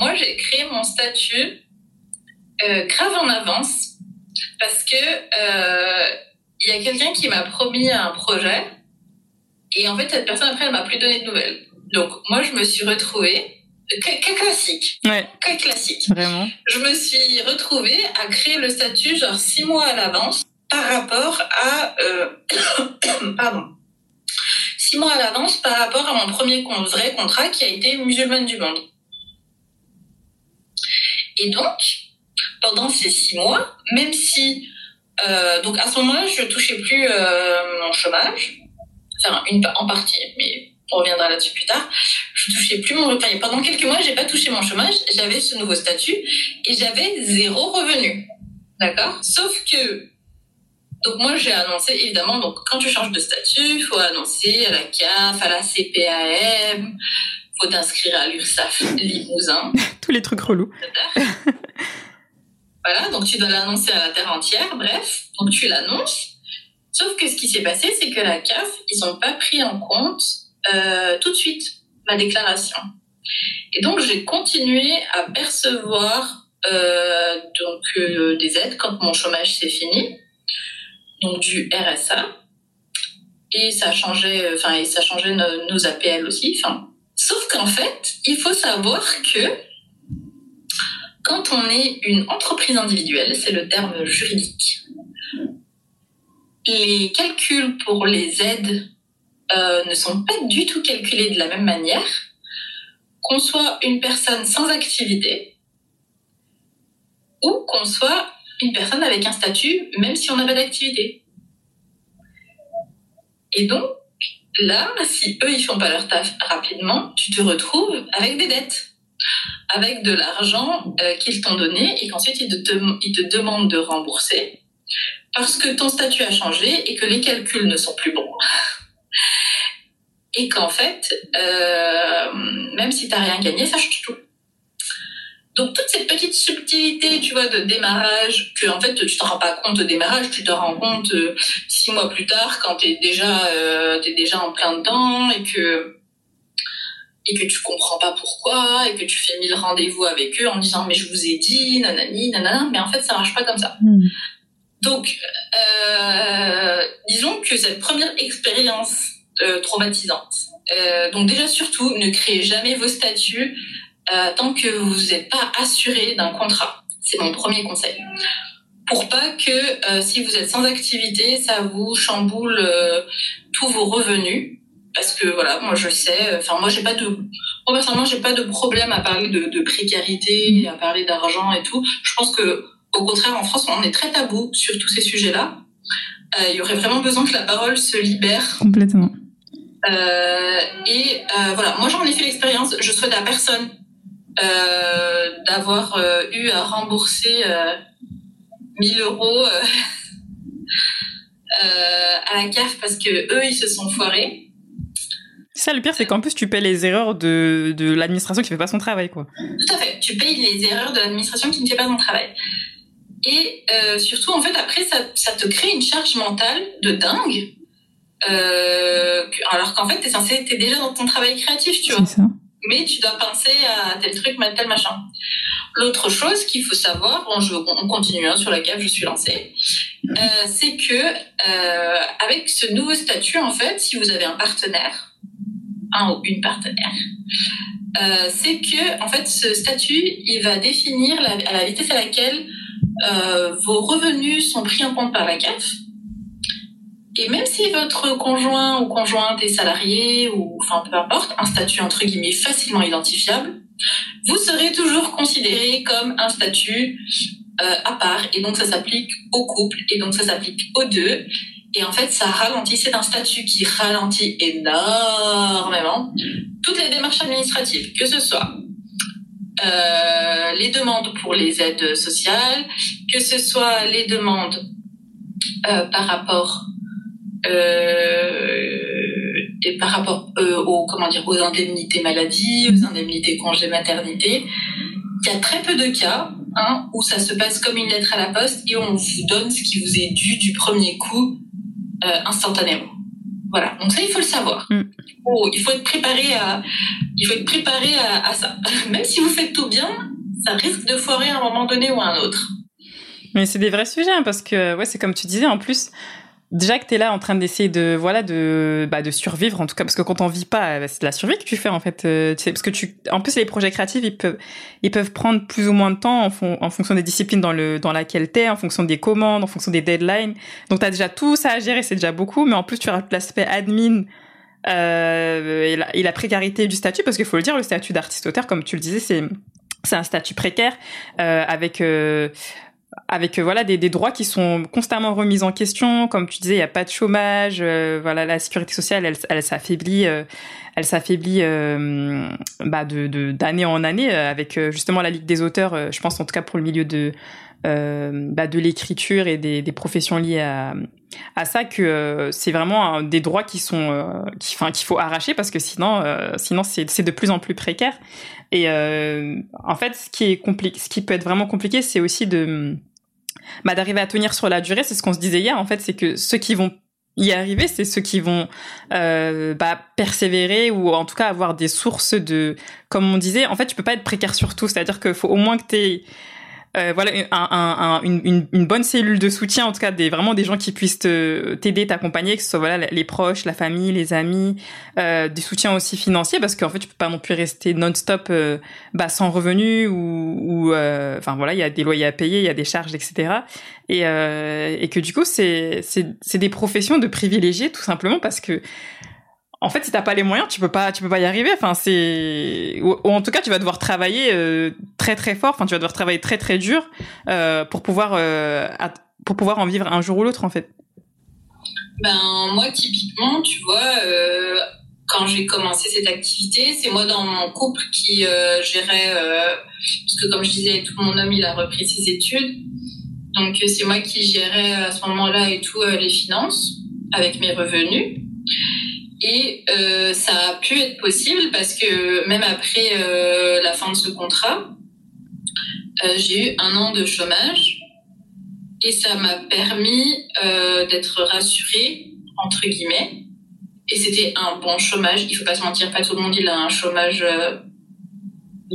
moi, j'ai créé mon statut grave en avance parce que il y a quelqu'un qui m'a promis un projet et en fait, cette personne, après, elle m'a plus donné de nouvelles. Donc, moi, je me suis retrouvée, cas classique. Ouais. Cas classique. Vraiment. Je me suis retrouvée à créer le statut, genre, six mois à l'avance, par rapport à, euh, pardon. Six mois à l'avance par rapport à mon premier vrai contrat qui a été musulmane du monde. Et donc, pendant ces six mois, même si, euh, donc à ce moment-là, je touchais plus euh, mon chômage, enfin une en partie, mais on reviendra là-dessus plus tard. Je touchais plus mon enfin, pendant quelques mois, j'ai pas touché mon chômage, j'avais ce nouveau statut et j'avais zéro revenu. D'accord? Sauf que donc moi j'ai annoncé évidemment donc quand tu changes de statut, faut annoncer à la CAF, à la CPAM, faut t'inscrire à l'URSSAF Limousin. Tous les trucs relous. voilà, donc tu dois l'annoncer à la terre entière, bref, donc tu l'annonces Sauf que ce qui s'est passé, c'est que la CAF, ils n'ont pas pris en compte euh, tout de suite ma déclaration. Et donc, j'ai continué à percevoir euh, donc euh, des aides quand mon chômage s'est fini, donc du RSA. Et ça changeait, enfin, et ça changeait nos, nos APL aussi. Enfin, sauf qu'en fait, il faut savoir que quand on est une entreprise individuelle, c'est le terme juridique, les calculs pour les aides euh, ne sont pas du tout calculés de la même manière, qu'on soit une personne sans activité ou qu'on soit une personne avec un statut, même si on n'a pas d'activité. Et donc, là, si eux, ils font pas leur taf rapidement, tu te retrouves avec des dettes, avec de l'argent euh, qu'ils t'ont donné et qu'ensuite ils ils te demandent de rembourser parce que ton statut a changé et que les calculs ne sont plus bons. Et qu'en fait, euh, même si tu n'as rien gagné, ça change tout. Donc toutes ces petites subtilités, tu vois, de démarrage, que en fait tu t'en rends pas compte au démarrage, tu te rends compte euh, six mois plus tard quand déjà euh, es déjà en plein dedans et que et que tu comprends pas pourquoi et que tu fais mille rendez-vous avec eux en disant mais je vous ai dit nanani nanana mais en fait ça marche pas comme ça. Hmm. Donc, euh, disons que cette première expérience euh, traumatisante, euh, donc déjà surtout, ne créez jamais vos statuts tant que vous n'êtes pas assuré d'un contrat. C'est mon premier conseil. Pour pas que si vous êtes sans activité, ça vous chamboule tous vos revenus. Parce que voilà, moi je sais, enfin moi j'ai pas de, moi personnellement j'ai pas de problème à parler de, de précarité, à parler d'argent et tout. Je pense que au contraire, en France, on est très tabou sur tous ces sujets-là. Euh, il y aurait vraiment besoin que la parole se libère. Complètement. Euh, et euh, voilà, moi j'en ai fait l'expérience. Je souhaite à personne d'avoir eu à rembourser 1000 euros à la CAF parce que eux ils se sont foirés. Ça, le pire, c'est qu'en plus, tu paies les erreurs de, de l'administration qui fait pas son travail, quoi. Tout à fait. Tu payes les erreurs de l'administration qui ne fait pas son travail. Et euh, surtout, en fait, après, ça, ça, te crée une charge mentale de dingue. Euh, alors qu'en fait, t'es censé, t'es déjà dans ton travail créatif, tu vois. Ça. Mais tu dois penser à tel truc, tel machin. L'autre chose qu'il faut savoir, bon, je, on continue hein, sur la cave, je suis lancée, euh, c'est que euh, avec ce nouveau statut, en fait, si vous avez un partenaire, un ou une partenaire, euh, c'est que en fait, ce statut, il va définir la, à la vitesse à laquelle euh, vos revenus sont pris en compte par la CAF Et même si votre conjoint ou conjointe est salarié ou enfin peu importe, un statut entre guillemets facilement identifiable, vous serez toujours considéré comme un statut euh, à part. Et donc ça s'applique au couple. Et donc ça s'applique aux deux et en fait ça ralentit c'est un statut qui ralentit énormément toutes les démarches administratives que ce soit euh, les demandes pour les aides sociales que ce soit les demandes euh, par rapport euh, et par rapport euh, aux comment dire aux indemnités maladie, aux indemnités congé maternité, il y a très peu de cas hein, où ça se passe comme une lettre à la poste et on vous donne ce qui vous est dû du premier coup euh, instantanément. Voilà, donc ça il faut le savoir. Mm. il faut être préparé à, il faut être préparé à, à ça. Même si vous faites tout bien, ça risque de foirer à un moment donné ou à un autre. Mais c'est des vrais sujets hein, parce que ouais, c'est comme tu disais en plus déjà que tu es là en train d'essayer de voilà de bah, de survivre en tout cas parce que quand on vit pas bah, c'est de la survie que tu fais en fait euh, tu sais, parce que tu en plus les projets créatifs ils peuvent ils peuvent prendre plus ou moins de temps en, fon, en fonction des disciplines dans le dans laquelle tu es en fonction des commandes en fonction des deadlines. Donc tu as déjà tout ça à gérer c'est déjà beaucoup mais en plus tu as l'aspect admin euh, et, la, et, la, précarité du statut parce qu'il faut le dire le statut d'artiste auteur comme tu le disais c'est c'est un statut précaire euh, avec euh, avec euh, voilà des, des, droits qui sont constamment remis en question. Comme tu disais il y a pas de chômage euh, voilà la sécurité sociale elle, elle s'affaiblit euh, elle s'affaiblit bah de d'année en année avec justement la ligue des auteurs je pense en tout cas pour le milieu de bah de l'écriture et des, des, professions liées à à ça que c'est vraiment des droits qui sont qui enfin qu'il faut arracher parce que sinon sinon c'est de plus en plus précaire et en fait ce qui est compliqué ce qui peut être vraiment compliqué c'est aussi de bah, d'arriver à tenir sur la durée. C'est ce qu'on se disait hier, en fait, c'est que ceux qui vont y arriver, c'est ceux qui vont euh, bah, persévérer ou en tout cas avoir des sources de, comme on disait, en fait, tu peux pas être précaire sur tout. C'est-à-dire qu'il faut au moins que tu euh, voilà un, un, une, une, bonne cellule de soutien en tout cas des vraiment des gens qui puissent t'aider t'accompagner que ce soit voilà les proches la famille les amis euh, des soutiens aussi financiers parce qu'en fait tu peux pas non plus rester non-stop euh, bah, sans revenus ou euh, enfin voilà il y a des loyers à payer il y a des charges etc et et que du coup c'est c'est c'est des professions de privilégiés tout simplement parce que en fait, si t'as pas les moyens, tu peux pas, tu peux pas y arriver. Enfin, c'est, ou, en tout cas, tu vas devoir travailler euh, très très fort. Enfin, tu vas devoir travailler très très dur euh, pour pouvoir, euh, pour pouvoir en vivre un jour ou l'autre, en fait. Ben moi, typiquement, tu vois, quand j'ai commencé cette activité, c'est moi dans mon couple qui gérait, parce que comme je disais, tout mon homme il a repris ses études, donc c'est moi qui gérais à ce moment-là et tout les finances avec mes revenus. Et euh, ça a pu être possible parce que même après euh, la fin de ce contrat, euh, j'ai eu un an de chômage et ça m'a permis euh, d'être rassurée entre guillemets. Et c'était un bon chômage. Il faut pas se mentir, pas tout le monde il a un chômage euh,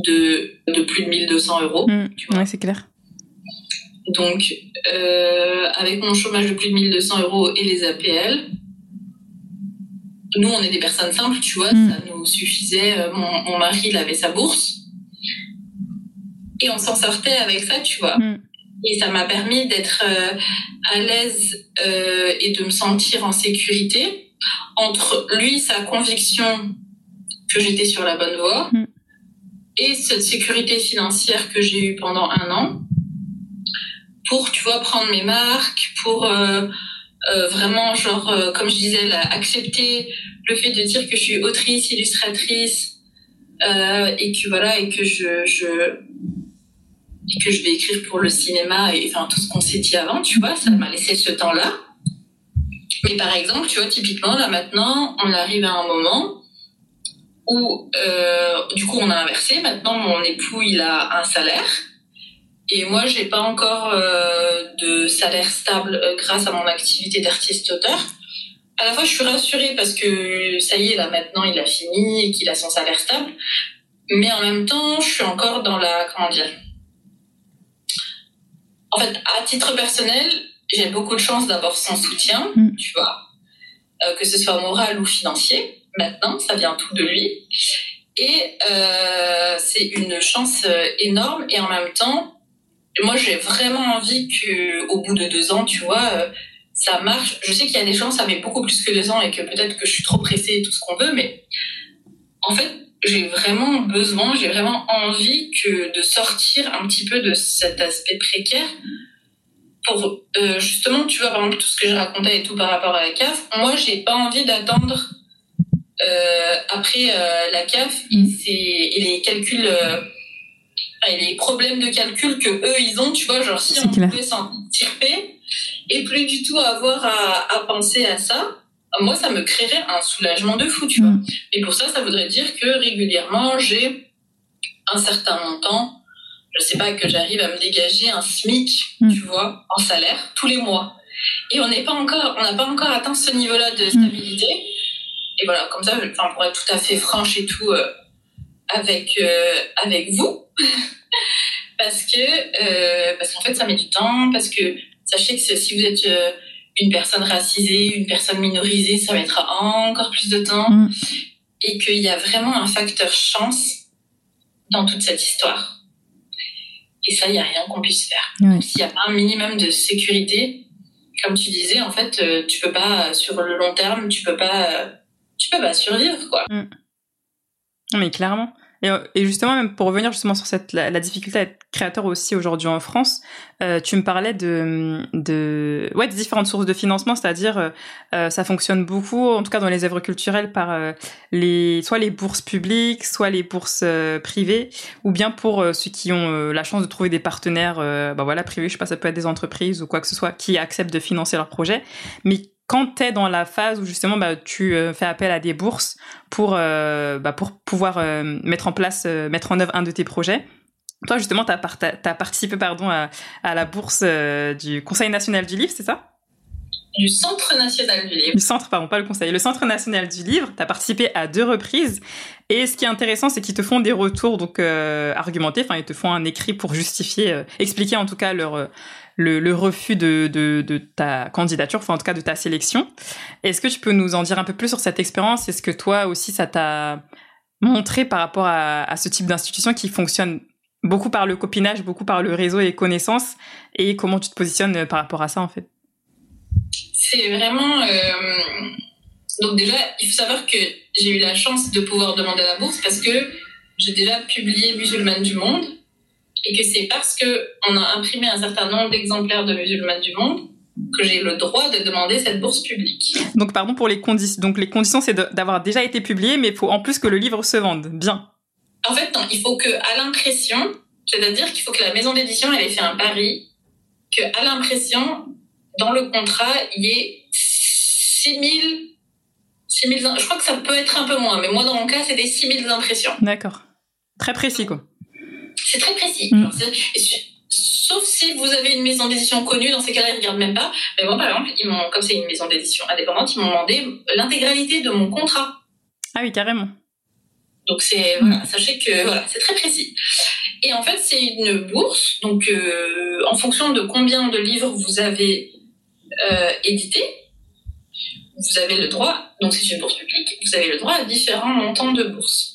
de de plus de 1200 euros. Mmh, ouais, c'est clair. Donc euh, avec mon chômage de plus de 1200 euros et les APL, nous, on est des personnes simples, tu vois, mm. ça nous suffisait. Euh, mon, mon, mari, il avait sa bourse. Et on s'en sortait avec ça, tu vois. Mm. Et ça m'a permis d'être euh, à l'aise euh, et de me sentir en sécurité entre lui, sa conviction que j'étais sur la bonne voie, mm. et cette sécurité financière que j'ai eue pendant un an pour, tu vois, prendre mes marques, pour euh, euh, vraiment genre euh, comme je disais là, accepter le fait de dire que je suis autrice illustratrice euh, et que voilà et que je, je et que je vais écrire pour le cinéma et enfin tout ce qu'on s'est dit avant tu vois ça m'a laissé ce temps là mais par exemple tu vois typiquement là maintenant on arrive à un moment où euh, du coup on a inversé. Maintenant mon époux il a un salaire et moi, j'ai pas encore euh, de salaire stable euh, grâce à mon activité d'artiste-auteur. À la fois, je suis rassurée parce que ça y est, là maintenant, il a fini et qu'il a son salaire stable. Mais en même temps, je suis encore dans la comment dire. En fait, à titre personnel, j'ai beaucoup de chance d'avoir son soutien, mm. tu vois, euh, que ce soit moral ou financier. Maintenant, ça vient tout de lui. Et euh, c'est une chance euh, énorme. Et en même temps, moi, j'ai vraiment envie que, au bout de deux ans, tu vois, euh, ça marche. Je sais qu'il y a des gens, ça met beaucoup plus que deux ans et que peut-être que je suis trop pressée et tout ce qu'on veut, mais en fait, j'ai vraiment besoin, j'ai vraiment envie que de sortir un petit peu de cet aspect précaire pour euh, justement, tu vois, par exemple, tout ce que je racontais et tout par rapport à la CAF, moi, j'ai pas envie d'attendre euh, après euh, la CAF et, c'est, et les calculs, euh, et les problèmes de calcul que eux, ils ont, tu vois, genre si on pouvait s'en tirer et plus du tout avoir à, à penser à ça, moi, ça me créerait un soulagement de fou, tu vois. Mm. Et pour ça, ça voudrait dire que régulièrement, j'ai un certain montant je sais pas, que j'arrive à me dégager un SMIC, mm. tu vois, en salaire tous les mois. Et on n'est pas encore, on n'a pas encore atteint ce niveau-là de stabilité. Et voilà, comme ça, enfin, pour être tout à fait franche et tout euh, avec euh, avec vous, parce que euh, parce qu'en fait, ça met du temps, parce que sachez que si vous êtes une personne racisée, une personne minorisée, ça mettra encore plus de temps, mm. et qu'il y a vraiment un facteur chance dans toute cette histoire. Et ça, il n'y a rien qu'on puisse faire. S'il n'y a pas un minimum de sécurité, comme tu disais, en fait, euh, tu peux pas, sur le long terme, tu peux pas, euh, tu peux pas survivre, quoi. Mm. Mais clairement. Euh, et, justement, même pour revenir justement sur cette, la, difficulté à être créateur aussi aujourd'hui en France, euh, tu me parlais de, de, ouais, des différentes sources de financement, c'est-à-dire euh, euh ça fonctionne beaucoup, en tout cas dans les œuvres culturelles, par euh, les, soit les bourses publiques, soit les bourses privées, ou bien pour ceux qui ont la chance de trouver des partenaires, bah voilà, privés, je sais pas, ça peut être des entreprises ou quoi que ce soit, qui acceptent de financer leur projet, mais quand tu es dans la phase où justement bah, tu euh, fais appel à des bourses pour, euh, bah, pour pouvoir euh, mettre en place, mettre en œuvre un de tes projets, toi justement, tu as, participé pardon, à, à la bourse du Conseil national du livre, c'est ça? Du Centre national du livre. Du Centre, pardon, pas le Conseil. Le Centre national du livre, tu as participé à deux reprises. Et ce qui est intéressant, c'est qu'ils te font des retours donc argumentés. Enfin, ils te font un écrit pour justifier, expliquer en tout cas leur le, refus de, ta candidature, enfin en tout cas de ta sélection. Est-ce que tu peux nous en dire un peu plus sur cette expérience? Est-ce que toi aussi ça t'a montré par rapport à, ce type d'institution qui fonctionne beaucoup par le copinage, beaucoup par le réseau et connaissances? Et comment tu te positionnes par rapport à ça en fait? C'est vraiment... Euh, donc déjà, il faut savoir que j'ai eu la chance de pouvoir demander la bourse parce que j'ai déjà publié Musulmane du Monde et que c'est parce que on a imprimé un certain nombre d'exemplaires de musulmanes du monde que j'ai le droit de demander cette bourse publique. Donc pardon pour les conditions. Donc les conditions c'est d'avoir déjà été publié, mais il faut en plus que le livre se vende. Bien. En fait non, il faut que à l'impression, c'est-à-dire qu'il faut que la maison d'édition elle ait fait un pari que à l'impression dans le contrat il y ait 6000 6000 je crois que ça peut être un peu moins mais moi dans mon cas c'était 6000 impressions. D'accord. Très précis quoi. C'est très précis. Mm. sauf si vous avez une maison d'édition connue, dans ces cas-là, ils ne regardent même pas. Mais moi, par exemple, ils m'ont, comme c'est une maison d'édition indépendante, ils m'ont demandé l'intégralité de mon contrat. Ah oui, carrément. Donc c'est voilà, sachez que voilà, c'est très précis. Et en fait, c'est une bourse. Donc euh, en fonction de combien de livres vous avez euh, édité, vous avez le droit. Donc c'est une bourse publique. Vous avez le droit à différents montants de bourse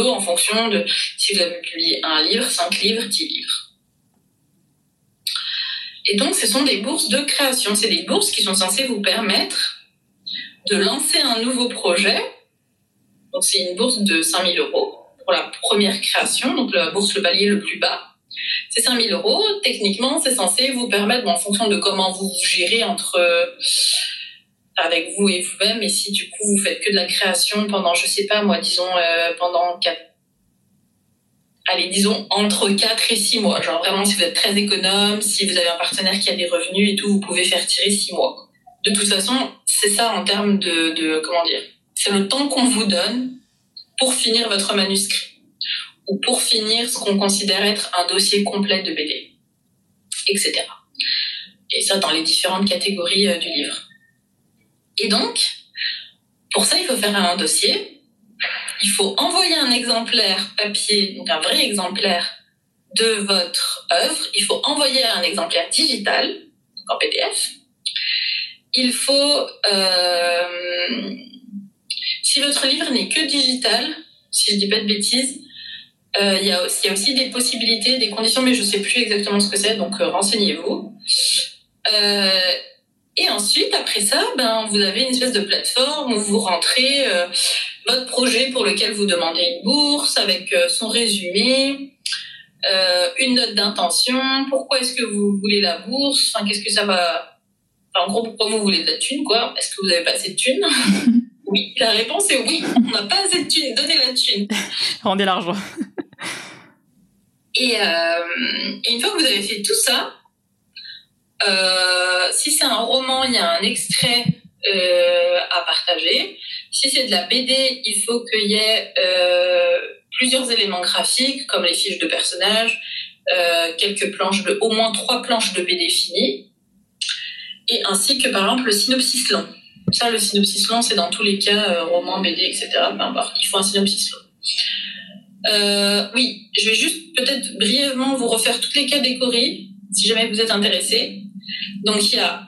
en fonction de si vous avez publié un livre, cinq livres, dix livres. Et donc, ce sont des bourses de création. C'est des bourses qui sont censées vous permettre de lancer un nouveau projet. Donc, c'est une bourse de 5000 euros pour la première création, donc la bourse le palier le plus bas. C'est 5000 euros. Techniquement, c'est censé vous permettre, en fonction de comment vous gérez entre avec vous et vous-même. Et si du coup vous faites que de la création pendant, je sais pas moi, disons euh, pendant quatre, allez, disons entre 4 et 6 mois. Genre vraiment si vous êtes très économe, si vous avez un partenaire qui a des revenus et tout, vous pouvez faire tirer 6 mois. De toute façon, c'est ça en termes de, de comment dire, c'est le temps qu'on vous donne pour finir votre manuscrit ou pour finir ce qu'on considère être un dossier complet de BD, etc. Et ça dans les différentes catégories euh, du livre. Et donc, pour ça, il faut faire un dossier. Il faut envoyer un exemplaire papier, donc un vrai exemplaire de votre œuvre. Il faut envoyer un exemplaire digital, donc en PDF. Il faut, euh, si votre livre n'est que digital, si je dis pas de bêtises, euh, il, y a aussi, des possibilités, des conditions, mais je sais plus exactement ce que c'est, donc euh, renseignez-vous. Et ensuite, après ça, ben, vous avez une espèce de plateforme où vous rentrez euh, votre projet pour lequel vous demandez une bourse avec euh, son résumé, euh, une note d'intention, pourquoi est-ce que vous voulez la bourse, enfin, qu'est-ce que ça va... Enfin, en gros, pourquoi vous voulez de la thune, quoi Est-ce que vous n'avez pas assez de thune Oui, la réponse est oui, on n'a pas assez de thune, donnez la thune. Rendez l'argent. Et, euh, et, une fois que vous avez fait tout ça, si c'est un roman, il y a un extrait euh, à partager. Si c'est de la BD, il faut qu'il y ait euh, plusieurs éléments graphiques, comme les fiches de personnages, euh, quelques planches de, au moins trois planches de BD finies, et ainsi que par exemple le synopsis long. Ça, le synopsis long, c'est dans tous les cas, euh, roman, BD, etc. Il faut un synopsis long. Euh, oui, je vais juste peut-être brièvement vous refaire toutes les catégories, si jamais vous êtes intéressé. Donc il y a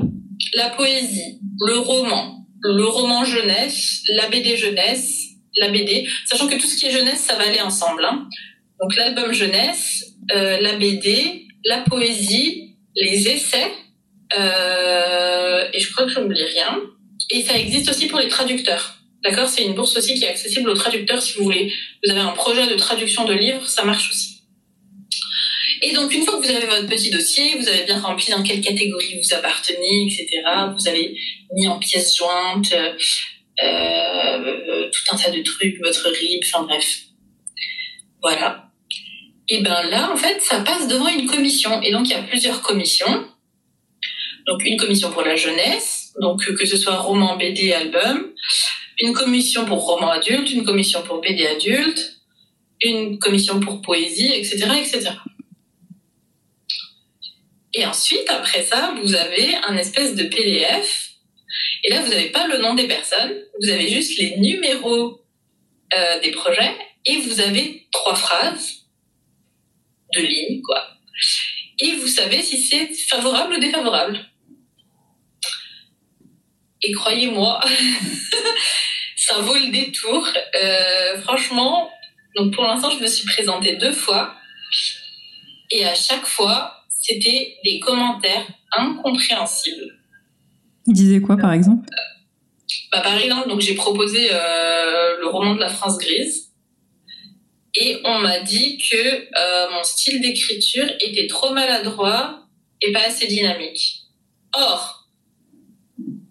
la poésie, le roman, le roman jeunesse, la BD jeunesse, la BD, sachant que tout ce qui est jeunesse, ça va aller ensemble. Hein. Donc l'album jeunesse, euh, la BD, la poésie, les essais, euh, et je crois que je n'oublie rien. Et ça existe aussi pour les traducteurs. D'accord? C'est une bourse aussi qui est accessible aux traducteurs si vous voulez. Vous avez un projet de traduction de livres, ça marche aussi. Et donc, une fois que vous avez votre petit dossier, vous avez bien rempli dans quelle catégorie vous appartenez, etc. Vous avez mis en pièces jointes euh, euh, tout un tas de trucs, votre RIB, enfin bref. Voilà. Et ben là, en fait, ça passe devant une commission. Et donc, il y a plusieurs commissions. Donc, une commission pour la jeunesse, donc que ce soit roman, BD, album. Une commission pour roman adulte, une commission pour BD adulte, une commission pour poésie, etc., etc. Et ensuite, après ça, vous avez un espèce de PDF. Et là, vous n'avez pas le nom des personnes, vous avez juste les numéros euh, des projets et vous avez trois phrases de ligne, quoi. Et vous savez si c'est favorable ou défavorable. Et croyez-moi, ça vaut le détour. Euh, franchement, donc pour l'instant, je me suis présentée deux fois. Et à chaque fois, c'était des commentaires incompréhensibles. Il disait quoi, par exemple? Bah, Par exemple, donc j'ai proposé euh, le roman de la France grise. Et on m'a dit que euh, mon style d'écriture était trop maladroit et pas assez dynamique. Or,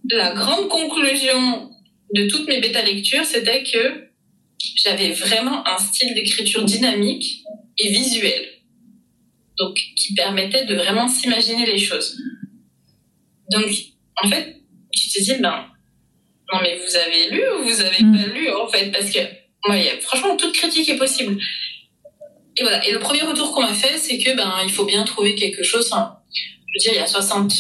la grande conclusion de toutes mes bêta-lectures, c'était que j'avais vraiment un style d'écriture dynamique et visuel donc qui permettait de vraiment s'imaginer les choses. Donc, en fait, tu te dis, ben, non, mais vous avez lu ou vous avez mm. pas lu, en fait, parce que, moi, franchement, toute critique est possible. Et voilà. Et le premier retour qu'on m'a fait, c'est que, ben, il faut bien trouver quelque chose. Hein. je veux dire, il y a 60,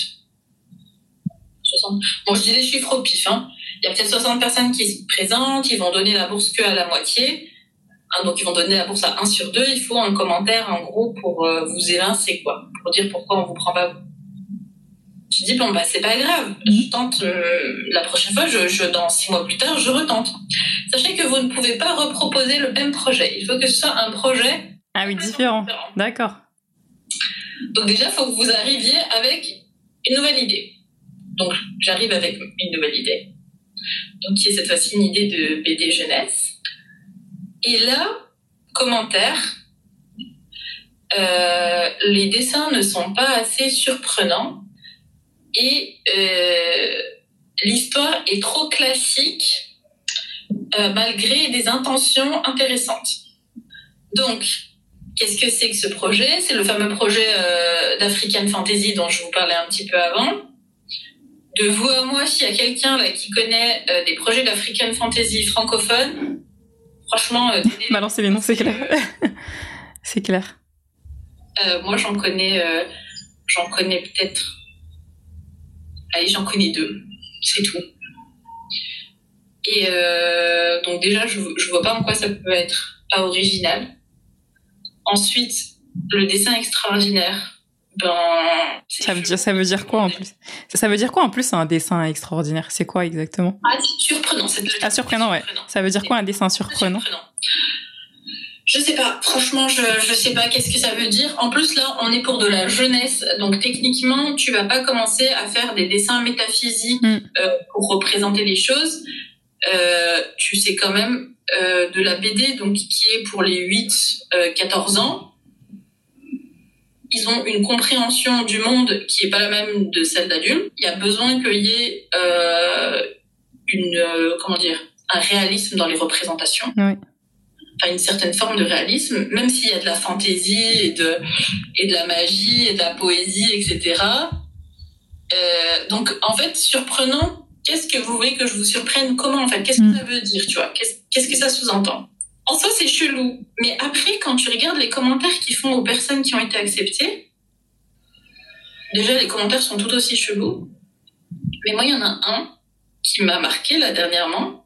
60, bon, je dis des chiffres au pif, hein. Il y a peut-être 60 personnes qui se présentent, ils vont donner la bourse que à la moitié. Hein, donc ils vont donner la bourse à 1 sur 2, il faut un commentaire en gros pour euh, vous évincer quoi, pour dire pourquoi on vous prend pas vous. Je dis bon bah c'est pas grave, je mhm. tente euh, la prochaine fois, je, je, dans six mois plus tard, je retente. Sachez que vous ne pouvez pas reproposer le même projet. Il faut que ce soit un projet ah oui différent. D'accord. Donc déjà, il faut que vous arriviez avec une nouvelle idée. Donc j'arrive avec une nouvelle idée. Donc qui est cette fois-ci une idée de BD jeunesse et là, commentaire, euh, les dessins ne sont pas assez surprenants et euh, l'histoire est trop classique euh, malgré des intentions intéressantes. Donc, qu'est-ce que c'est que ce projet? C'est le fameux projet d'African Fantasy dont je vous parlais un petit peu avant. De vous à moi, s'il y a quelqu'un qui connaît des projets d'African Fantasy francophones, Franchement, euh, balancer les noms, c'est clair. c'est clair. Euh, moi, j'en connais, euh, j'en connais peut-être. Allez, j'en connais deux. C'est tout. Et donc déjà, je, je vois pas en quoi ça peut être pas original. Ensuite, le dessin extraordinaire. Ben, ça veut dire ça veut dire quoi en plus? Ça, veut dire quoi en plus un dessin extraordinaire? C'est quoi exactement? Ah, c'est surprenant. Ah, surprenant, ouais. Ça veut dire quoi un dessin surprenant, Je sais pas, franchement, je je sais pas qu'est-ce que ça veut dire. En plus là, on est pour de la jeunesse, donc techniquement, tu vas pas commencer à faire des dessins métaphysiques Mm. euh, pour représenter les choses. Euh, tu sais quand même euh, de la BD, donc qui est pour les 8-14 ans. Ils ont une compréhension du monde qui est pas la même de celle d'adulte. Il y a besoin qu'il y ait euh, une euh, comment dire un réalisme dans les représentations Ouais. enfin une certaine forme de réalisme, même s'il y a de la fantaisie et de, et de la magie et de la poésie, etc. Euh, donc, en fait, surprenant, qu'est-ce que vous voulez que je vous surprenne? Comment, en fait? Qu'est-ce que Mm. ça veut dire, tu vois? Qu'est-ce qu'est-ce que ça sous-entend? En soi, c'est chelou. Mais après, quand tu regardes les commentaires qu'ils font aux personnes qui ont été acceptées, déjà, les commentaires sont tout aussi chelous. Mais moi, il y en a un qui m'a marqué, là, dernièrement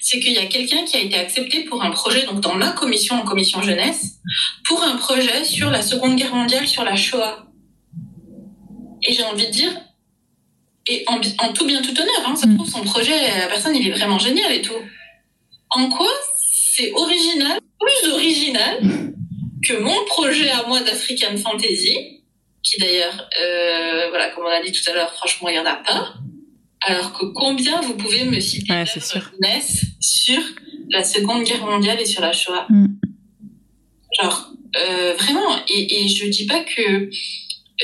c'est qu'il y a quelqu'un qui a été accepté pour un projet, donc dans ma commission, en commission jeunesse, pour un projet sur la Seconde Guerre mondiale, sur la Shoah. Et j'ai envie de dire, et en, tout bien tout honneur, hein, ça se Mm. trouve, son projet, la personne, il est vraiment génial et tout. En quoi c'est original, plus original que mon projet à moi d'African Fantasy, qui d'ailleurs, euh, voilà, comme on a dit tout à l'heure, franchement, il y en a pas. Alors que combien vous pouvez me citer Ouais, sur la Seconde Guerre mondiale et sur la Shoah Mm. Genre, euh, vraiment, et, et je dis pas que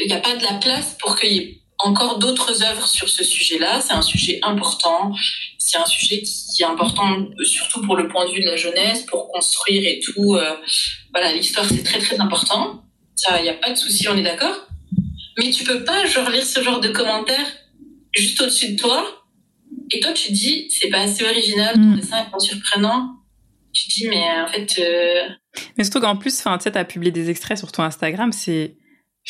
il n'y a pas de la place pour qu'il y ait encore d'autres œuvres sur ce sujet-là. C'est un sujet important. C'est un sujet qui est important surtout pour le point de vue de la jeunesse, pour construire et tout. Euh, voilà, l'histoire c'est très très important. Ça, il n'y a pas de souci, on est d'accord. Mais tu peux pas genre lire ce genre de commentaires juste au-dessus de toi. Et toi, tu te dis, c'est pas assez original, ton Mm. dessin est pas surprenant. Tu te dis, mais en fait, euh, Mais surtout qu'en plus, enfin, tu sais, t'as publié des extraits sur ton Instagram, c'est,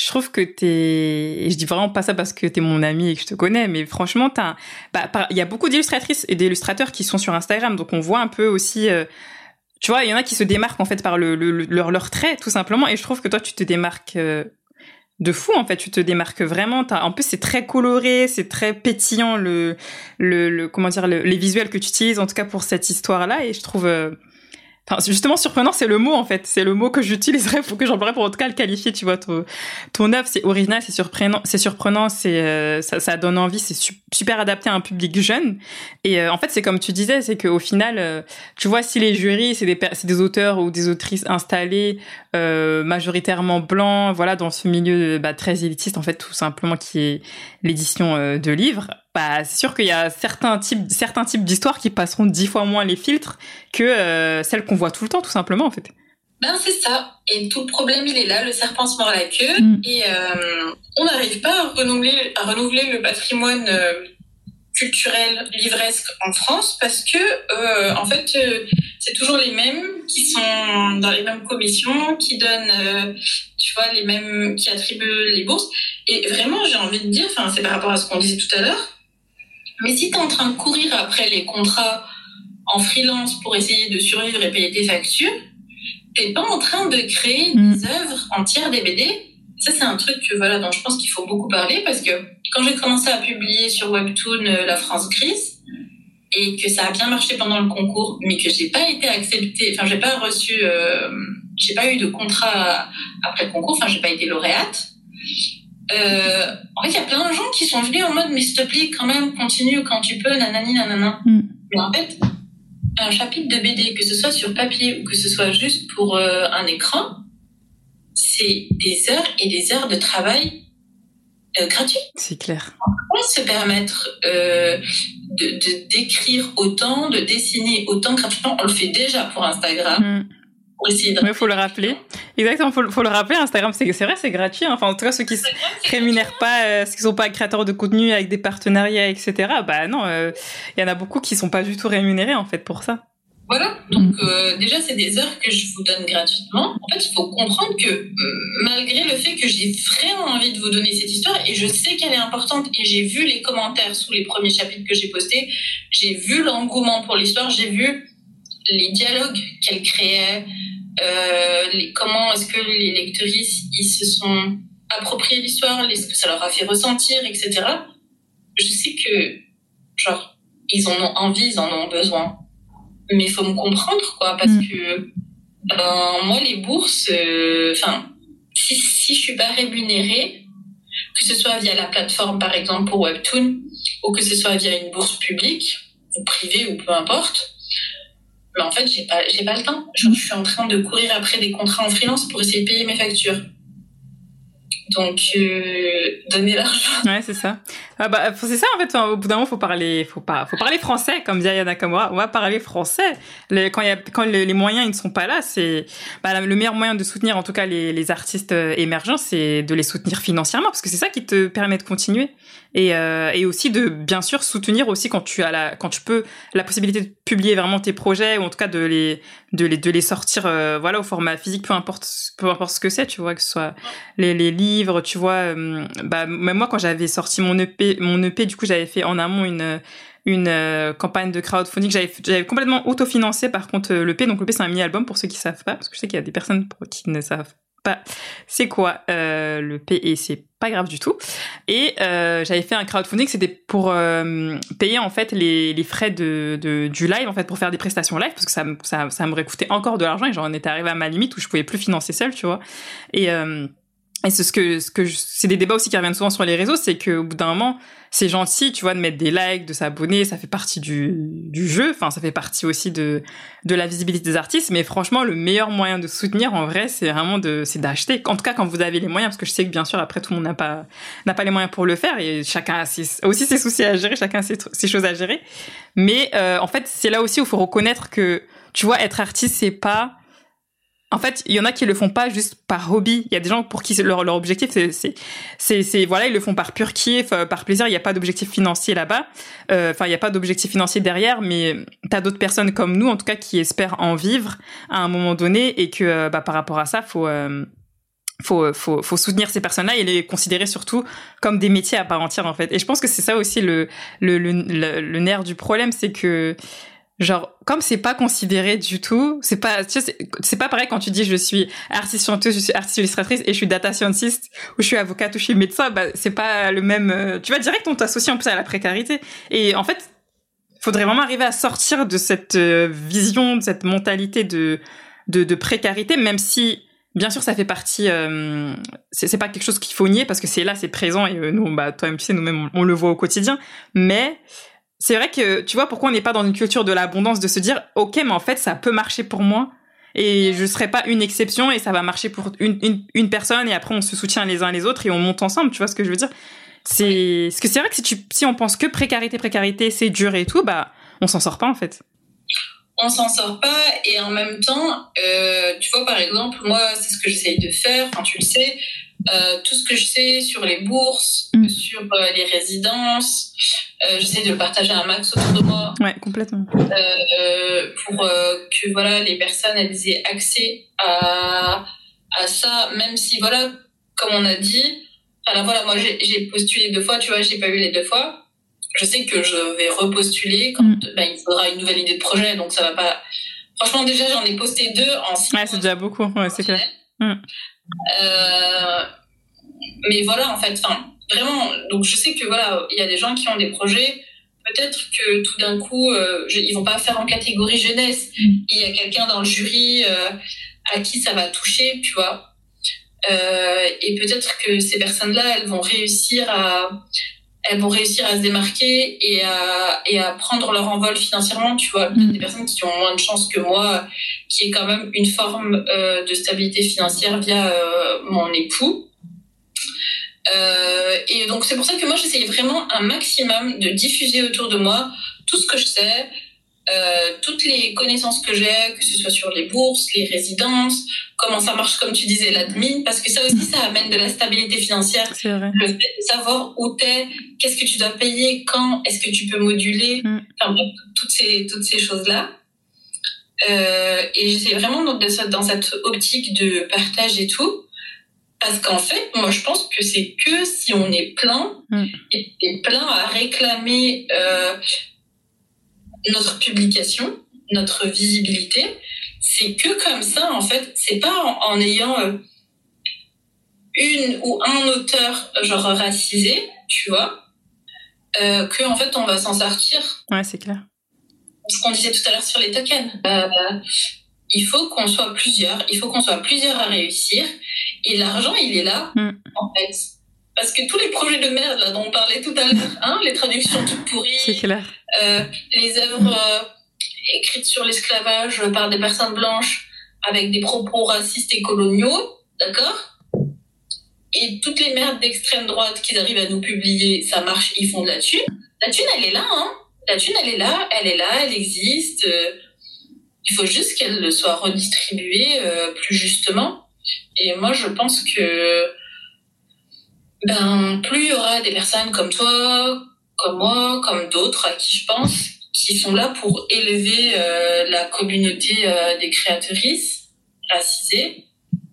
je trouve que t'es, je dis vraiment pas ça parce que t'es mon ami et que je te connais, mais franchement, t'as, bah, il y a beaucoup d'illustratrices et d'illustrateurs qui sont sur Instagram, donc on voit un peu aussi, euh, tu vois, il y en a qui se démarquent en fait par le, le, le- leur, leur trait, tout simplement, et je trouve que toi, tu te démarques euh, de fou en fait, tu te démarques vraiment. T'as, en plus, c'est très coloré, c'est très pétillant le, le, le comment dire, le- les visuels que tu utilises, en tout cas pour cette histoire-là, et je trouve. euh, Enfin, justement, surprenant, c'est le mot, en fait. C'est le mot que j'utiliserais pour que j'emploierais pour, en tout cas, le qualifier, tu vois. Ton, ton œuvre, c'est original, c'est surprenant, c'est surprenant, c'est, euh, ça, donne envie, c'est su- super adapté à un public jeune. Et, euh, en fait, c'est comme tu disais, c'est qu'au final, euh, tu vois, si les jurys, c'est des, des auteurs ou des autrices installés, euh, majoritairement blancs, voilà, dans ce milieu, bah, très élitiste, en fait, tout simplement, qui est l'édition euh, de livres, bah, c'est sûr qu'il y a certains types, certains types d'histoires qui passeront dix fois moins les filtres que euh, celles qu'on voit tout le temps, tout simplement, en fait. Ben c'est ça. Et tout le problème, il est là. Le serpent se mord la queue. Mm. Et euh, on n'arrive pas à renouveler, à renouveler le patrimoine euh, culturel livresque en France parce que, en fait, c'est toujours les mêmes qui sont dans les mêmes commissions, qui donnent, tu vois, les mêmes, qui attribuent les bourses. Et vraiment, j'ai envie de dire, enfin, c'est par rapport à ce qu'on disait tout à l'heure. Mais si tu es en train de courir après les contrats en freelance pour essayer de survivre et payer tes factures, t'es pas en train de créer Mm. des œuvres entières des BD. Ça, c'est un truc que, voilà, dont je pense qu'il faut beaucoup parler parce que quand j'ai commencé à publier sur Webtoon euh, La France Grise et que ça a bien marché pendant le concours, mais que j'ai pas été acceptée, enfin, j'ai pas reçu, euh, j'ai pas eu de contrat après le concours, enfin, j'ai pas été lauréate. Euh, en fait, il y a plein de gens qui sont venus en mode, mais s'il te plaît, quand même, continue quand tu peux, nanani, nanana. Mm. Mais en fait, un chapitre de BD, que ce soit sur papier ou que ce soit juste pour euh, un écran, c'est des heures et des heures de travail euh, gratuits. C'est clair. On peut se permettre euh, de de- d'écrire autant, de dessiner autant gratuitement? On le fait déjà pour Instagram, Mm. De... Ouais, faut le rappeler. Exactement, faut, faut le rappeler. Instagram, c'est vrai, c'est gratuit. hein. Enfin, en tout cas, ceux qui se rémunèrent pas, euh, ceux qui sont pas créateurs de contenu avec des partenariats, etc. Bah non, euh, il y en a beaucoup qui sont pas du tout rémunérés en fait pour ça. Voilà, donc euh, déjà c'est des heures que je vous donne gratuitement. En fait, il faut comprendre que euh, malgré le fait que j'ai vraiment envie de vous donner cette histoire et je sais qu'elle est importante et j'ai vu les commentaires sous les premiers chapitres que j'ai postés, j'ai vu l'engouement pour l'histoire, j'ai vu les dialogues qu'elle créait, euh, les, comment est-ce que les lectrices ils se sont appropriés l'histoire, ce que ça leur a fait ressentir, etc. Je sais que genre ils en ont envie, ils en ont besoin mais il faut me comprendre quoi parce Mm. que ben, moi, les bourses, enfin, si, si je suis pas rémunérée, que ce soit via la plateforme, par exemple, pour Webtoon, ou que ce soit via une bourse publique, ou privée, ou peu importe, mais en fait, j'ai pas, j'ai pas le temps. je suis en train de courir après des contrats en freelance pour essayer de payer mes factures. Donc, euh, donner l'argent. Ouais, c'est ça. Ah bah, c'est ça, en fait, au bout d'un moment, faut parler, faut pas, faut parler français, comme dit Ayana Kamura. On va parler français. quand y a, quand les, moyens, ils ne sont pas là, c'est, bah, le meilleur moyen de soutenir, en tout cas, les, les artistes euh, émergents, c'est de les soutenir financièrement, parce que c'est ça qui te permet de continuer. Et, euh, et aussi de, bien sûr, soutenir aussi quand tu as la, quand tu peux, la possibilité de publier vraiment tes projets, ou en tout cas de les, de les, de les sortir, euh, voilà, au format physique, peu importe, peu importe ce que c'est, tu vois, que ce soit les, les livres, tu vois, euh, bah, même moi, quand j'avais sorti mon EP, mon EP, du coup, j'avais fait en amont une, une euh, campagne de crowdfunding. J'avais, j'avais complètement autofinancé, par contre, le l'EP. Donc, l'EP, c'est un mini-album pour ceux qui savent pas, parce que je sais qu'il y a des personnes qui ne savent c'est quoi euh, le P et c'est pas grave du tout. Et euh, j'avais fait un crowdfunding, c'était pour euh, payer en fait les, frais de, du live en fait pour faire des prestations live parce que ça ça ça m'aurait coûté encore de l'argent et j'en étais arrivé à ma limite où je pouvais plus financer seul, tu vois. Et euh, et c'est ce que, ce que c'est des débats aussi qui reviennent souvent sur les réseaux, c'est qu'au bout d'un moment, c'est gentil, tu vois, de mettre des likes, de s'abonner, ça fait partie du, du jeu, enfin, ça fait partie aussi de, de la visibilité des artistes, mais franchement, le meilleur moyen de soutenir, en vrai, c'est vraiment de, c'est d'acheter. En tout cas, quand vous avez les moyens, parce que je sais que bien sûr, après, tout le monde n'a pas, n'a pas les moyens pour le faire, et chacun a aussi ses soucis à gérer, chacun a ses, ses choses à gérer. Mais, euh, en fait, c'est là aussi où il faut reconnaître que, tu vois, être artiste, c'est pas, en fait, il y en a qui le font pas juste par hobby. Il y a des gens pour qui leur, leur objectif, c'est, voilà, ils le font par pur kiff, euh, par plaisir. Il n'y a pas d'objectif financier là-bas. Euh, enfin, il n'y a pas d'objectif financier derrière, mais t'as d'autres personnes comme nous, en tout cas, qui espèrent en vivre à un moment donné et que, euh, bah, par rapport à ça, faut, faut, faut, faut soutenir ces personnes-là et les considérer surtout comme des métiers à part entière, en fait. Et je pense que c'est ça aussi le, le, le, le nerf du problème, c'est que genre comme c'est pas considéré du tout c'est pas c'est pas pareil quand tu dis je suis artiste chanteuse je suis artiste illustratrice et je suis data scientist ou je suis avocate ou je suis médecin bah c'est pas le même euh, tu vas direct on t'associe en plus à la précarité. Et en fait faudrait vraiment arriver à sortir de cette euh, vision de cette mentalité de de, de précarité même si bien sûr ça fait partie euh, c'est pas quelque chose qu'il faut nier parce que c'est là c'est présent et euh, nous bah toi-même tu sais nous-mêmes on, le voit au quotidien. Mais c'est vrai que tu vois pourquoi on n'est pas dans une culture de l'abondance de se dire ok mais en fait ça peut marcher pour moi. Et je serai pas une exception et ça va marcher pour une, une, une, personne et après on se soutient les uns les autres et on monte ensemble tu vois ce que je veux dire? C'est ce que c'est vrai que si tu si on pense que précarité précarité c'est dur et tout bah on s'en sort pas en fait. On s'en sort pas et en même temps euh, tu vois par exemple moi c'est ce que j'essaye de faire quand tu le sais euh, tout ce que je sais sur les bourses, mm. sur euh, les résidences. Euh, j'essaie de le partager un max autour de moi. Ouais, complètement. Euh, pour que voilà les personnes elles aient accès à à ça, même si voilà, comme on a dit. Alors voilà, moi j'ai postulé deux fois, tu vois, j'ai pas eu les deux fois. Je sais que je vais repostuler quand mm. ben, il faudra une nouvelle idée de projet, donc ça va pas. Franchement, déjà j'en ai posté deux en six Ouais, c'est déjà beaucoup, ouais, c'est clair. Mm. Euh, mais voilà, en fait, enfin, vraiment. Donc, je sais que voilà, il y a des gens qui ont des projets. Peut-être que tout d'un coup, euh, ils vont pas faire en catégorie jeunesse. Mm. Il y a quelqu'un dans le jury euh, à qui ça va toucher, tu vois. Euh, et peut-être que ces personnes-là, elles vont réussir à, elles vont réussir à se démarquer et à, et à prendre leur envol financièrement, tu vois. Mm. Des personnes qui ont moins de chance que moi, qui est quand même une forme euh, de stabilité financière via euh, mon époux. Euh, et donc c'est pour ça que moi j'essaye vraiment un maximum de diffuser autour de moi tout ce que je sais, euh, toutes les connaissances que j'ai, que ce soit sur les bourses, les résidences, comment ça marche, comme tu disais, l'admin, parce que ça aussi, ça amène de la stabilité financière. Vrai. Le fait de savoir où t'es, qu'est-ce que tu dois payer, quand, est-ce que tu peux moduler, mm. enfin, toutes ces, toutes ces choses-là. Euh, et j'essaie vraiment dans, dans cette optique de partage et tout. Parce qu'en fait, moi, je pense que c'est que si on est plein, mm. et, et, plein à réclamer euh, notre publication, notre visibilité, c'est que comme ça, en fait, c'est pas en, ayant euh, une ou un auteur genre racisé, tu vois, euh, que en fait on va s'en sortir. Ouais, c'est clair. Ce qu'on disait tout à l'heure sur les tokens. Euh, il faut qu'on soit plusieurs, il faut qu'on soit plusieurs à réussir. Et l'argent, il est là, Mm. en fait. Parce que tous les projets de merde là, dont on parlait tout à l'heure, hein, les traductions toutes pourries, clair. euh, les œuvres euh, écrites sur l'esclavage par des personnes blanches avec des propos racistes et coloniaux, d'accord? Et toutes les merdes d'extrême droite qu'ils arrivent à nous publier, ça marche, ils font de la thune. La thune, elle est là, hein La thune, elle est là, elle est là, elle existe. euh, il faut juste qu'elle soit redistribuée plus justement. Et moi, je pense que ben, plus il y aura des personnes comme toi, comme moi, comme d'autres à qui je pense, qui sont là pour élever euh, la communauté euh, des créatrices racisées.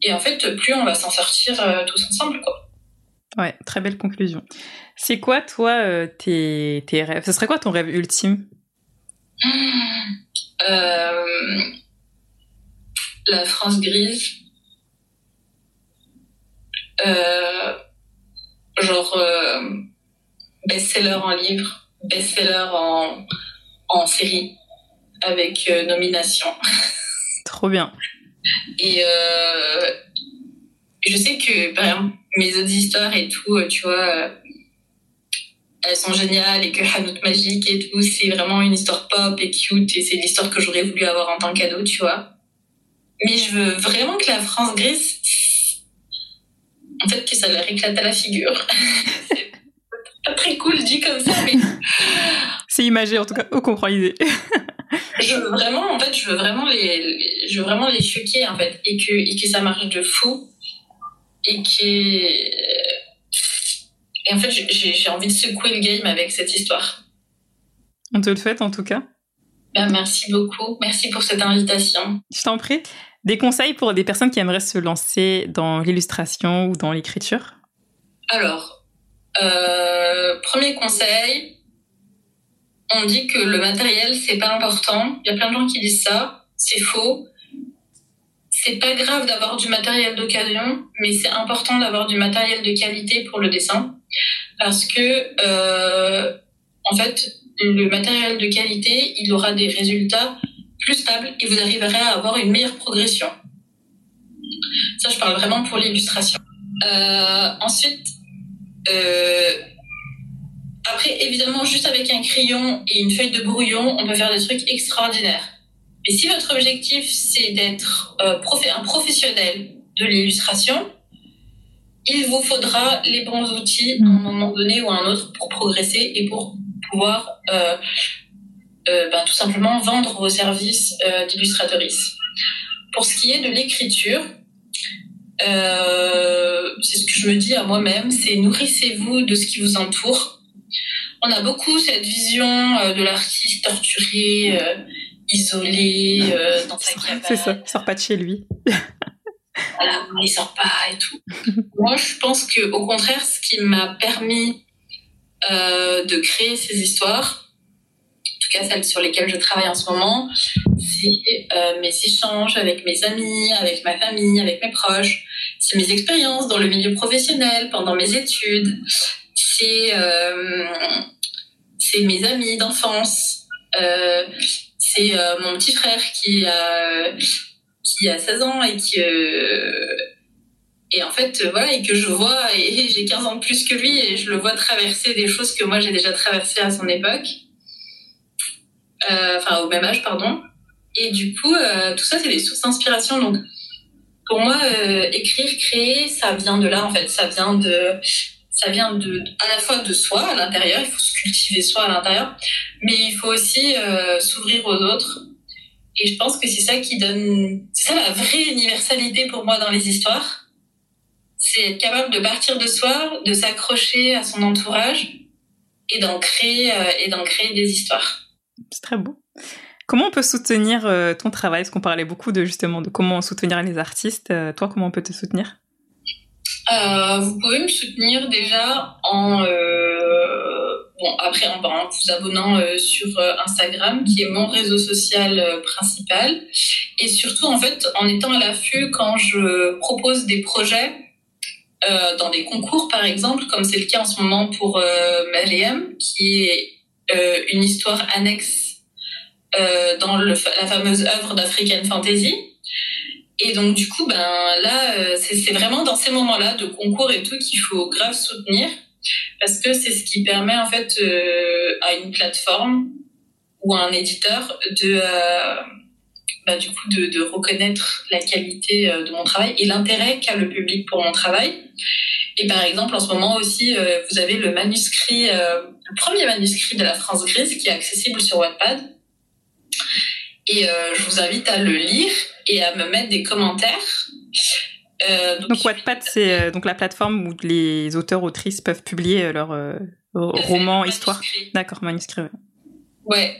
Et en fait, plus on va s'en sortir euh, tous ensemble, quoi. Ouais, très belle conclusion. C'est quoi, toi, tes, tes rêves? Ce serait quoi ton rêve ultime? Euh, la France grise. Euh, genre euh, best-seller en livre, best-seller en, en série, avec euh, nomination. Trop bien. Et euh, je sais que par exemple, mes autres histoires et tout, tu vois, elles sont géniales et que Hanout Magique et tout, c'est vraiment une histoire pop et cute et c'est l'histoire que j'aurais voulu avoir en tant que cadeau, tu vois. Mais je veux vraiment que la France grise, en fait, que ça leur éclate à la figure. c'est pas très cool dit comme ça, mais C'est imagé, en tout cas, on comprend l'idée. je veux vraiment, en fait, je veux vraiment les, les- je veux vraiment les choquer, en fait, et que, et que ça marche de fou, et que, et en fait, j'ai, envie de secouer le game avec cette histoire. On te le souhaite, en tout cas. Ben, merci beaucoup, merci pour cette invitation. Je t'en prie. Des conseils pour des personnes qui aimeraient se lancer dans l'illustration ou dans l'écriture? Alors, euh, premier conseil, on dit que le matériel c'est pas important. Il y a plein de gens qui disent ça, c'est faux. C'est pas grave d'avoir du matériel d'occasion, mais c'est important d'avoir du matériel de qualité pour le dessin, parce que euh, en fait, le matériel de qualité, il aura des résultats plus stables et vous arriverez à avoir une meilleure progression. Ça, je parle vraiment pour l'illustration. Euh, ensuite, euh, après, évidemment, juste avec un crayon et une feuille de brouillon, on peut faire des trucs extraordinaires. Mais si votre objectif, c'est d'être euh, un professionnel de l'illustration, il vous faudra les bons outils à un moment donné ou à un autre pour progresser et pour pouvoir euh, euh, ben, tout simplement vendre vos services euh, d'illustratrice. Pour ce qui est de l'écriture, euh, c'est ce que je me dis à moi-même, c'est nourrissez-vous de ce qui vous entoure. On a beaucoup cette vision euh, de l'artiste torturé, isolé, dans sa cabane. C'est ça, il sort pas de chez lui. Voilà, il sort pas et tout. Moi, je pense que au contraire, ce qui m'a permis de créer ces histoires, tout cas celles sur lesquelles je travaille en ce moment, c'est euh, mes échanges avec mes amis, avec ma famille, avec mes proches. C'est mes expériences dans le milieu professionnel, pendant mes études. C'est euh, mes amis d'enfance. Euh, c'est euh, mon petit frère qui a qui a 16 ans et qui et en fait voilà et que je vois j'ai 15 ans de plus que lui et je le vois traverser des choses que moi j'ai déjà traversées à son époque enfin au même âge pardon. Et du coup euh, tout ça c'est des sources d'inspiration. Donc pour moi euh, écrire créer ça vient de là en fait. Ça vient de ça vient de à la fois de soi à l'intérieur. Il faut se cultiver soi à l'intérieur. Mais il faut aussi euh, s'ouvrir aux autres. Et je pense que c'est ça qui donne, c'est ça la vraie universalité pour moi dans les histoires. C'est être capable de partir de soi, de s'accrocher à son entourage et d'en créer, euh, et d'en créer des histoires. C'est très beau. Comment on peut soutenir euh, ton travail? Parce qu'on parlait beaucoup de justement de comment soutenir les artistes. Euh, toi, comment on peut te soutenir? Euh, vous pouvez me soutenir déjà en, bon, après en, vous abonnant sur Instagram, qui est mon réseau social principal, et surtout en fait en étant à l'affût quand je propose des projets dans des concours par exemple, comme c'est le cas en ce moment pour Mariam, qui est une histoire annexe euh, dans la fameuse œuvre d'African Fantasy. Et donc du coup, ben là, c'est vraiment dans ces moments-là de concours et tout qu'il faut grave soutenir parce que c'est ce qui permet en fait à une plateforme ou à un éditeur de bah, du coup de, reconnaître la qualité de mon travail et l'intérêt qu'a le public pour mon travail. Et par exemple, en ce moment aussi, euh, vous avez le manuscrit, euh, le premier manuscrit de la France grise qui est accessible sur Wattpad. Et euh, je vous invite à le lire et à me mettre des commentaires. donc, donc Wattpad, c'est donc la plateforme où les auteurs autrices peuvent publier leurs romans, histoires. D'accord, manuscrit. Ouais.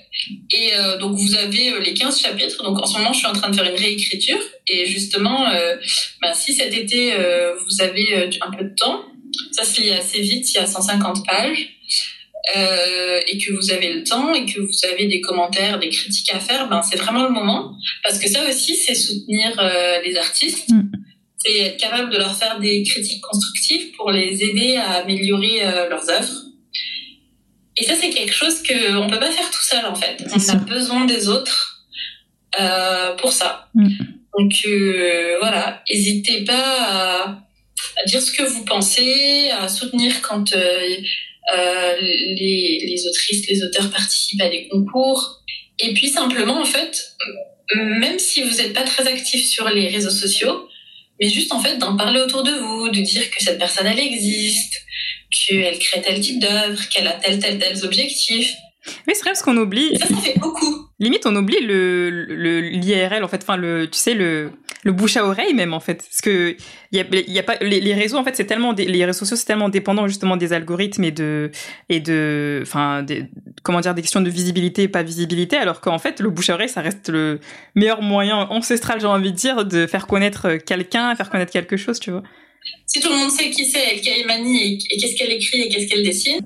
Et euh, donc vous avez euh, les 15 chapitres. Donc en ce moment, je suis en train de faire une réécriture. Et justement, euh, bah, si cet été euh, vous avez un peu de temps, ça se lit assez vite, il y a 150 pages, et que vous avez le temps et que vous avez des commentaires, des critiques à faire, ben c'est vraiment le moment. Parce que ça aussi, c'est soutenir les artistes. Mm. C'est être capable de leur faire des critiques constructives pour les aider à améliorer leurs œuvres. Et ça, c'est quelque chose qu'on ne peut pas faire tout seul, en fait. On a besoin des autres euh, pour ça. Mm. Donc, euh, voilà, n'hésitez pas à, dire ce que vous pensez, à soutenir quand euh, euh, les, les autrices, les auteurs participent à des concours. Et puis, simplement, en fait, même si vous n'êtes pas très actif sur les réseaux sociaux, mais juste, en fait, d'en parler autour de vous, de dire que cette personne, elle existe, qu'elle crée tel type d'œuvre, qu'elle a tel, tel, tels objectifs. Oui, c'est vrai parce qu'on oublie. Ça, ça fait beaucoup. Limite, on oublie le l'IRL en fait, enfin le, tu sais le le bouche à oreille même en fait, parce que il y a, y a pas les, réseaux en fait c'est tellement les réseaux sociaux c'est tellement dépendant justement des algorithmes et de et de enfin des comment dire des questions de visibilité et pas visibilité, alors qu'en fait le bouche à oreille ça reste le meilleur moyen ancestral j'ai envie de dire de faire connaître quelqu'un, faire connaître quelque chose, tu vois si tout le monde sait qui c'est El Kaimani et, qu'est-ce qu'elle écrit et qu'est-ce qu'elle dessine,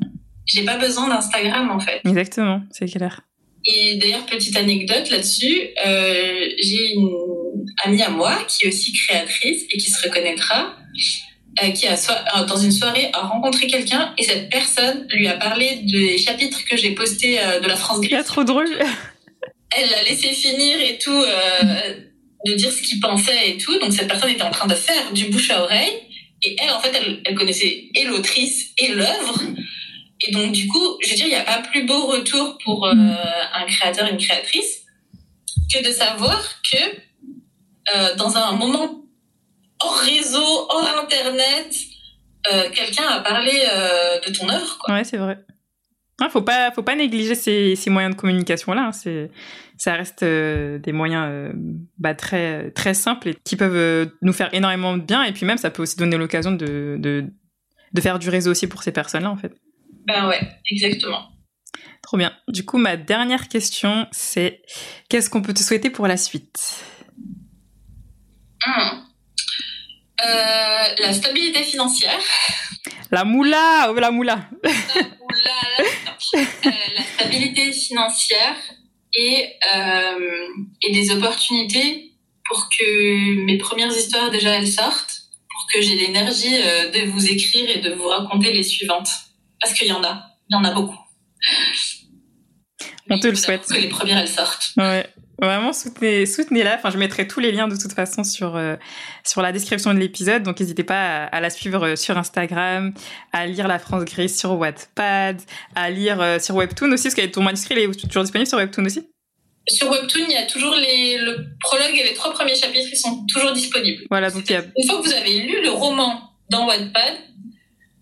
j'ai pas besoin d'Instagram en fait. Exactement, c'est clair. Et d'ailleurs, petite anecdote là-dessus, euh, j'ai une amie à moi qui est aussi créatrice et qui se reconnaîtra, euh, qui a euh, dans une soirée a rencontré quelqu'un et cette personne lui a parlé des chapitres que j'ai postés de la France grise. C'est trop drôle. Elle l'a laissé finir et tout, de dire ce qu'il pensait et tout. Donc cette personne était en train de faire du bouche à oreille. Et elle, en fait, elle, connaissait et l'autrice et l'œuvre. Et donc, du coup, je veux dire, il n'y a pas plus beau retour pour euh, mm. un créateur, une créatrice, que de savoir que euh, dans un moment hors réseau, hors Internet, euh, quelqu'un a parlé de ton œuvre. Quoi. Ouais, c'est vrai. Il faut pas, faut pas négliger ces, ces moyens de communication là. Hein. C'est, ça reste euh, des moyens euh, bah, très très simples et qui peuvent euh, nous faire énormément de bien. Et puis même, ça peut aussi donner l'occasion de, de, de faire du réseau aussi pour ces personnes-là, en fait. Ben ouais, exactement. Trop bien. Du coup, ma dernière question, c'est qu'est-ce qu'on peut te souhaiter pour la suite? Hmm. La stabilité financière. La moula, oh, la moula. La moula, la stabilité financière et, euh, et des opportunités pour que mes premières histoires déjà elles sortent, pour que j'ai l'énergie euh, de vous écrire et de vous raconter les suivantes. Parce qu'il y en a, il y en a beaucoup. On te le souhaite. Que les premières elles sortent. Ouais. Vraiment, soutenez, soutenez-la. Enfin, je mettrai tous les liens de toute façon sur euh, sur la description de l'épisode. Donc, n'hésitez pas à, la suivre euh, sur Instagram, à lire La France Grise sur Wattpad, à lire euh, sur Webtoon aussi, parce que ton manuscrit est toujours disponible sur Webtoon aussi? Sur Webtoon, il y a toujours les, le prologue et les trois premiers chapitres, ils sont toujours disponibles. Voilà, donc il y a... Une fois que vous avez lu le roman dans Wattpad,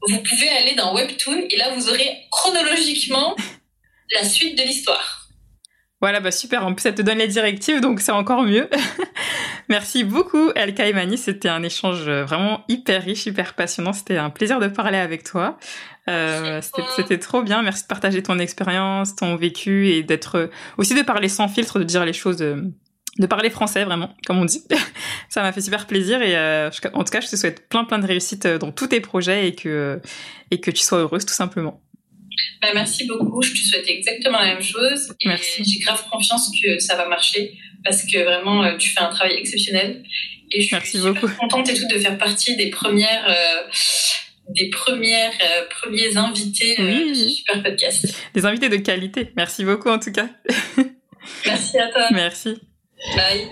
vous pouvez aller dans Webtoon et là, vous aurez chronologiquement la suite de l'histoire. Voilà, bah super. En plus, ça te donne les directives, donc c'est encore mieux. Merci beaucoup, El Kaimani. C'était un échange vraiment hyper riche, hyper passionnant. C'était un plaisir de parler avec toi. Euh, c'était trop bien. Merci de partager ton expérience, ton vécu et d'être aussi de parler sans filtre, de dire les choses, euh, de parler français vraiment, comme on dit. ça m'a fait super plaisir et euh, en tout cas, je te souhaite plein plein de réussite dans tous tes projets et que et que tu sois heureuse tout simplement. Bah, merci beaucoup. Je te souhaite exactement la même chose. Et j'ai grave confiance que ça va marcher parce que vraiment, euh, tu fais un travail exceptionnel. Et je suis super contente et tout de faire partie des premières, euh, des premières, euh, premiers invités oui. du super podcast. Des invités de qualité. Merci beaucoup en tout cas. Merci à toi. Merci. Bye.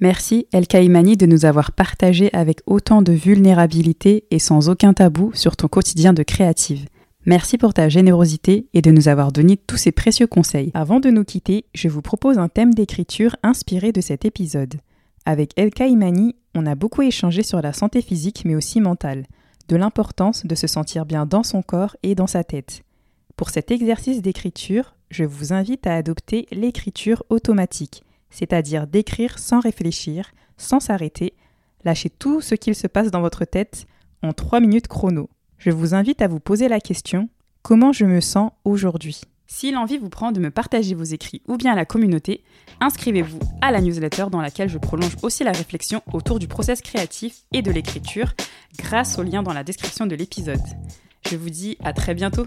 Merci El Kaimani de nous avoir partagé avec autant de vulnérabilité et sans aucun tabou sur ton quotidien de créative. Merci pour ta générosité et de nous avoir donné tous ces précieux conseils. Avant de nous quitter, je vous propose un thème d'écriture inspiré de cet épisode. Avec El Kaimani, on a beaucoup échangé sur la santé physique mais aussi mentale, de l'importance de se sentir bien dans son corps et dans sa tête. Pour cet exercice d'écriture, je vous invite à adopter l'écriture automatique c'est-à-dire d'écrire sans réfléchir, sans s'arrêter, lâcher tout ce qu'il se passe dans votre tête en 3 minutes chrono. Je vous invite à vous poser la question comment je me sens aujourd'hui? Si l'envie vous prend de me partager vos écrits ou bien à la communauté, inscrivez-vous à la newsletter dans laquelle je prolonge aussi la réflexion autour du process créatif et de l'écriture grâce au lien dans la description de l'épisode. Je vous dis à très bientôt